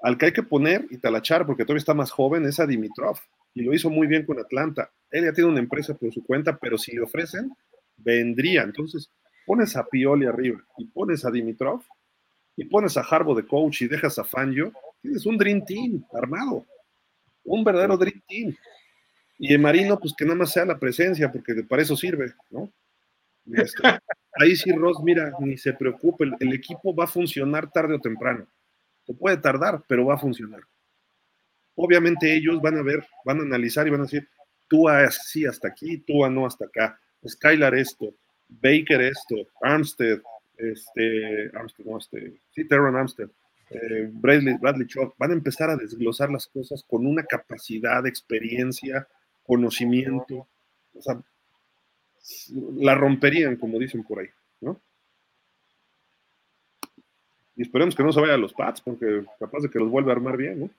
Al que hay que poner y talachar, porque todavía está más joven, es a Dimitrov. Y lo hizo muy bien con Atlanta. Él ya tiene una empresa por su cuenta, pero si le ofrecen, vendría. Entonces, pones a Pioli arriba y pones a Dimitrov y pones a Harbo de coach y dejas a Fangio, tienes un Dream Team armado un verdadero Dream Team. Y el Marino, pues que nada más sea la presencia, porque para eso sirve, ¿no? Este, <laughs> ahí sí, Ross, mira, ni se preocupe, el, equipo va a funcionar tarde o temprano. Puede tardar, pero va a funcionar. Obviamente ellos van a ver, van a analizar y van a decir, tú así hasta aquí, tú no hasta acá. Skylar esto, Baker esto, Armstead, este, Armstead, no, este, sí, Terron Armstead, eh, Bradley, Bradley van a empezar a desglosar las cosas con una capacidad, experiencia, conocimiento. O sea, la romperían, como dicen por ahí, ¿no? Y esperemos que no se vaya a los Pats, porque capaz de que los vuelva a armar bien, ¿no?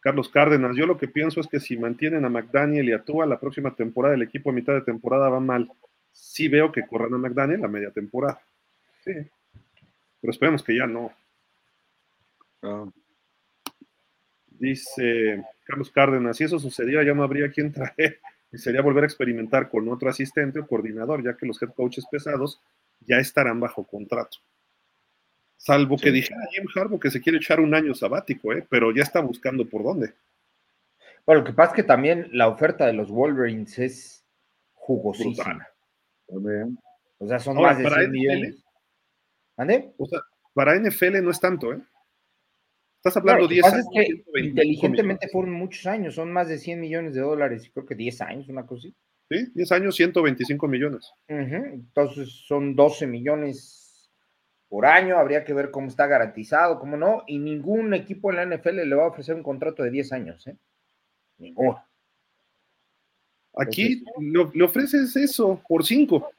Carlos Cárdenas, yo lo que pienso es que si mantienen a McDaniel y a Tua la próxima temporada, el equipo a mitad de temporada va mal. Sí veo que corran a McDaniel la media temporada. Sí. Pero esperemos que ya no. Ah. Dice Carlos Cárdenas, si eso sucediera ya no habría quien traer y <laughs> sería volver a experimentar con otro asistente o coordinador, ya que los head coaches pesados ya estarán bajo contrato. Salvo que dijera Jim Harbaugh que se quiere echar un año sabático, ¿eh? pero ya está buscando por dónde. Bueno, lo que pasa es que también la oferta de los Wolverines es jugosísima. O sea, son más de 100 millones. O sea, para NFL no es tanto, ¿eh? Estás hablando de 10 años. Es que inteligentemente fueron muchos años, son más de 100 millones de dólares, creo que 10 años, una cosa así. Sí, 10 años, 125 millones. Entonces son 12 millones por año, habría que ver cómo está garantizado, cómo no, y ningún equipo en la NFL le va a ofrecer un contrato de 10 años, ¿eh? Ninguno. Aquí le, ofreces eso por 5,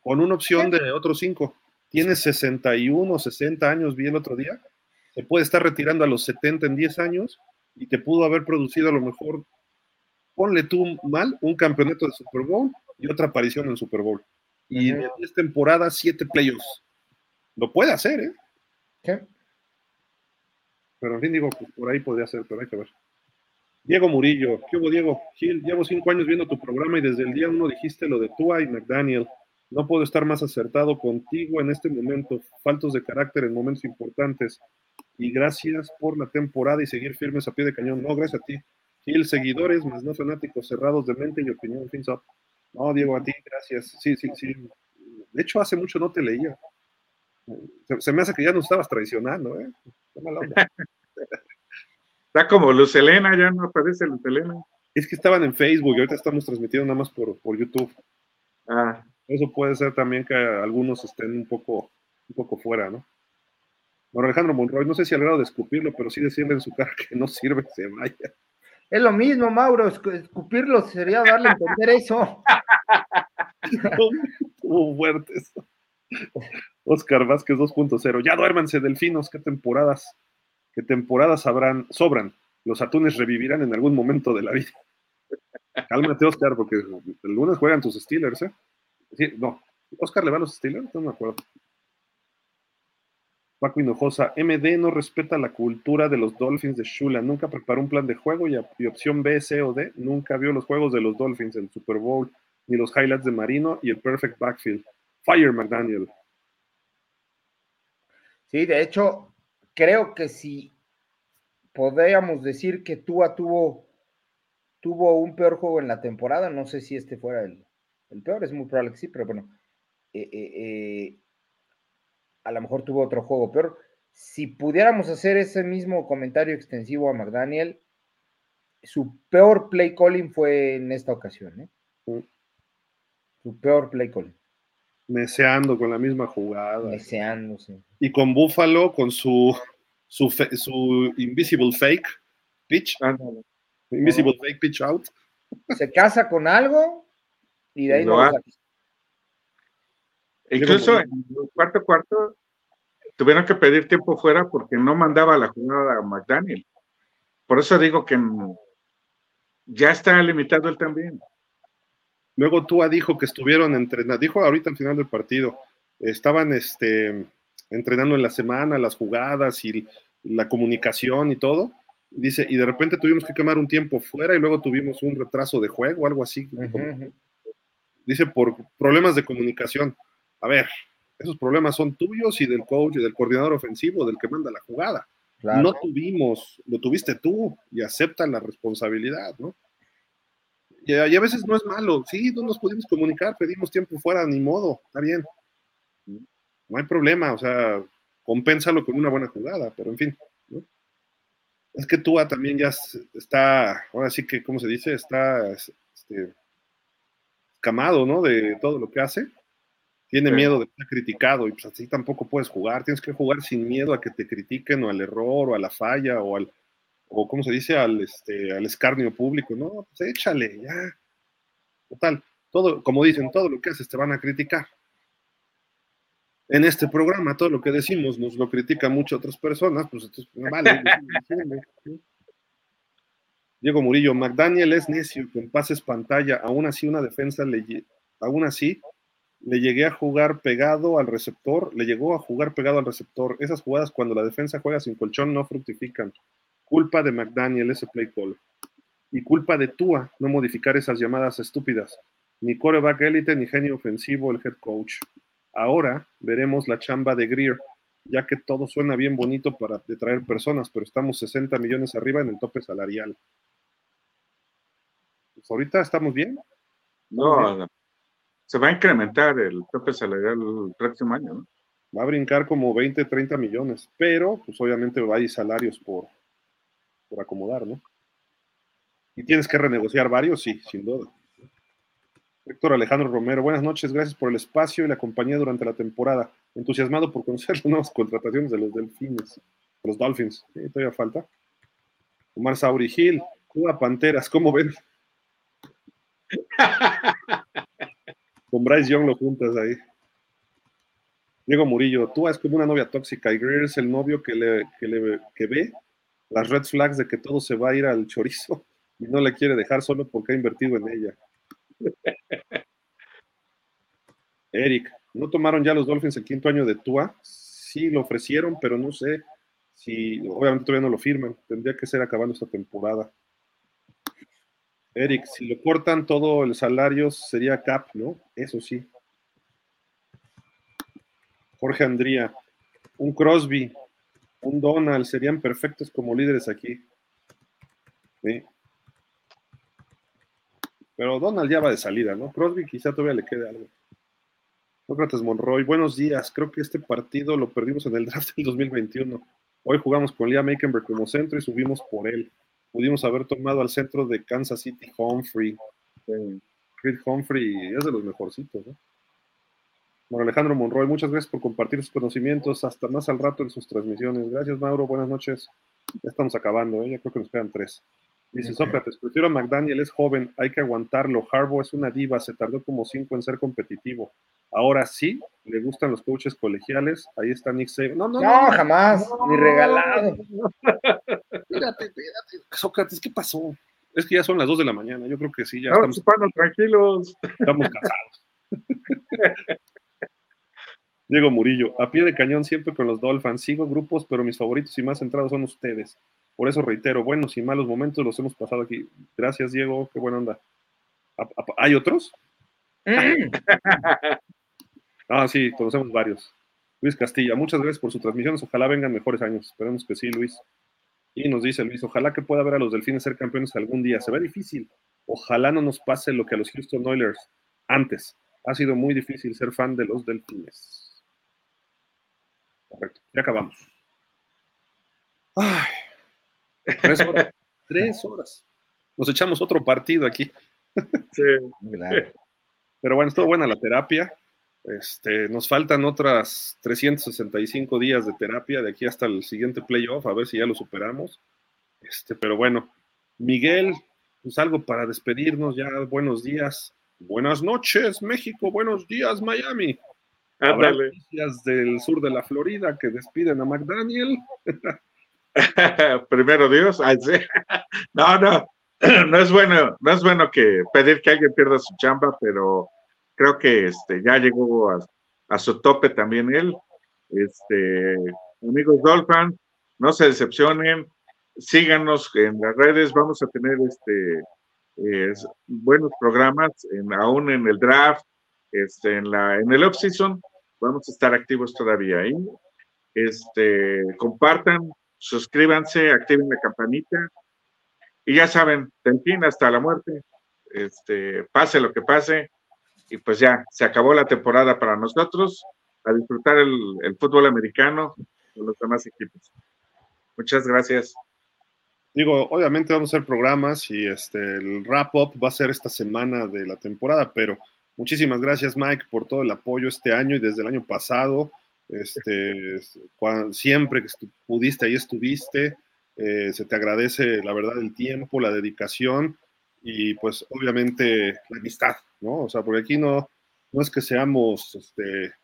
con una opción de otros 5. Tienes 61, 60 años, vi el otro día se puede estar retirando a los 70 en 10 años y te pudo haber producido a lo mejor, ponle tú mal, un campeonato de Super Bowl y otra aparición en Super Bowl. Y en 10 temporadas, 7 playoffs. Lo puede hacer, ¿eh? ¿Qué? Pero en fin, digo, pues por ahí podría ser, pero hay que ver. Diego Murillo, ¿qué hubo, Diego? Gil, llevo cinco años viendo tu programa y desde el día uno dijiste lo de Tua y McDaniel. No puedo estar más acertado contigo en este momento. Faltos de carácter en momentos importantes y gracias por la temporada y seguir firmes a pie de cañón. No, gracias a ti. El seguidores, más no fanáticos, cerrados de mente y opinión. Fins up. No, Diego, a ti, gracias. Sí, sí, sí. De hecho, hace mucho no te leía. Se, me hace que ya no estabas traicionando, ¿eh? <laughs> Está como Luz Elena, ya no aparece Luz Elena. Es que estaban en Facebook y ahorita estamos transmitiendo nada más por, por YouTube. Ah. Eso puede ser también que algunos estén un poco, un poco fuera, ¿no? Bueno, Alejandro Monroy, no sé si al grado de escupirlo, pero sí decirle en su cara que no sirve, se vaya. Es lo mismo, Mauro, escupirlo sería darle a entender eso. <laughs> Hubo fuertes. Oscar Vázquez 2.0. Ya duérmanse, delfinos, qué temporadas, qué temporadas habrán, sobran. Los atunes revivirán en algún momento de la vida. <laughs> Cálmate, Oscar, porque el lunes juegan tus Steelers, ¿eh? no, Oscar le va a los Steelers, no me acuerdo. Paco Hinojosa, MD no respeta la cultura de los Dolphins de Shula, nunca preparó un plan de juego y, y, opción B, C o D, nunca vio los juegos de los Dolphins, el Super Bowl, ni los highlights de Marino y el Perfect Backfield. Fire McDaniel. Sí, de hecho, creo que si podríamos decir que Tua tuvo, tuvo un peor juego en la temporada, no sé si este fuera el, el peor, es muy probable que sí, pero bueno. Eh, eh, eh a lo mejor tuvo otro juego peor. Si pudiéramos hacer ese mismo comentario extensivo a McDaniel, su peor play calling fue en esta ocasión, ¿eh? Su peor play calling. Meseando con la misma jugada. Meseando, sí. Y con Buffalo, con su, su, su Invisible Fake pitch. Invisible Fake pitch out. Se casa con algo y de ahí no, no Incluso en el cuarto cuarto tuvieron que pedir tiempo fuera porque no mandaba la jugada a McDaniel. Por eso digo que ya está limitado él también. Luego Tua dijo que estuvieron entrenando, dijo ahorita al final del partido, estaban este, entrenando en la semana las jugadas y la comunicación y todo. Dice, y de repente tuvimos que quemar un tiempo fuera y luego tuvimos un retraso de juego, o algo así. Dice, por problemas de comunicación a ver, esos problemas son tuyos y del coach y del coordinador ofensivo, del que manda la jugada. No tuvimos, lo tuviste tú y acepta la responsabilidad, ¿no? Y, a veces no es malo, sí, no nos pudimos comunicar, pedimos tiempo fuera, ni modo, está bien. No hay problema, o sea, compénsalo con una buena jugada, pero en fin, ¿no? Es que Tua también ya está, ahora sí que, ¿cómo se dice? Está este, camado, ¿no? De todo lo que hace tiene miedo de ser criticado y pues así tampoco puedes jugar. Tienes que jugar sin miedo a que te critiquen o al error o a la falla o al, o como se dice, al, este, al escarnio público. No, pues échale, ya. Total, todo, como dicen, todo lo que haces te van a criticar. En este programa, todo lo que decimos nos lo critican muchas otras personas, pues entonces, vale. <laughs> Diego Murillo, McDaniel es necio, con pases pantalla, aún así una defensa le, aún así le llegué a jugar pegado al receptor, le llegó a jugar pegado al receptor. Esas jugadas cuando la defensa juega sin colchón no fructifican. Culpa de McDaniel ese play call. Y culpa de Tua no modificar esas llamadas estúpidas. Ni coreback élite ni genio ofensivo el head coach. Ahora veremos la chamba de Greer, ya que todo suena bien bonito para detraer personas, pero estamos 60 millones arriba en el tope salarial. Pues ahorita estamos bien. No, se va a incrementar el tope salarial el próximo año, ¿no? Va a brincar como 20, 30 millones, pero pues obviamente va a ir salarios por, por acomodar, ¿no? Y tienes que renegociar varios, sí, sin duda. Héctor Alejandro Romero, buenas noches, gracias por el espacio y la compañía durante la temporada. Entusiasmado por conocer <laughs> las nuevas contrataciones de los Delfines, los Dolphins. ¿Sí? Todavía falta. Omar Sauri Gil, Cuba Panteras, ¿cómo ven? <laughs> Con Bryce Young lo juntas ahí. Diego Murillo, tú es como una novia tóxica y Greer es el novio que, le, que, le, que ve las red flags de que todo se va a ir al chorizo <laughs> y no le quiere dejar solo porque ha invertido en ella. <laughs> Eric, ¿no tomaron ya los Dolphins el quinto año de Tua? Sí, lo ofrecieron, pero no sé si, obviamente todavía no lo firman. Tendría que ser acabando esta temporada. Eric, si lo cortan todo el salario sería cap, ¿no? Eso sí. Jorge Andría, un Crosby, un Donald serían perfectos como líderes aquí. Pero Donald ya va de salida, ¿no? Crosby quizá todavía le quede algo. Sócrates Monroy, buenos días. Creo que este partido lo perdimos en el draft del 2021. Hoy jugamos con Liam Aikenberg como centro y subimos por él. Pudimos haber tomado al centro de Kansas City Humphrey. Creed Humphrey es de los mejorcitos, ¿no? Bueno, Alejandro Monroy, muchas gracias por compartir sus conocimientos. Hasta más al rato en sus transmisiones. Gracias, Mauro. Buenas noches. Ya estamos acabando, ¿eh? ya creo que nos quedan tres. Dice Sócrates, prefiero a McDaniel, es joven, hay que aguantarlo. Harbaugh es una diva, se tardó como cinco en ser competitivo. Ahora sí, le gustan los coaches colegiales. Ahí está Nick Saban. No, no, no, jamás, ni regalado. Espérate. Sócrates, ¿qué pasó? Es que ya son las dos de la mañana. Yo creo que sí, ya no, estamos. tranquilos. Estamos cansados. Diego Murillo, a pie de cañón siempre con los Dolphins. Sigo grupos, pero mis favoritos y más centrados son ustedes. Por eso reitero, buenos y malos momentos los hemos pasado aquí. Gracias, Diego, qué buena onda. ¿Hay otros? Mm. ah, sí, conocemos varios. Luis Castilla, muchas gracias por sus transmisiones. Ojalá vengan mejores años. Esperemos que sí, Luis. Y nos dice Luis, ojalá que pueda ver a los delfines ser campeones algún día. Se ve difícil. Ojalá no nos pase lo que a los Houston Oilers antes. Ha sido muy difícil ser fan de los delfines. Correcto, ya acabamos. Ay, Tres horas. Tres horas. Nos echamos otro partido aquí. Sí, Pero bueno, estuvo buena la terapia. Este, nos faltan otras 365 días de terapia de aquí hasta el siguiente playoff, a ver si ya lo superamos. Este, pero bueno, Miguel, pues algo para despedirnos ya. Buenos días. Buenas noches, México. Buenos días, Miami. Habrá noticias del sur de la Florida que despiden a McDaniel. <laughs> Primero Dios. no, no, <clears throat> no es bueno, no es bueno que pedir que alguien pierda su chamba, pero creo que este ya llegó a, su tope también él. Este, amigos Dolphin, no se decepcionen, síganos en las redes, vamos a tener este buenos programas, en, aún en el draft, este, en la, en el off season, vamos a estar activos todavía ahí. Este, compartan, suscríbanse, activen la campanita y ya saben, fin hasta la muerte, este, pase lo que pase y pues ya, se acabó la temporada para nosotros, a disfrutar el, fútbol americano con los demás equipos. Muchas gracias. Digo, obviamente vamos a hacer programas y este, el wrap-up va a ser esta semana de la temporada, pero muchísimas gracias Mike por todo el apoyo este año y desde el año pasado. Este, siempre que pudiste, ahí estuviste. Eh, se te agradece, la verdad, el tiempo, la dedicación y pues obviamente la amistad, ¿no? O sea, porque aquí no, no es que seamos este,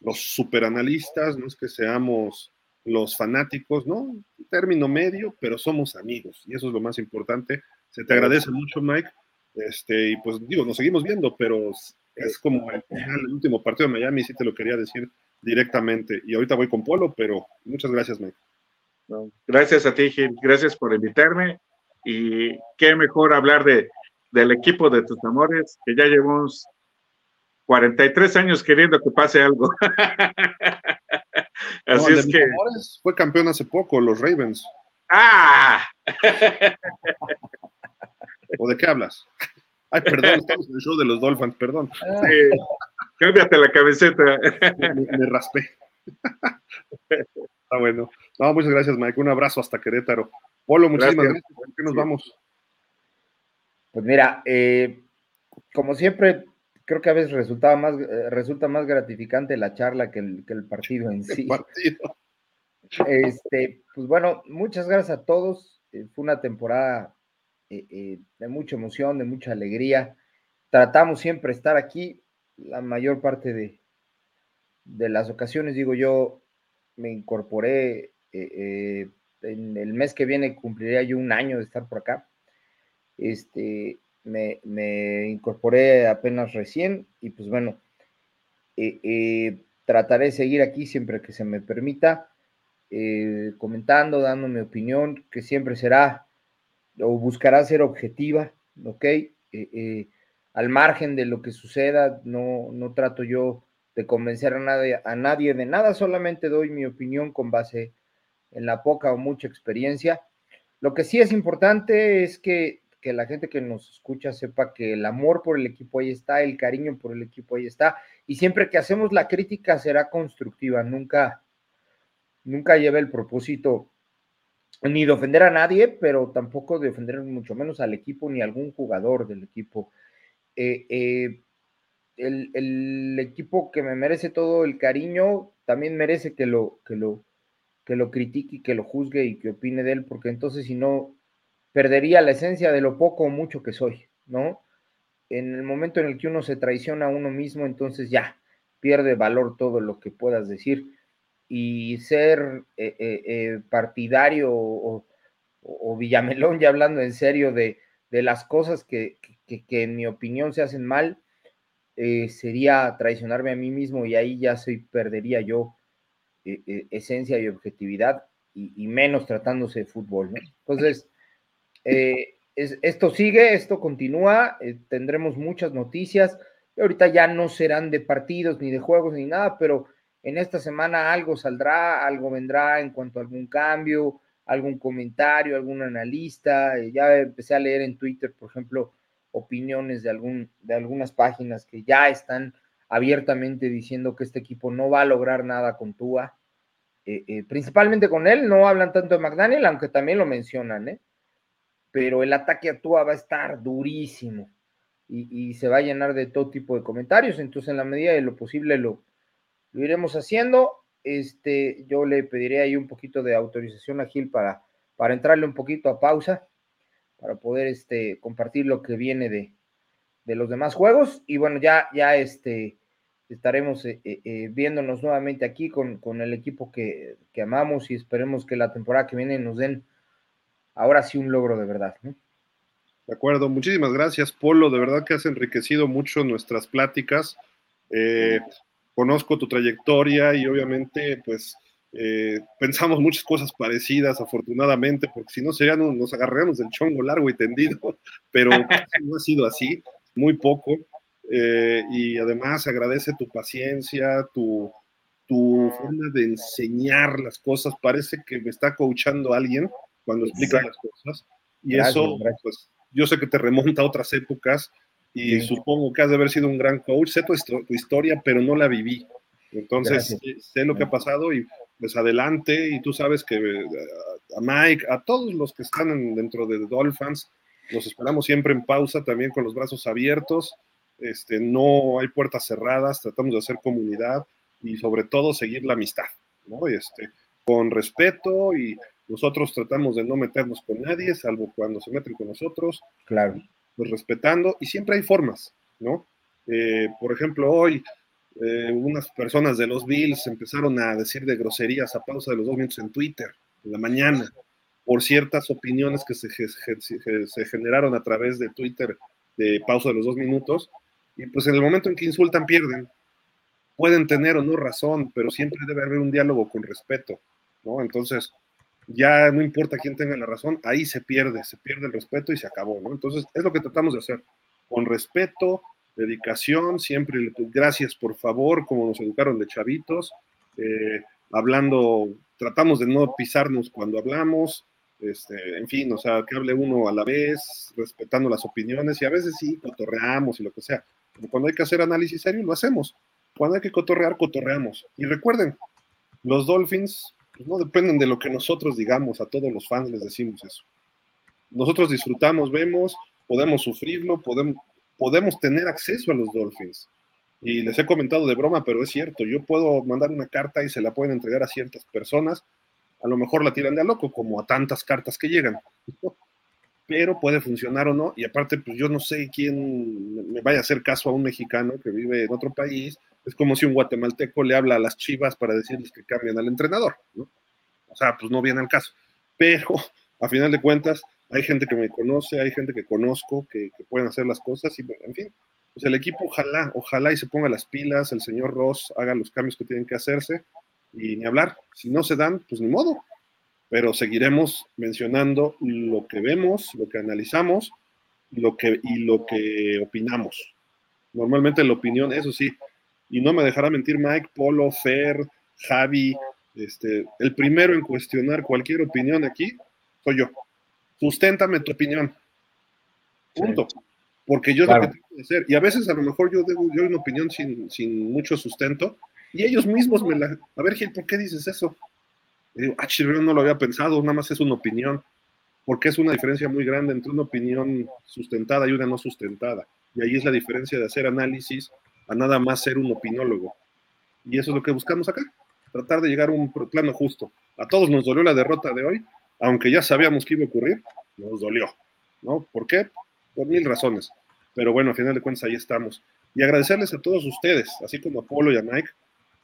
los superanalistas, no es que seamos los fanáticos, ¿no? Término medio, pero somos amigos y eso es lo más importante. Se te agradece mucho, Mike. Este, y pues digo, nos seguimos viendo, pero es como el, el último partido de Miami, sí te lo quería decir directamente. Y ahorita voy con Polo, pero muchas gracias, Mike. gracias a ti, Gil. Gracias por invitarme. Y qué mejor hablar de, del equipo de tus amores, que ya llevamos 43 años queriendo que pase algo. <laughs> Así es que. fue campeón hace poco, los Ravens. ¡Ah! <laughs> ¿O de qué hablas? Ay, perdón, estamos en el show de los Dolphins, perdón. Sí. Cámbiate la camiseta. Me, raspé. Está bueno. No, muchas gracias, Mike. Un abrazo hasta Querétaro. Polo, muchísimas gracias. ¿Por qué nos vamos? Pues mira, eh, como siempre, creo que a veces resulta más, eh, resulta más gratificante la charla que el, que el partido en sí. partido. Este, pues bueno, muchas gracias a todos. Eh, fue una temporada de mucha emoción, de mucha alegría. Tratamos siempre estar aquí la mayor parte de, de las ocasiones, digo yo, me incorporé, eh, eh, en el mes que viene cumpliría yo un año de estar por acá. Este, me, incorporé apenas recién y pues bueno, eh, trataré de seguir aquí siempre que se me permita, comentando, dando mi opinión, que siempre será o buscará ser objetiva, ¿ok? al margen de lo que suceda, no, no trato yo de convencer a nadie, a nadie de nada, solamente doy mi opinión con base en la poca o mucha experiencia. Lo que sí es importante es que, que la gente que nos escucha sepa que el amor por el equipo ahí está, el cariño por el equipo ahí está, y siempre que hacemos la crítica será constructiva, nunca, nunca lleva el propósito ni de ofender a nadie, pero tampoco de ofender mucho menos al equipo ni a algún jugador del equipo. Eh, eh, el, el, equipo que me merece todo el cariño también merece que lo, que lo, que lo critique y que lo juzgue y que opine de él, porque entonces si no, perdería la esencia de lo poco o mucho que soy, ¿no? En el momento en el que uno se traiciona a uno mismo, entonces ya pierde valor todo lo que puedas decir. Y ser eh, eh, eh, partidario o, Villamelón, ya hablando en serio de, las cosas que, en mi opinión se hacen mal, sería traicionarme a mí mismo y ahí ya se perdería yo esencia y objetividad y, menos tratándose de fútbol. Entonces, esto sigue, esto continúa, tendremos muchas noticias. Ahorita ya no serán de partidos ni de juegos ni nada, pero en esta semana algo saldrá, algo vendrá en cuanto a algún cambio, algún comentario, algún analista. Eh, ya empecé a leer en Twitter, por ejemplo, opiniones de, algún, de algunas páginas que ya están abiertamente diciendo que este equipo no va a lograr nada con Tua. Eh, eh, principalmente con él, no hablan tanto de McDaniel, aunque también lo mencionan, ¿eh? pero el ataque a Tua va a estar durísimo y, se va a llenar de todo tipo de comentarios, entonces en la medida de lo posible lo, lo iremos haciendo. Este, yo le pediré ahí un poquito de autorización a Gil para, para entrarle un poquito a pausa, para poder este, compartir lo que viene de, de los demás juegos. Y bueno, ya, ya este, estaremos eh, eh, eh, viéndonos nuevamente aquí con, el equipo que, amamos y esperemos que la temporada que viene nos den ahora sí un logro de verdad. De acuerdo, muchísimas gracias, Polo. De verdad que has enriquecido mucho nuestras pláticas. Conozco tu trayectoria y obviamente, pues, pensamos muchas cosas parecidas, afortunadamente, porque si no serían, nos agarraríamos del chongo largo y tendido, <laughs> pero no ha sido así, muy poco. Eh, y además agradece tu paciencia, tu, tu forma de enseñar las cosas. Parece que me está coachando alguien cuando explica las cosas. Y eso, pues, yo sé que te remonta a otras épocas y supongo que has de haber sido un gran coach. Sé tu, tu historia, pero no la viví. Entonces, sé lo que ha pasado y pues adelante. Y tú sabes que a Mike, a todos los que están dentro de Dolphins, los esperamos siempre en pausa, también con los brazos abiertos este, no hay puertas cerradas, tratamos de hacer comunidad y sobre todo seguir la amistad, ¿no? Este, con respeto y nosotros tratamos de no meternos con nadie, salvo cuando se meten con nosotros. Claro. Pues respetando y siempre hay formas, ¿no? Eh, por ejemplo, hoy eh, unas personas de los Bills empezaron a decir de groserías a pausa de los dos minutos en Twitter, en la mañana, por ciertas opiniones que se, se generaron a través de Twitter de pausa de los dos minutos, y pues en el momento en que insultan, pierden. Pueden tener o no razón, pero siempre debe haber un diálogo con respeto, ¿no? Entonces, ya no importa quién tenga la razón, ahí se pierde, se pierde el respeto y se acabó, ¿no? Entonces, es lo que tratamos de hacer, con respeto, dedicación, siempre gracias por favor, como nos educaron de chavitos, eh, hablando, tratamos de no pisarnos cuando hablamos, este, en fin, o sea, que hable uno a la vez, respetando las opiniones y a veces sí, cotorreamos y lo que sea, cuando hay que hacer análisis serio, lo hacemos. Cuando hay que cotorrear, cotorreamos. Y recuerden, los Dolphins pues, no dependen de lo que nosotros digamos, a todos los fans les decimos eso. Nosotros disfrutamos, vemos, podemos sufrirlo, podemos, podemos tener acceso a los Dolphins. Y les he comentado de broma, pero es cierto, yo puedo mandar una carta y se la pueden entregar a ciertas personas, a lo mejor la tiran de a loco, como a tantas cartas que llegan <laughs> pero puede funcionar o no. Y aparte, pues yo no sé quién me vaya a hacer caso a un mexicano que vive en otro país. Es como si un guatemalteco le habla a las chivas para decirles que cambien al entrenador, ¿no? O sea, pues no viene al caso. Pero, a final de cuentas, hay gente que me conoce, hay gente que conozco, que, pueden hacer las cosas y, en fin, pues el equipo ojalá, ojalá y se ponga las pilas, el señor Ross haga los cambios que tienen que hacerse y ni hablar. Si no se dan, pues ni modo, pero seguiremos mencionando lo que vemos, lo que analizamos lo que, y lo que opinamos. Normalmente la opinión, eso sí, y no me dejará mentir Mike, Polo, Fer, Javi, este, el primero en cuestionar cualquier opinión aquí soy yo. Susténtame tu opinión. Punto. Porque yo es lo que tengo que hacer. Y a veces a lo mejor yo doy yo una opinión sin, sin mucho sustento y ellos mismos me la... A ver, Gil, ¿por qué dices eso? Y digo, ah, chirrión, no lo había pensado, nada más es una opinión. Porque es una diferencia muy grande entre una opinión sustentada y una no sustentada. Y ahí es la diferencia de hacer análisis a nada más ser un opinólogo. Y eso es lo que buscamos acá, tratar de llegar a un plano justo. A todos nos dolió la derrota de hoy, aunque ya sabíamos que iba a ocurrir, nos dolió. ¿no? ¿Por qué? Por mil razones. Pero bueno, a final de cuentas ahí estamos. Y agradecerles a todos ustedes, así como a Polo y a Mike,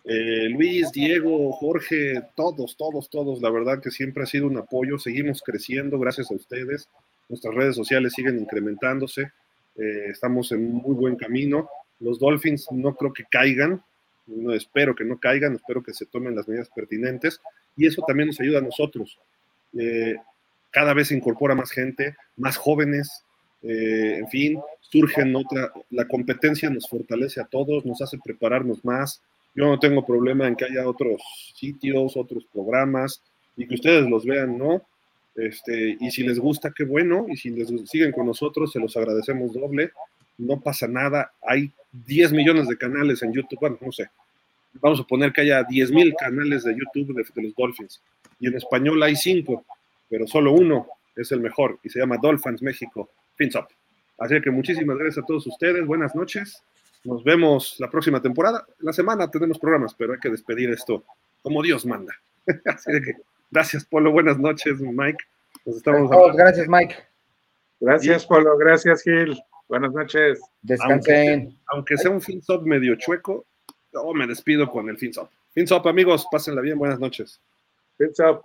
eh, Luis, Diego, Jorge, todos, todos, todos, la verdad que siempre ha sido un apoyo, seguimos creciendo gracias a ustedes, nuestras redes sociales siguen incrementándose, eh, estamos en muy buen camino, los Dolphins no creo que caigan, no espero que no caigan, espero que se tomen las medidas pertinentes y eso también nos ayuda a nosotros. Eh, cada vez se incorpora más gente, más jóvenes, en fin, surgen otra, la competencia nos fortalece a todos, nos hace prepararnos más, yo no tengo problema en que haya otros sitios, otros programas y que ustedes los vean, ¿no? Este, y si les gusta, qué bueno. Y si les siguen con nosotros, se los agradecemos doble. No pasa nada. Hay 10 millones de canales en YouTube. Bueno, no sé. Vamos a poner que haya 10 mil canales de YouTube de, los Dolphins. Y en español hay 5, pero solo uno es el mejor y se llama Dolphins México. Fins up. Así que muchísimas gracias a todos ustedes. Buenas noches. Nos vemos la próxima temporada. La semana tenemos programas, pero hay que despedir esto como Dios manda. <laughs> Así que gracias, Polo. Buenas noches, Mike. Nos estamos gracias, Mike. Gracias, Polo. Gracias, Gil. Buenas noches. Descansen. Aunque, sea un FinSop medio chueco, yo me despido con el FinSop. FinSop, amigos, pásenla bien. Buenas noches. FinSop.